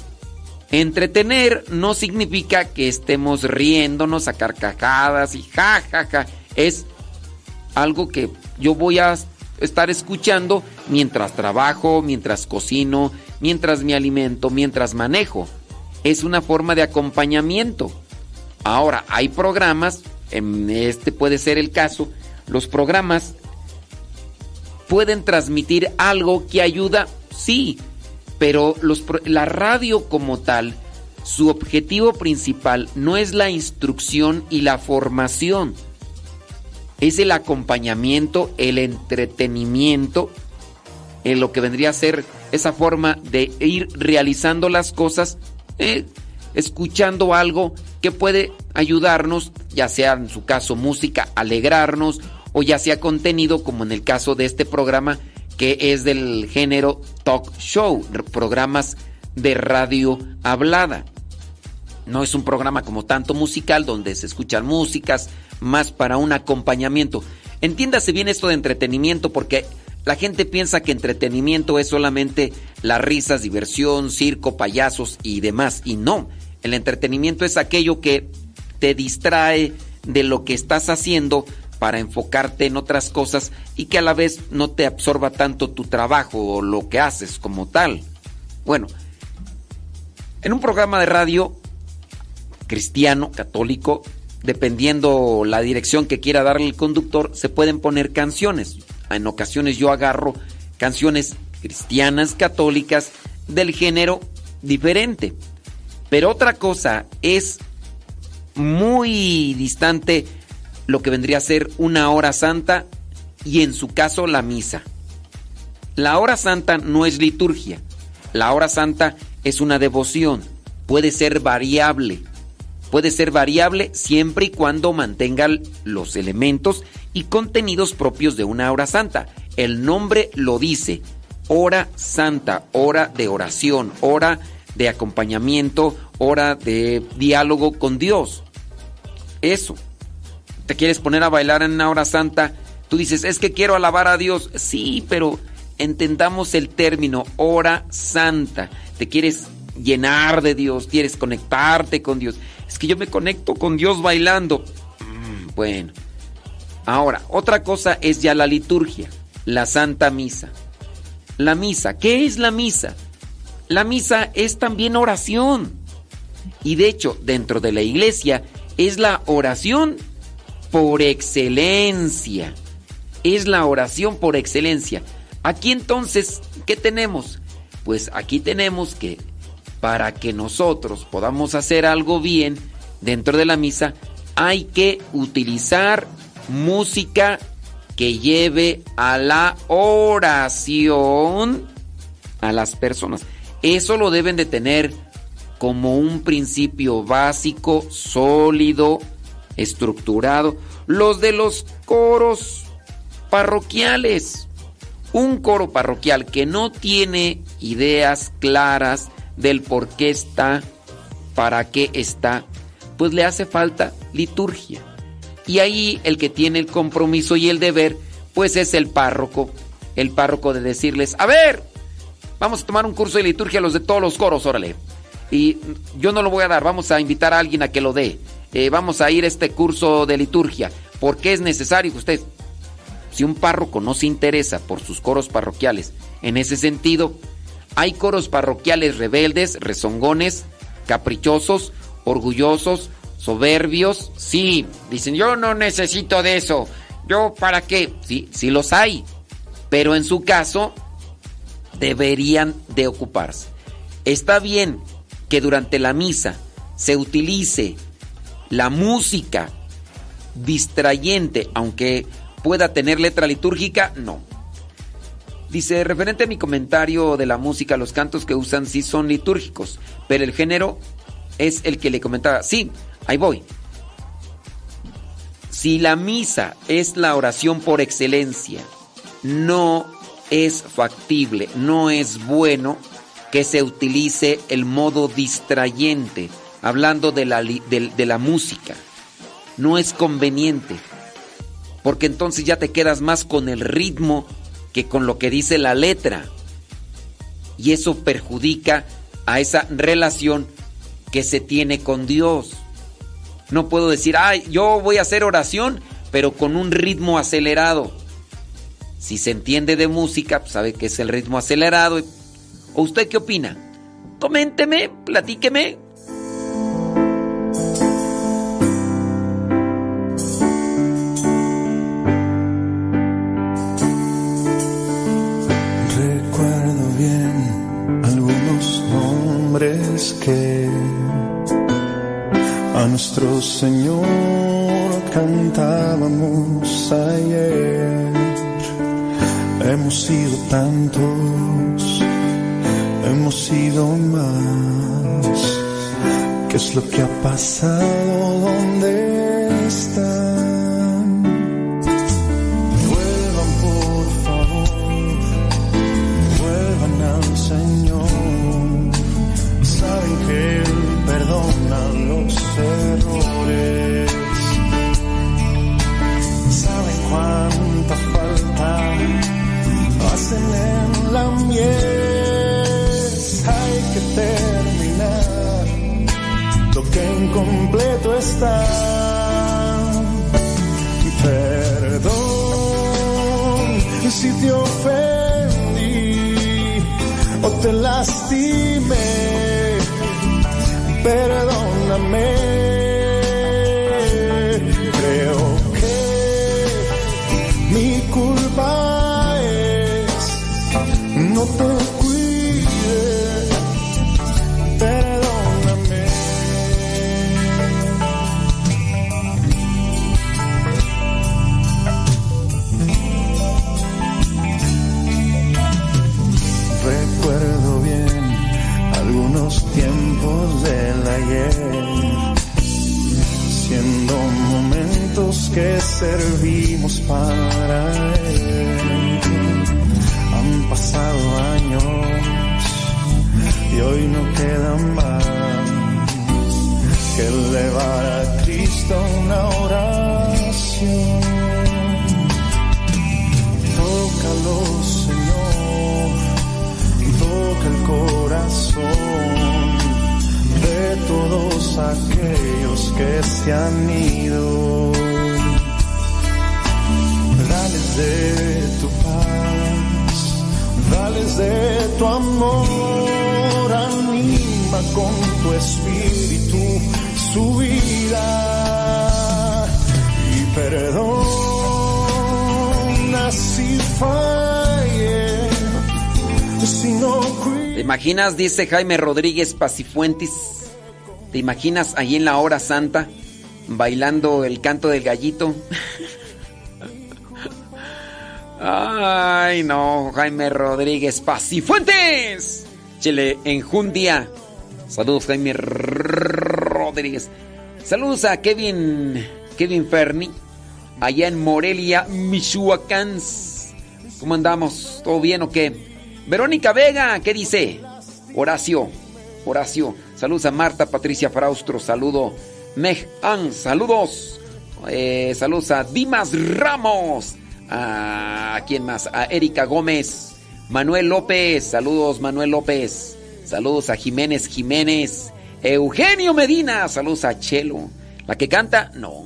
Entretener no significa que estemos riéndonos a carcajadas y ja, ja, ja. Es algo que yo voy a estar escuchando mientras trabajo, mientras cocino, mientras me alimento, mientras manejo. Es una forma de acompañamiento. Ahora, hay programas, en este puede ser el caso, los programas pueden transmitir algo que ayuda, sí, pero los, la radio como tal, su objetivo principal no es la instrucción y la formación, es el acompañamiento, el entretenimiento, en lo que vendría a ser esa forma de ir realizando las cosas, eh, escuchando algo que puede ayudarnos, ya sea en su caso música, alegrarnos, o ya sea contenido, como en el caso de este programa, que es del género talk show, programas de radio hablada. No es un programa como tanto musical donde se escuchan músicas, más para un acompañamiento. Entiéndase bien esto de entretenimiento porque la gente piensa que entretenimiento es solamente las risas, diversión, circo, payasos y demás. Y no, el entretenimiento es aquello que te distrae de lo que estás haciendo para enfocarte en otras cosas y que a la vez no te absorba tanto tu trabajo o lo que haces como tal. Bueno, en un programa de radio cristiano, católico, dependiendo la dirección que quiera darle el conductor, se pueden poner canciones. En ocasiones yo agarro canciones cristianas, católicas, del género diferente. Pero otra cosa es muy distante lo que vendría a ser una hora santa y en su caso la misa. La hora santa no es liturgia. La hora santa es una devoción. Puede ser variable. Puede ser variable siempre y cuando mantenga los elementos y contenidos propios de una hora santa. El nombre lo dice. Hora santa, hora de oración, hora de acompañamiento, hora de diálogo con Dios. Eso. ¿Te quieres poner a bailar en una hora santa? Tú dices, es que quiero alabar a Dios. Sí, pero entendamos el término hora santa. Te quieres llenar de Dios, quieres conectarte con Dios. Es que yo me conecto con Dios bailando. Mm, bueno. Ahora, otra cosa es ya la liturgia, la Santa Misa. La misa, ¿qué es la misa? La misa es también oración. Y de hecho, dentro de la iglesia es la oración por excelencia. Es la oración por excelencia. Aquí entonces, ¿qué tenemos? Pues aquí tenemos que para que nosotros podamos hacer algo bien dentro de la misa, hay que utilizar música que lleve a la oración a las personas. Eso lo deben de tener como un principio básico, sólido, estructurado. Los de los coros parroquiales. Un coro parroquial que no tiene ideas claras del por qué está, para qué está, pues le hace falta liturgia. Y ahí el que tiene el compromiso y el deber, pues es el párroco. El párroco de decirles, a ver, vamos a tomar un curso de liturgia los de todos los coros, órale. Y yo no lo voy a dar, vamos a invitar a alguien a que lo dé. Eh, vamos a ir a este curso de liturgia. porque es necesario usted, si un párroco no se interesa por sus coros parroquiales, en ese sentido, hay coros parroquiales rebeldes, rezongones, caprichosos, orgullosos, soberbios. Sí, dicen, yo no necesito de eso. ¿Yo para qué? Sí, sí los hay. Pero en su caso, deberían de ocuparse. Está bien que durante la misa se utilice la música distrayente, aunque pueda tener letra litúrgica, no. Dice, referente a mi comentario de la música, los cantos que usan sí son litúrgicos, pero el género es el que le comentaba. Sí, ahí voy. Si la misa es la oración por excelencia, no es factible, no es bueno que se utilice el modo distrayente, hablando de la, de, la música. No es conveniente, porque entonces ya te quedas más con el ritmo que con lo que dice la letra. Y eso perjudica a esa relación que se tiene con Dios. No puedo decir, ay, yo voy a hacer oración, pero con un ritmo acelerado. Si se entiende de música, pues sabe que es el ritmo acelerado. ¿O usted qué opina? Coménteme, platíqueme. Nombres que a nuestro Señor cantábamos ayer. Hemos sido tantos, hemos sido más. ¿Qué es lo que ha pasado? ¿Dónde Hay que terminar lo que incompleto está. Perdón si te ofendí o te lastimé. Perdón perdóname. No te cuide. Perdóname. Recuerdo bien algunos tiempos del ayer, siendo momentos que servimos para él. Hoy no queda más que elevar a Cristo una oración. Tócalo, Señor, toca el corazón de todos aquellos que se han ido. Dales de tu paz, dales de tu amor, con tu espíritu su vida y perdona si fallé, si no ¿Te imaginas, dice Jaime Rodríguez Pacifuentes? ¿Te imaginas ahí en la hora santa bailando el canto del gallito? Ay, no, Jaime Rodríguez Pacifuentes. Chile, enjundia. Saludos, Jaime Rodríguez. Saludos a Kevin, Kevin Ferni, allá en Morelia, Michoacán. ¿Cómo andamos? ¿Todo bien o qué? Verónica Vega, ¿qué dice? Horacio, Horacio. Saludos a Marta Patricia Fraustro, saludo. Meg An, saludos. Eh, saludos a Dimas Ramos. ¿A quién más? A Erika Gómez. Manuel López, saludos Manuel López. Saludos a Jiménez Jiménez. Eugenio Medina, saludos a Chelo. La que canta, no.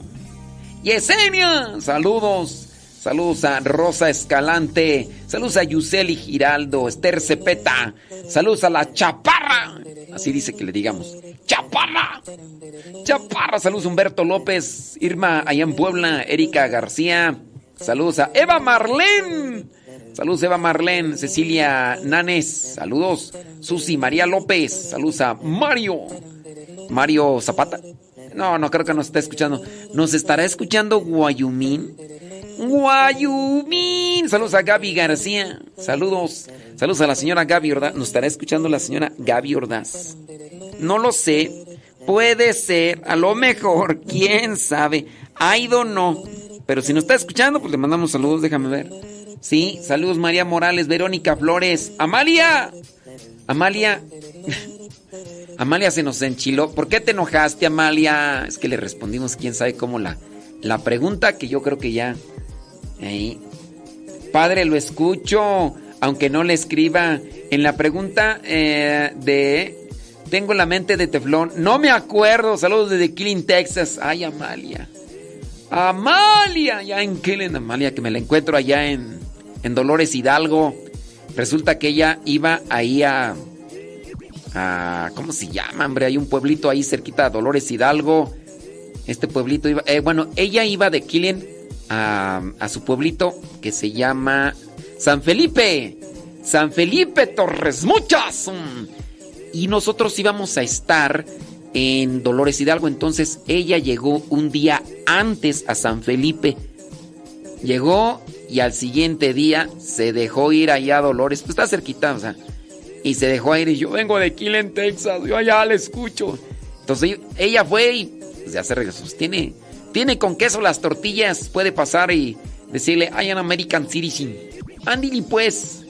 Yesenia, saludos. Saludos a Rosa Escalante. Saludos a Yuseli Giraldo, Esther Cepeta. Saludos a la Chaparra. Así dice que le digamos. Chaparra. Chaparra. Saludos a Humberto López. Irma allá en Puebla. Erika García. Saludos a Eva Marlén. Saludos Eva Marlén. Cecilia Nanes. Saludos. Susi María López. Saludos a Mario. Mario Zapata. No, no creo que nos esté escuchando. ¿Nos estará escuchando Guayumín? Guayumín. Saludos a Gaby García. Saludos. Saludos a la señora Gaby Ordaz. ¿Nos estará escuchando la señora Gaby Ordaz? No lo sé. Puede ser. A lo mejor. *laughs* ¿Quién sabe? Ha ido no. Pero si nos está escuchando, pues le mandamos saludos. Déjame ver. Sí, saludos María Morales, Verónica Flores. Amalia. Amalia. *laughs* Amalia se nos enchiló. ¿Por qué te enojaste, Amalia? Es que le respondimos, quién sabe cómo la, la pregunta que yo creo que ya. Padre, lo escucho, aunque no le escriba. En la pregunta eh, de. Tengo la mente de teflón. No me acuerdo. Saludos desde Killing, Texas. Ay, Amalia. Amalia, ya en Killing, Amalia, que me la encuentro allá en, en Dolores Hidalgo. Resulta que ella iba ahí a, a. ¿Cómo se llama, hombre? Hay un pueblito ahí cerquita de Dolores Hidalgo. Este pueblito iba. eh, bueno, ella iba de Killian a, a su pueblito que se llama San Felipe. San Felipe Torres Muchas. Y nosotros íbamos a estar en Dolores Hidalgo. Entonces ella llegó un día antes a San Felipe. Llegó y al siguiente día se dejó ir allá a Dolores. Pues está cerquita, o sea. Y se dejó ir y yo vengo de Killen, Texas. Yo allá la escucho. Entonces ella fue y pues, ya se regresó. Tiene, tiene con queso las tortillas. Puede pasar y decirle, I am American Citizen. Andy, pues.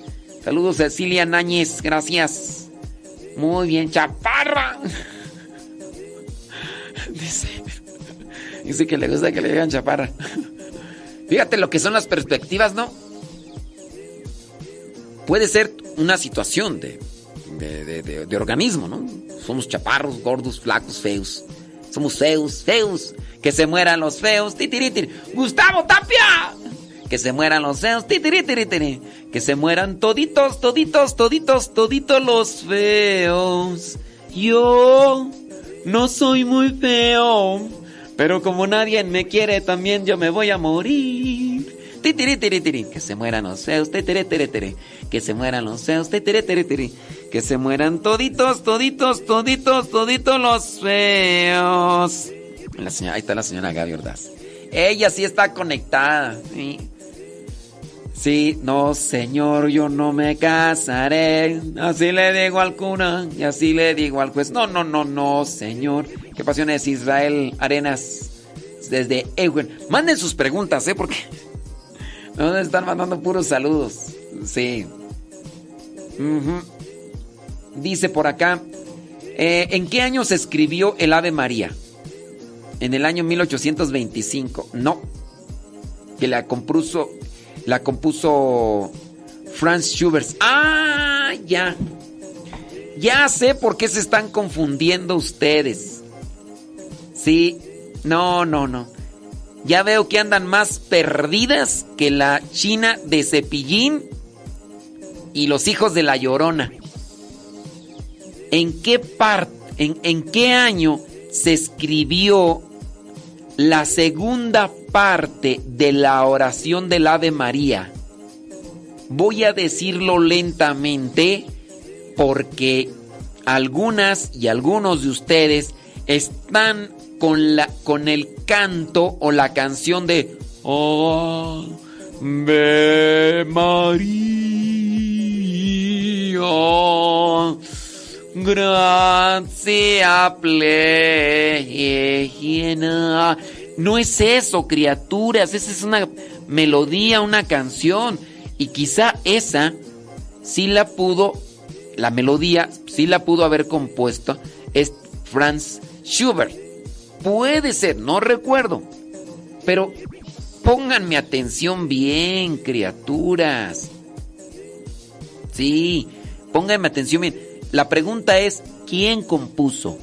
Saludos Cecilia Náñez. Gracias. Muy bien, chaparra. *laughs* Dice, *laughs* dice que le gusta que le digan chaparra. *laughs* Fíjate lo que son las perspectivas, ¿no? Puede ser una situación de, de, de- de- organismo, ¿no? Somos chaparros, gordos, flacos, feos. Somos feos, feos. Que se mueran los feos. Titiritir. Gustavo Tapia. Que se mueran los feos. Titiritir. Que se mueran toditos, toditos, toditos, toditos los feos. Yo No soy muy feo, pero como nadie me quiere, también yo me voy a morir. Que se mueran los feos. Que se mueran los feos. Que se mueran toditos, toditos, toditos, toditos los feos. La señora, ahí está la señora Gaby Ordaz. Ella sí está conectada. Sí. Sí, no, señor, yo no me casaré. Así le digo al cura y así le digo al juez. No, no, no, no, señor. ¿Qué pasiones Israel Arenas desde Ewen? Manden sus preguntas, ¿eh? Porque *laughs* nos están mandando puros saludos. Sí. Dice por acá, eh, ¿en qué año se escribió el Ave María? En el año 1825. No. Que la compuso, la compuso Franz Schubert. Ah, ya. Ya sé por qué se están confundiendo ustedes. Sí, no, no, no. Ya veo que andan más perdidas que la China de Cepillín y los hijos de la Llorona. ¿En qué parte, en, en qué año se escribió la segunda parte de la oración del Ave María? Voy a decirlo lentamente porque algunas y algunos de ustedes están con, la, con el canto o la canción de Ave María. Gracia plena. No es eso, criaturas. Esa es una melodía, una canción. Y quizá esa sí la pudo, la melodía sí la pudo haber compuesto es Franz Schubert. Puede ser, no recuerdo. Pero pónganme atención bien, criaturas. Sí, pónganme atención bien. La pregunta es, ¿quién compuso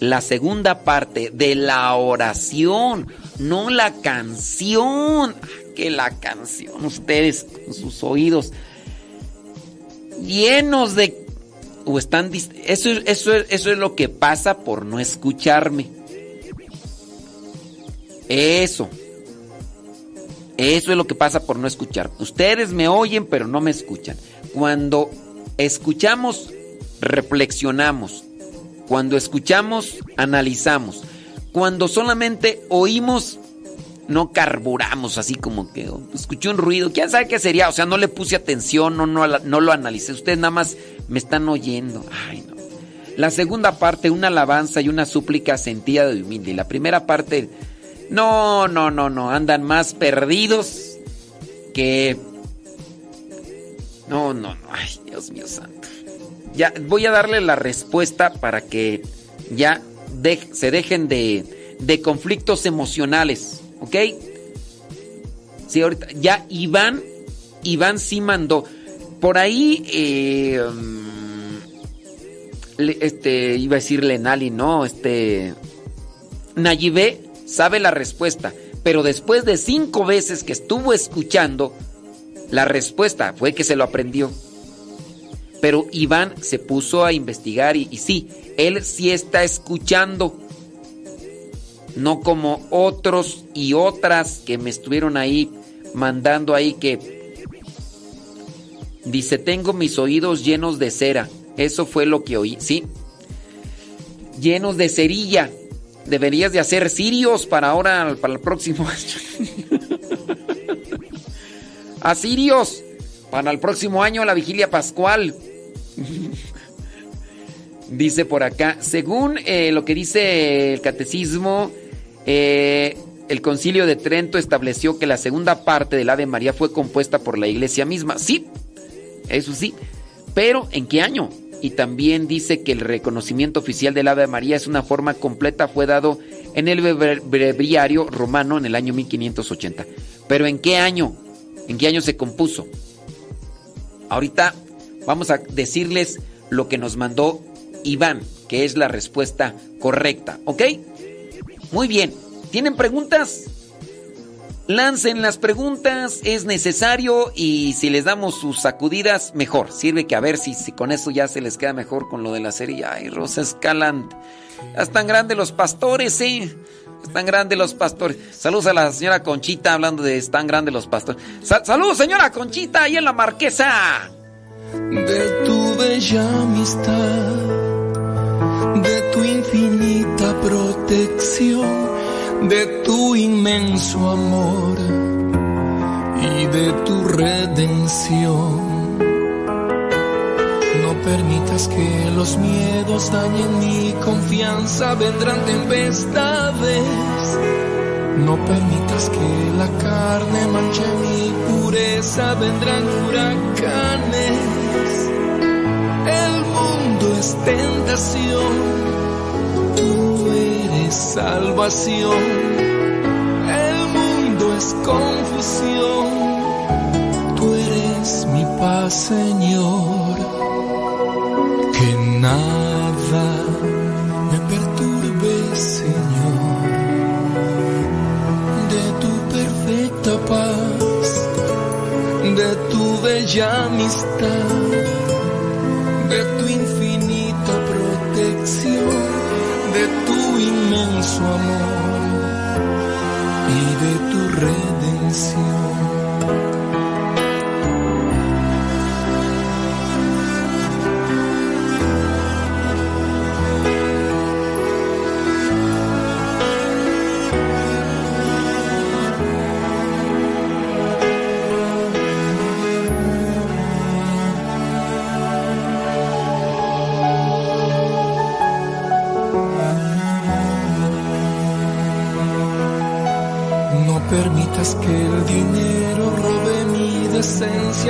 la segunda parte de la oración? No la canción. Ah, Que la canción, ustedes con sus oídos llenos de... O están... Eso, eso, eso es lo que pasa por no escucharme. Eso. Eso es lo que pasa por no escuchar. Ustedes me oyen pero no me escuchan. Cuando escuchamos, reflexionamos. Cuando escuchamos, analizamos. Cuando solamente oímos, no carburamos así como que oh, escuché un ruido. ¿Quién sabe qué sería? O sea, no le puse atención, no, no, no lo analicé. Ustedes nada más me están oyendo. Ay, no. La segunda parte, una alabanza y una súplica sentida de humilde. La primera parte, no, no, no, no. Andan más perdidos que... No, no, no. Ay, Dios mío santo. Ya voy a darle la respuesta para que ya se dejen de, de conflictos emocionales. ¿Ok? Sí, ahorita. Ya Iván, Iván sí mandó. Por ahí, eh, mm, este, iba a decir Lenali, no, este. Nayibé sabe la respuesta, pero después de cinco veces que estuvo escuchando, la respuesta fue que se lo aprendió. Pero Iván se puso a investigar y, sí, él sí está escuchando. No como otros y otras que me estuvieron ahí mandando ahí que... Dice, tengo mis oídos llenos de cera. Eso fue lo que oí, ¿sí? Llenos de cerilla. Deberías de hacer sirios para ahora, para el próximo año. *laughs* A sirios. Para el próximo año, la vigilia pascual. dice por acá, según eh, lo que dice el catecismo, eh, el concilio de Trento estableció que la segunda parte del Ave María fue compuesta por la iglesia misma. Sí, eso sí. Pero ¿en qué año? Y también dice que el reconocimiento oficial del Ave María es una forma completa, fue dado en el bre- breviario romano en el año 1580. Pero ¿en qué año? ¿En qué año se compuso? Ahorita vamos a decirles lo que nos mandó Iván, que es la respuesta correcta, ¿ok? Muy bien. ¿Tienen preguntas? Lancen las preguntas, es necesario y si les damos sus sacudidas, mejor. Sirve que a ver si, si con eso ya se les queda mejor con lo de la serie. Ay, Rosa Escaland. Ya están grandes los pastores, ¿eh? Están grandes los pastores. Saludos a la señora Conchita hablando de están grandes los pastores. Sa- Saludos, señora Conchita, ahí en la marquesa. de tu bella amistad, de tu infinita protección, de tu inmenso amor y de tu redención. No permitas que los miedos dañen mi confianza, vendrán tempestades. No permitas que la carne manche mi pureza, vendrán huracanes. El mundo es tentación, salvación. El mundo es confusión, tú eres mi paz, Señor. Que nada me perturbe, Señor de tu perfecta paz, de tu bella amistad, de tu infinita protección, de tu inmenso amor y de tu redención.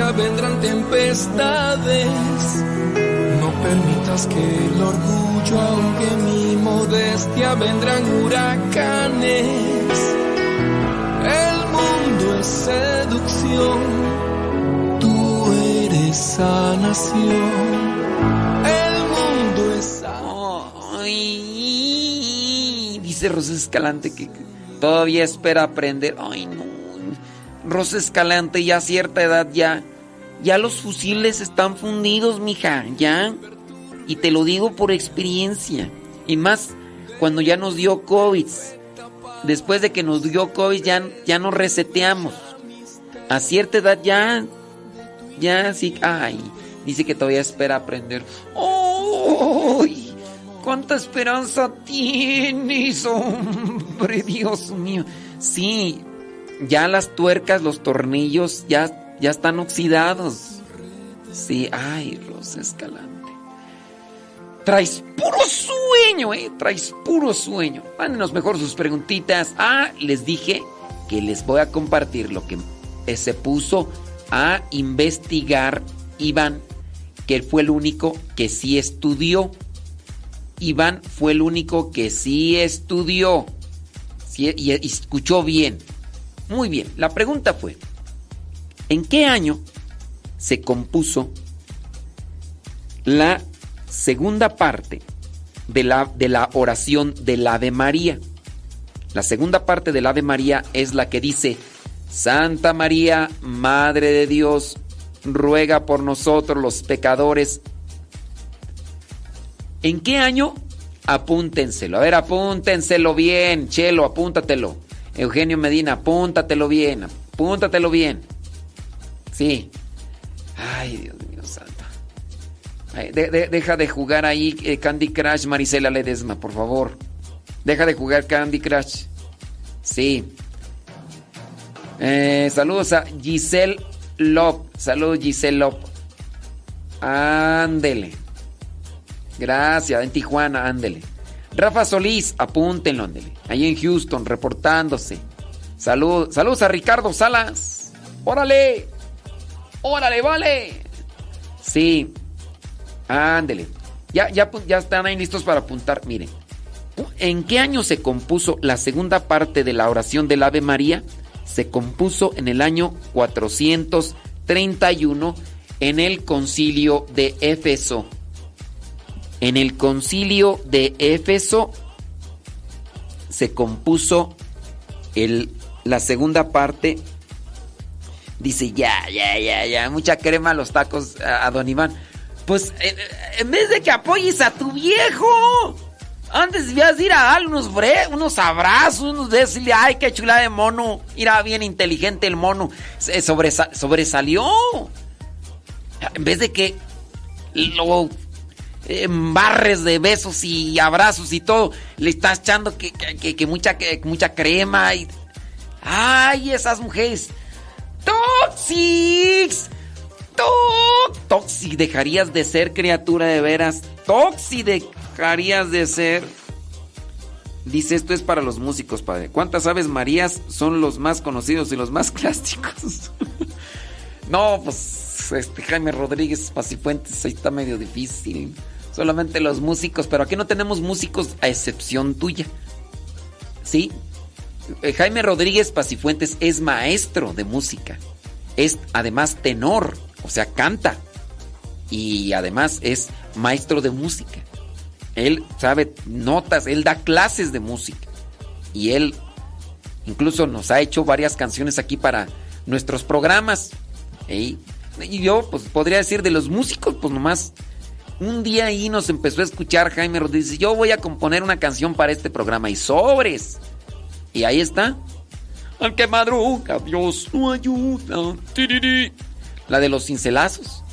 Vendrán tempestades. No permitas que el orgullo ahogue mi modestia, vendrán huracanes. El mundo es seducción, tú eres sanación. El mundo es Ay, dice Rosa Escalante que todavía espera aprender. Ay, no. Rosa Escalante ya a cierta edad ya ya los fusiles están fundidos, mija, ya. Y te lo digo por experiencia. Y más cuando ya nos dio COVID. Después de que nos dio COVID ya, ya nos reseteamos. A cierta edad ya ya sí, ay, dice que todavía espera aprender. ¡Ay! ¿Cuánta esperanza tienes, hombre? Dios mío. Sí, ya las tuercas, los tornillos ya, ya están oxidados. Sí, ay, Rosa Escalante. Traes puro sueño, ¿eh? Traes puro sueño. Mándenos mejor sus preguntitas. Ah, les dije que les voy a compartir lo que se puso a investigar Iván, que fue el único que sí estudió. Iván fue el único que sí estudió. Y escuchó bien. Muy bien. La pregunta fue, ¿en qué año se compuso la segunda parte de la, de la oración del Ave María? La segunda parte del Ave María es la que dice, Santa María, Madre de Dios, ruega por nosotros los pecadores. ¿En qué año? Apúntenselo. A ver, apúntenselo bien. Chelo, apúntatelo. Eugenio Medina, apúntatelo bien. Apúntatelo bien. Sí. Ay, Dios mío santo. Deja de jugar ahí eh, Candy Crush, Marisela Ledesma, por favor. Deja de jugar Candy Crush. Sí. Eh, saludos a Giselle Lop. Saludos, Giselle Lop. Ándele. Gracias, en Tijuana, ándele. Rafa Solís, apúntenlo, ándele. Ahí en Houston, reportándose. Salud, saludos a Ricardo Salas. ¡Órale! ¡Órale, vale! Sí. Ándele. Ya, ya, ya están ahí listos para apuntar. Miren. ¿En qué año se compuso la segunda parte de la oración del Ave María? Se compuso en el año 431 en el concilio de Éfeso. En el concilio de Éfeso se compuso el, la segunda parte. Dice, ya, ya, ya, ya, mucha crema a los tacos a, don Iván. Pues eh, eh, en vez de que apoyes a tu viejo, Antes debías ir a darle unos, bre- unos abrazos, unos decirle, ay, qué chula de mono. Mira, bien inteligente el mono. Sobresalió. En vez de que lo embarres de besos y abrazos y todo, le estás echando que, que- que- mucha, que mucha crema y... ¡Ay, esas mujeres! ¡Toxics! ¡Tox! Toxi, dejarías de ser criatura de veras. Toxi, dejarías de ser. Dice, esto es para los músicos, padre. ¿Cuántas aves marías son los más conocidos y los más *laughs* clásicos? no, pues, este Jaime Rodríguez Pacifuentes, ahí está medio difícil. Solamente los músicos, pero aquí no tenemos músicos a excepción tuya. ¿Sí? Eh, Jaime Rodríguez Pacifuentes es maestro de música. Es además tenor, o sea, canta. Y además es maestro de música. Él sabe notas, él da clases de música. Y él incluso nos ha hecho varias canciones aquí para nuestros programas. Y, y yo, pues podría decir de los músicos, pues nomás. Un día ahí nos empezó a escuchar Jaime Rodríguez. Yo voy a componer una canción para este programa. Y sobres. Y ahí está. Al madruga, Dios no ayuda. La de los cincelazos.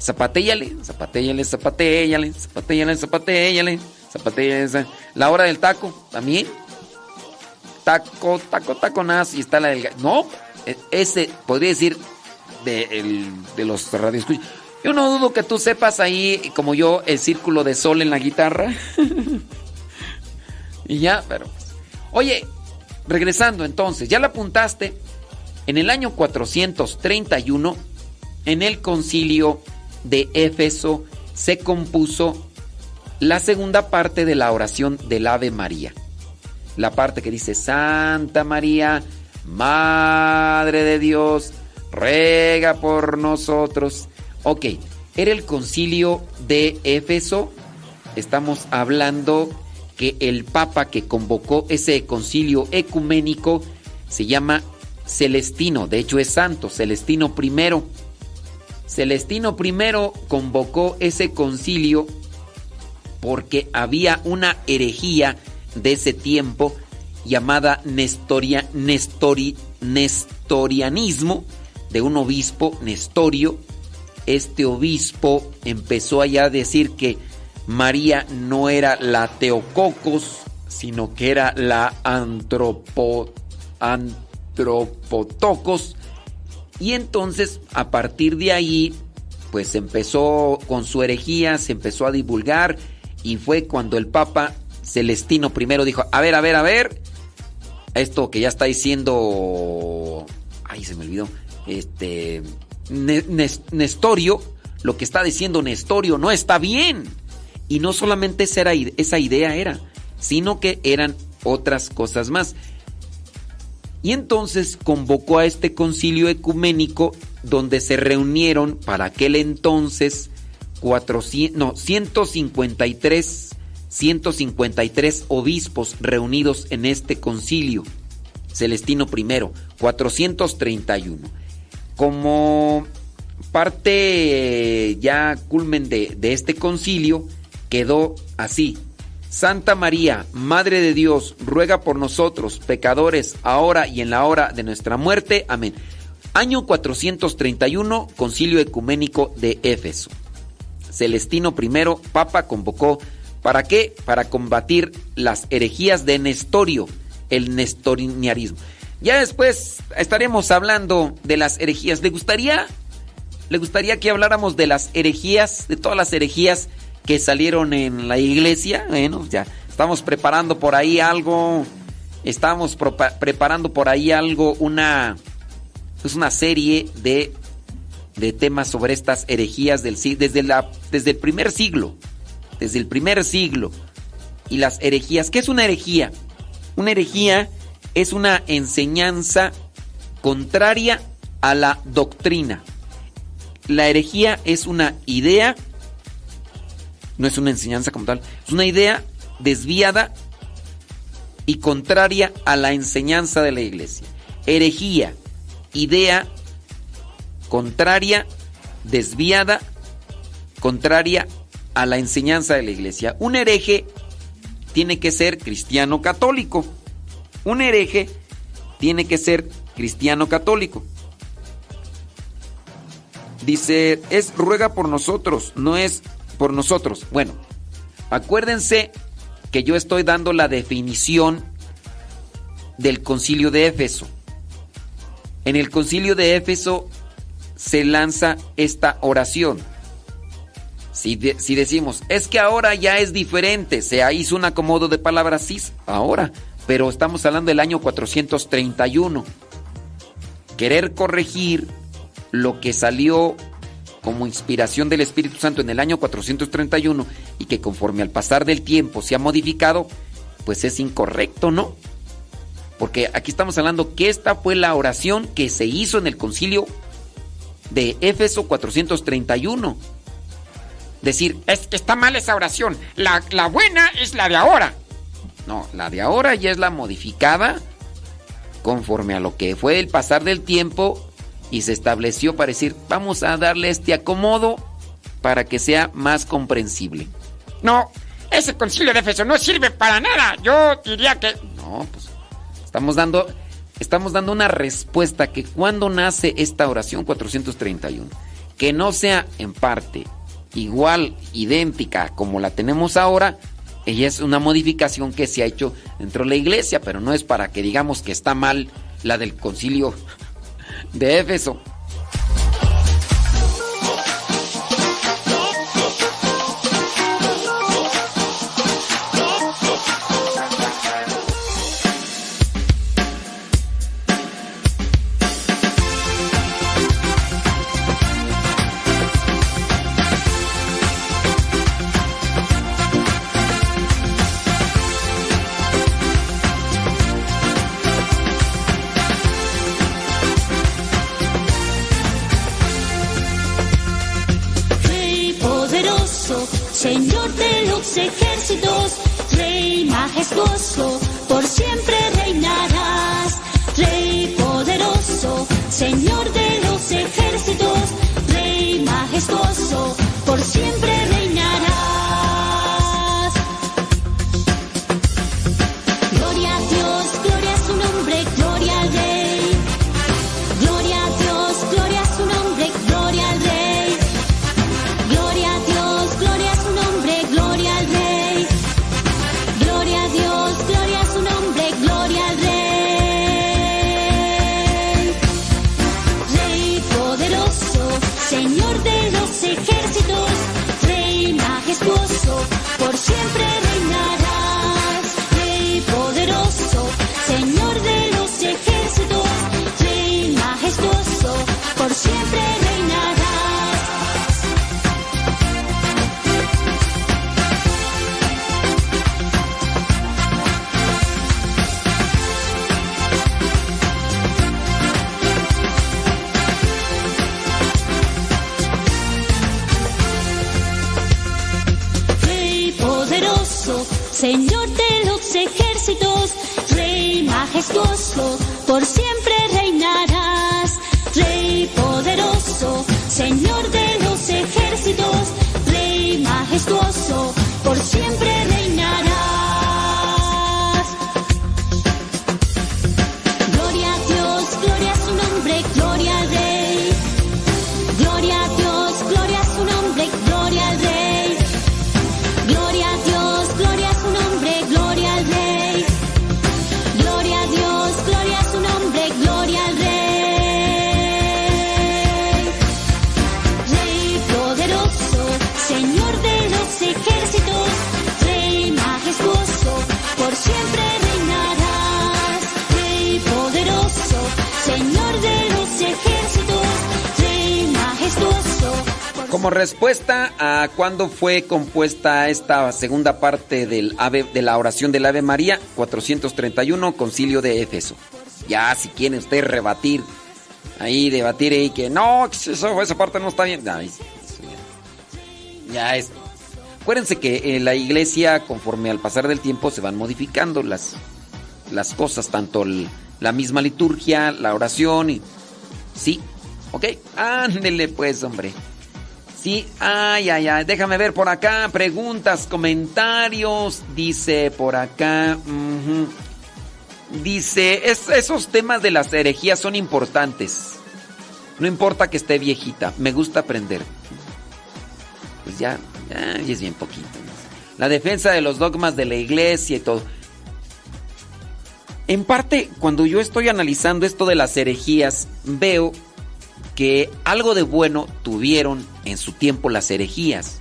Zapatéllale, zapatéllale, zapatéllale, zapatéllale, zapatéllale, zapatéllale. La hora del taco, también. Taco, taco, taconazo. Y está la del... No, e- ese, podría decir, de, el- de los radioescuchas. Yo no dudo que tú sepas ahí, como yo, el círculo de sol en la guitarra. *laughs* y ya, pero... Oye, regresando entonces, ya la apuntaste. En el año 431, en el concilio de Éfeso, se compuso la segunda parte de la oración del Ave María. La parte que dice, Santa María, Madre de Dios, ruega por nosotros. Ok, era el concilio de Éfeso. Estamos hablando que el Papa que convocó ese concilio ecuménico se llama Celestino, de hecho es santo, Celestino I. Celestino I convocó ese concilio porque había una herejía de ese tiempo llamada Nestoria, Nestori, Nestorianismo de un obispo Nestorio. Este obispo empezó allá a decir que María no era la Teococos, sino que era la antropo, Antropotocos. Y entonces, a partir de ahí, pues empezó con su herejía, se empezó a divulgar y fue cuando el Papa Celestino I dijo, a ver, a ver, a ver, esto que ya está diciendo, ay, se me olvidó, este, Nestorio, lo que está diciendo Nestorio no está bien. Y no solamente esa, idea era, sino que eran otras cosas más. Y entonces convocó a este concilio ecuménico donde se reunieron para aquel entonces 400, no, 153, 153 obispos reunidos en este concilio. Celestino I, 431. Como parte eh, ya culmen de, este concilio, quedó así. Santa María, Madre de Dios, ruega por nosotros, pecadores, ahora y en la hora de nuestra muerte. Amén. Año 431, Concilio Ecuménico de Éfeso. Celestino I, Papa, convocó ¿para qué? Para combatir las herejías de Nestorio, el nestorianismo. Ya después estaremos hablando de las herejías. ¿Le gustaría, le gustaría que habláramos de las herejías, de todas las herejías que salieron en la iglesia? Bueno, ya estamos preparando por ahí algo, estamos preparando por ahí algo, una, es una serie de, de temas sobre estas herejías del, desde, la, desde el primer siglo, desde el primer siglo. Y las herejías, ¿qué es una herejía? Una herejía es una enseñanza contraria a la doctrina. La herejía es una idea, no es una enseñanza como tal, es una idea desviada y contraria a la enseñanza de la iglesia. Herejía, idea contraria, desviada, contraria a la enseñanza de la iglesia. Un hereje tiene que ser cristiano católico. Un hereje tiene que ser cristiano católico. Dice, es ruega por nosotros, no es por nosotros. Bueno, acuérdense que yo estoy dando la definición del concilio de Éfeso. En el concilio de Éfeso se lanza esta oración. Si, si decimos, es que ahora ya es diferente, se hizo un acomodo de palabras, sí, ahora, pero estamos hablando del año 431. Querer corregir lo que salió como inspiración del Espíritu Santo en el año 431 y que conforme al pasar del tiempo se ha modificado, pues es incorrecto, ¿no? Porque aquí estamos hablando que esta fue la oración que se hizo en el concilio de Éfeso 431. Decir, Es que está mal esa oración. La, la buena es la de ahora. No, la de ahora ya es la modificada conforme a lo que fue el pasar del tiempo y se estableció para decir, vamos a darle este acomodo para que sea más comprensible. No, ese concilio de Éfeso no sirve para nada. Yo diría que... No, pues estamos dando estamos dando una respuesta que cuando nace esta oración 431, que no sea en parte igual, idéntica como la tenemos ahora, ella es una modificación que se ha hecho dentro de la iglesia, pero no es para que digamos que está mal la del concilio de Éfeso. Ejércitos, Rey majestuoso, por siempre reinarás. Rey poderoso, Señor de los ejércitos, Rey majestuoso, Señor de los ejércitos, Rey majestuoso, por siempre Como respuesta a cuándo fue compuesta esta segunda parte del ave, de la oración del Ave María, 431, Concilio de Éfeso. Ya, si quiere usted rebatir, ahí debatir ahí que no, eso, esa parte no está bien. Ay, eso ya, ya es. Acuérdense que en la iglesia, conforme al pasar del tiempo, se van modificando las, las cosas, tanto el- la misma liturgia, la oración y. Sí, ok, ándele pues, hombre. Ay, ay, ay. Déjame ver por acá. Preguntas, comentarios. Dice por acá. Dice, "Es- esos temas de las herejías son importantes. No importa que esté viejita. Me gusta aprender. Pues ya, ya, es bien poquito. La defensa de los dogmas de la iglesia y todo. En parte, cuando yo estoy analizando esto de las herejías, veo que algo de bueno tuvieron en su tiempo las herejías.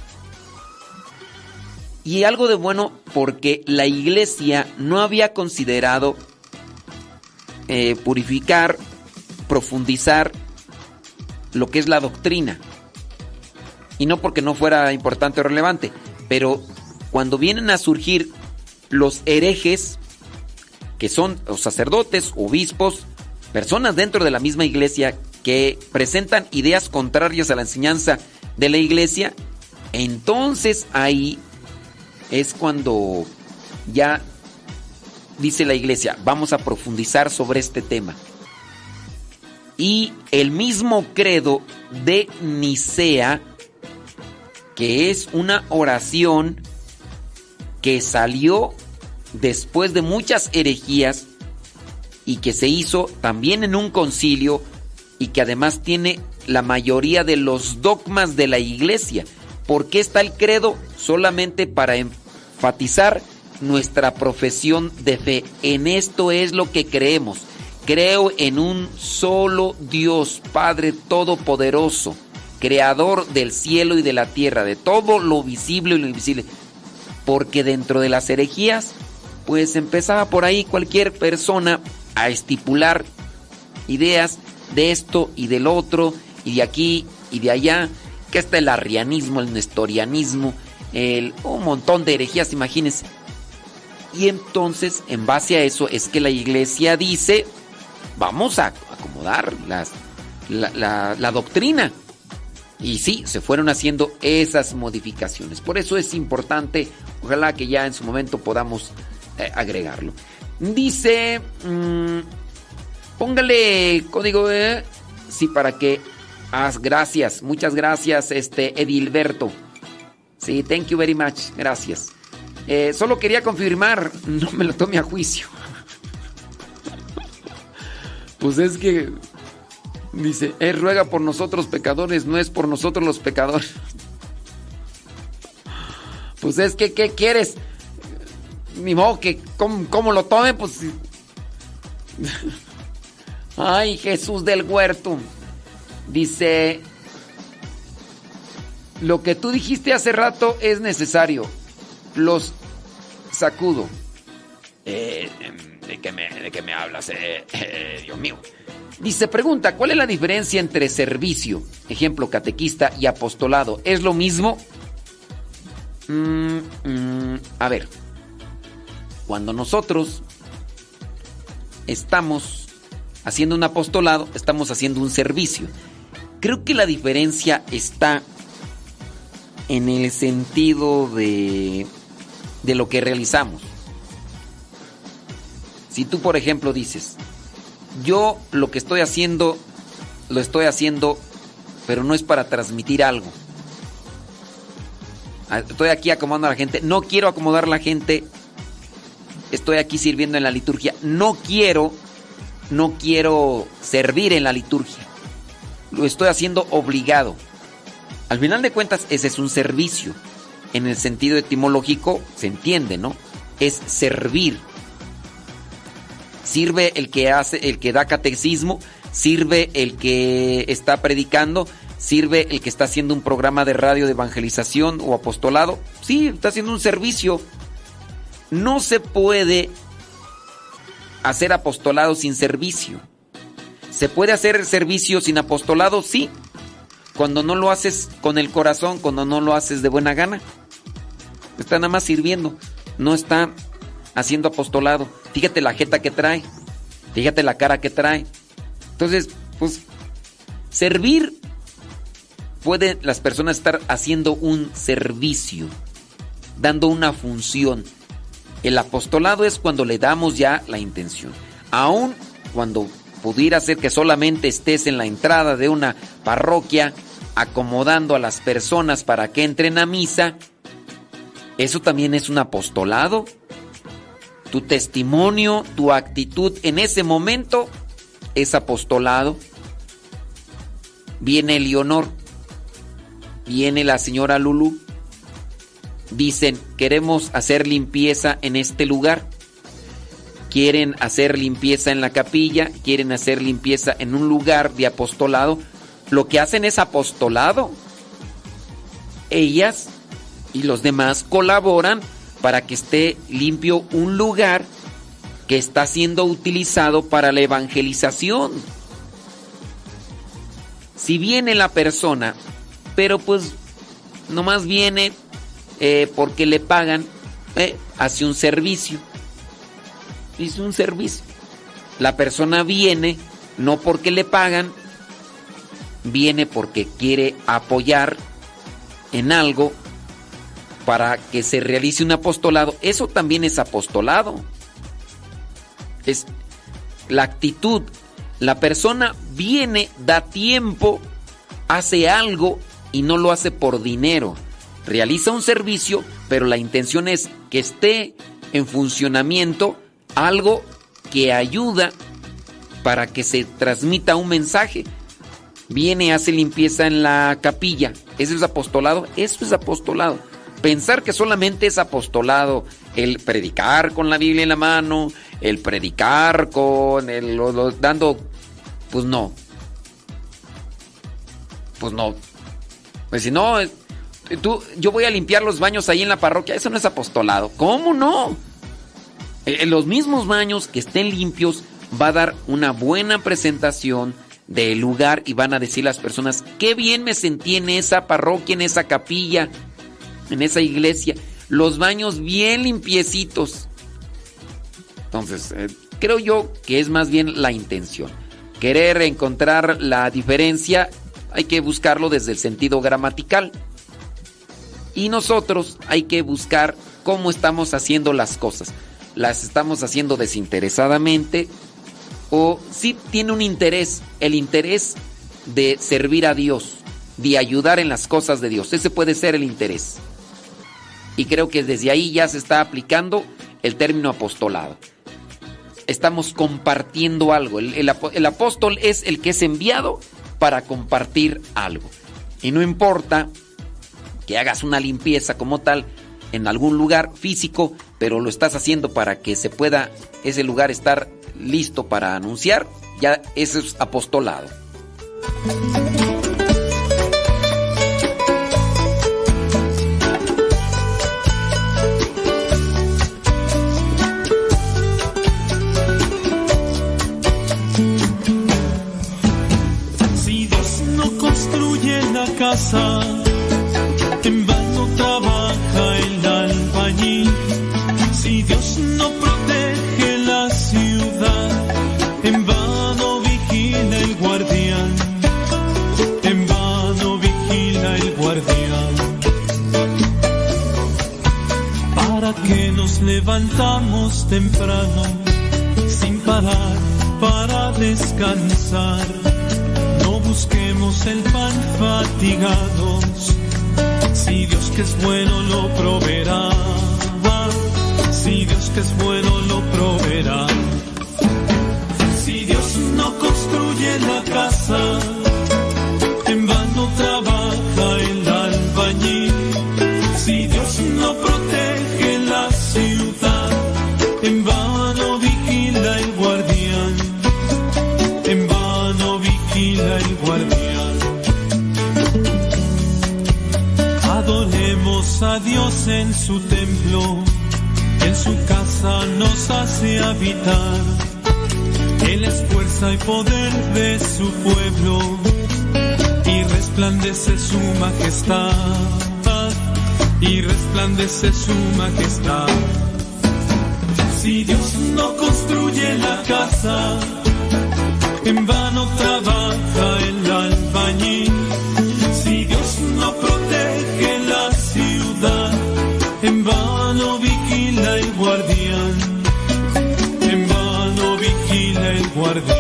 Y algo de bueno porque la iglesia no había considerado eh, purificar, profundizar lo que es la doctrina. Y no porque no fuera importante o relevante, pero cuando vienen a surgir los herejes, que son los sacerdotes, obispos, personas dentro de la misma iglesia que presentan ideas contrarias a la enseñanza de la iglesia, entonces ahí es cuando ya dice la iglesia, vamos a profundizar sobre este tema. Y el mismo credo de Nicea, que es una oración que salió después de muchas herejías y que se hizo también en un concilio y que además tiene la mayoría de los dogmas de la iglesia. ¿Por qué está el credo? Solamente para enfatizar nuestra profesión de fe. En esto es lo que creemos. Creo en un solo Dios, Padre Todopoderoso, Creador del cielo y de la tierra, de todo lo visible y lo invisible. Porque dentro de las herejías, pues empezaba por ahí cualquier persona a estipular ideas de esto y del otro, y de aquí y de allá, que está el arrianismo, el nestorianismo, el, un montón de herejías, imagínense. Y entonces, en base a eso, es que la iglesia dice, vamos a acomodar la- la doctrina. Y sí, se fueron haciendo esas modificaciones. Por eso es importante, ojalá que ya en su momento podamos eh, agregarlo. Dice, mm, póngale código de... Sí, para que... Haz gracias, muchas gracias, este Edilberto. Sí, thank you very much, gracias. Eh, solo quería confirmar, *laughs* no me lo tome a juicio. *laughs* Pues es que dice, Él ruega por nosotros pecadores, no es por nosotros los pecadores. *laughs* Pues es que, ¿qué quieres? Ni modo que, ¿cómo, cómo lo tome? Pues... Ay, Jesús del huerto. Dice, lo que tú dijiste hace rato es necesario. Los sacudo. Eh, ¿de, qué me, ¿De me hablas? Eh, eh, Dios mío. Dice, pregunta, ¿cuál es la diferencia entre servicio, ejemplo, catequista, y apostolado? ¿Es lo mismo? Mm, mm, a ver, cuando nosotros estamos haciendo un apostolado, estamos haciendo un servicio. Creo que la diferencia está en el sentido de, de lo que realizamos. Si tú, por ejemplo, dices, yo lo que estoy haciendo, lo estoy haciendo, pero no es para transmitir algo. Ah, Estoy aquí acomodando a la gente, no quiero acomodar a la gente, estoy aquí sirviendo en la liturgia, no quiero, no quiero servir en la liturgia, lo estoy haciendo obligado. Al final de cuentas, ese es un servicio. En el sentido etimológico, se entiende, ¿no? Es servir. Sirve el que hace, el que da catecismo, sirve el que está predicando, sirve el que está haciendo un programa de radio de evangelización o apostolado. Sí, está haciendo un servicio. No se puede hacer apostolado sin servicio. ¿Se puede hacer servicio sin apostolado? Sí. Cuando no lo haces con el corazón, cuando no lo haces de buena gana. Está nada más sirviendo. No está haciendo apostolado. Fíjate la jeta que trae. Fíjate la cara que trae. Entonces, pues, servir pueden las personas estar haciendo un servicio, dando una función. El apostolado es cuando le damos ya la intención. Aún cuando pudiera ser que solamente estés en la entrada de una parroquia acomodando a las personas para que entren a misa, eso también es un apostolado. Tu testimonio, tu actitud en ese momento es apostolado. Viene Leonor, viene la señora Lulu. Dicen, queremos hacer limpieza en este lugar. Quieren hacer limpieza en la capilla, quieren hacer limpieza en un lugar de apostolado. Lo que hacen es apostolado. Ellas y los demás colaboran para que esté limpio un lugar que está siendo utilizado para la evangelización. Si viene la persona, pero pues nomás viene eh, porque le pagan, eh, hace un servicio. Hizo un servicio. La persona viene no porque le pagan, viene porque quiere apoyar en algo para que se realice un apostolado. Eso también es apostolado. Es la actitud. La persona viene, da tiempo, hace algo y no lo hace por dinero. Realiza un servicio, pero la intención es que esté en funcionamiento algo que ayuda para que se transmita un mensaje. Viene, hace limpieza en la capilla. ¿Eso es apostolado? Eso es apostolado. Pensar que solamente es apostolado el predicar con la Biblia en la mano, el predicar con el dando pues no. Pues no. Pues si no, tú, yo voy a limpiar los baños ahí en la parroquia, eso no es apostolado. ¿Cómo no? Eh, los mismos baños que estén limpios va a dar una buena presentación del lugar y van a decir las personas, qué bien me sentí en esa parroquia, en esa capilla, en esa iglesia. Los baños bien limpiecitos. Entonces, eh, creo yo que es más bien la intención. Querer encontrar la diferencia, hay que buscarlo desde el sentido gramatical. Y nosotros hay que buscar cómo estamos haciendo las cosas. ¿Las estamos haciendo desinteresadamente? ¿O si tiene un interés? El interés de servir a Dios, de ayudar en las cosas de Dios. Ese puede ser el interés. Y creo que desde ahí ya se está aplicando el término apostolado. Estamos compartiendo algo. El, apóstol es el que es enviado para compartir algo. Y no importa que hagas una limpieza como tal en algún lugar físico, pero lo estás haciendo para que se pueda ese lugar estar listo para anunciar, ya eso es apostolado. Levantamos temprano, sin parar para descansar? No busquemos el pan fatigados, si Dios que es bueno lo proveerá. Si Dios que es bueno lo proveerá. Si Dios no construye la casa, en vano trabaja el albañil. Si Dios no A Dios en su templo, en su casa nos hace habitar. Él es fuerza y poder de su pueblo y resplandece su majestad. Y resplandece su majestad. Si Dios no construye la casa, en vano trabaja el albañil. Si Dios no protege en vano vigila el guardián. En vano vigila el guardián.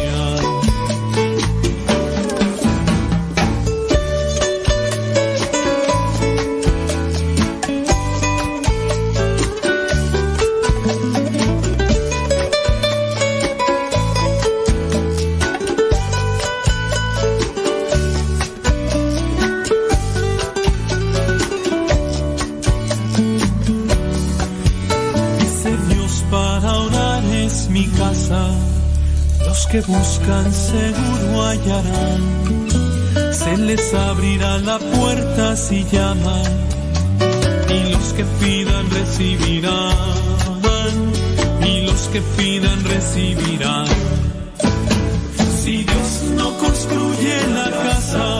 Que buscan seguro hallarán. Se les abrirá la puerta si llaman. Y los que pidan recibirán. Y los que pidan recibirán. Si Dios no construye la casa,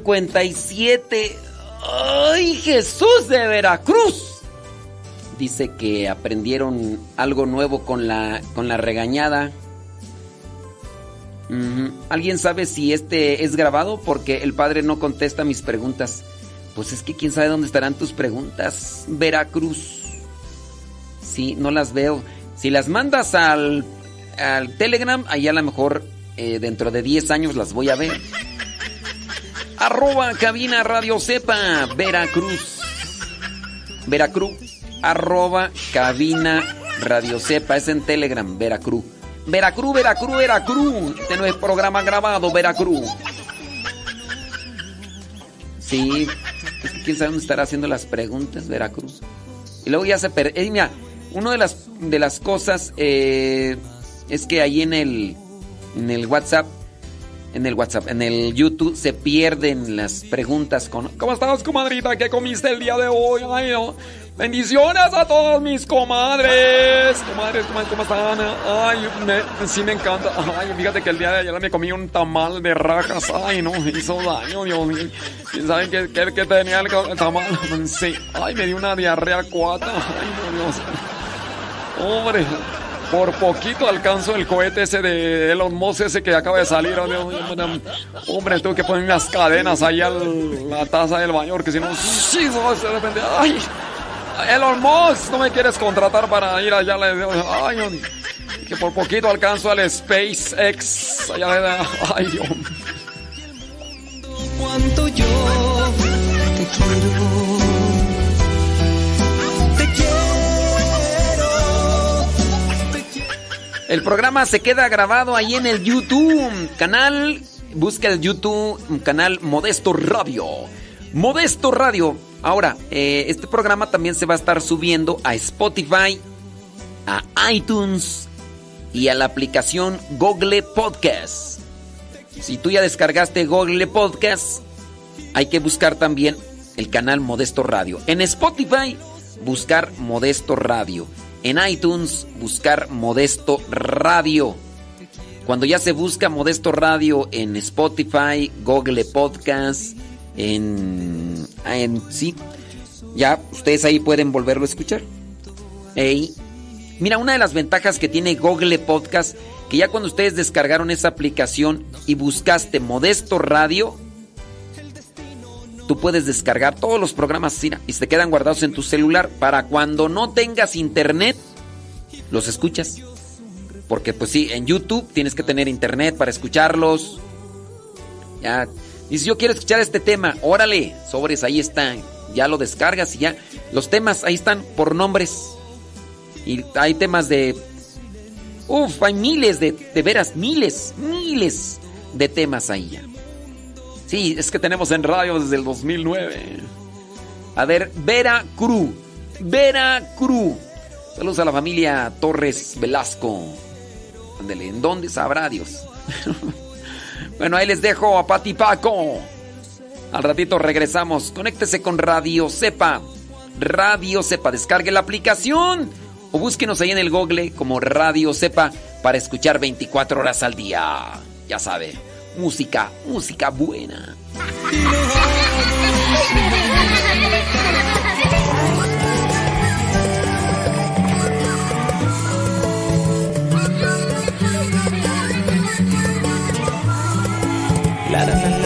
57. ¡Ay, Jesús de Veracruz! Dice que aprendieron algo nuevo con la, con la regañada. ¿Alguien sabe si este es grabado? Porque el padre no contesta mis preguntas. Pues es que quién sabe dónde estarán tus preguntas, Veracruz. Sí, no las veo. Si las mandas al, al Telegram, ahí a lo mejor eh, dentro de 10 años las voy a ver. Arroba cabina radio sepa, Veracruz. Veracruz. Arroba cabina radio sepa. Es en Telegram, Veracruz. Veracruz, Veracruz, Veracruz. Este no es programa grabado, Veracruz. Sí, quién sabe dónde estará haciendo las preguntas, Veracruz. Y luego ya se per... eh, mira, una de las, de las cosas eh, es que ahí en el, en el WhatsApp, en el WhatsApp, en el YouTube se pierden las preguntas con... ¿Cómo estás, comadrita? ¿Qué comiste el día de hoy? Ay, no. Bendiciones a todos mis comadres. Comadres, comadres, ¿cómo están? Ay, me- sí me encanta. Ay, fíjate que el día de ayer me comí un tamal de rajas. Ay, no, hizo daño, Dios mío. ¿Y saben qué, qué- tenía el, el tamal? Sí. Ay, me dio una diarrea cuata. Ay, no, Dios. Hombre, por poquito alcanzo el cohete ese de Elon Musk ese que acaba de salir. Hombre, tengo que poner unas cadenas ahí a la taza del baño porque si no, sí, de repente, ay, Elon Musk, no me quieres contratar para ir allá. Ay, que por poquito alcanzo al SpaceX. Allá, ay, Dios. cuánto yo te quiero. El programa se queda grabado ahí en el YouTube. Canal, busca el YouTube, canal Modesto Radio. Modesto Radio. Ahora, eh, este programa también se va a estar subiendo a Spotify, a iTunes y a la aplicación Google Podcast. Si tú ya descargaste Google Podcast, hay que buscar también el canal Modesto Radio. En Spotify, buscar Modesto Radio. En iTunes, buscar Modesto Radio. Cuando ya se busca Modesto Radio en Spotify, Google Podcast, en, en sí, ya ustedes ahí pueden volverlo a escuchar. Ey. Mira, una de las ventajas que tiene Google Podcast, que ya cuando ustedes descargaron esa aplicación y buscaste Modesto Radio, tú puedes descargar todos los programas y se quedan guardados en tu celular para cuando no tengas internet, los escuchas. Porque pues sí, en YouTube tienes que tener internet para escucharlos. Ya, y si yo quiero escuchar este tema, órale, sobres, ahí está. Ya lo descargas y ya. Los temas ahí están por nombres. Y hay temas de... Uf, hay miles de, de veras, miles, miles de temas ahí ya. Sí, es que tenemos en radio desde el 2009. A ver, Vera Cruz. Vera Cruz. Saludos a la familia Torres Velasco. Ándele, ¿en dónde sabrá Dios? *laughs* Bueno, ahí les dejo a Pati Paco. Al ratito regresamos. Conéctese con Radio Cepa. Radio Cepa. Descargue la aplicación o búsquenos ahí en el Google como Radio Cepa para escuchar 24 horas al día. Ya sabe, música, música buena. La.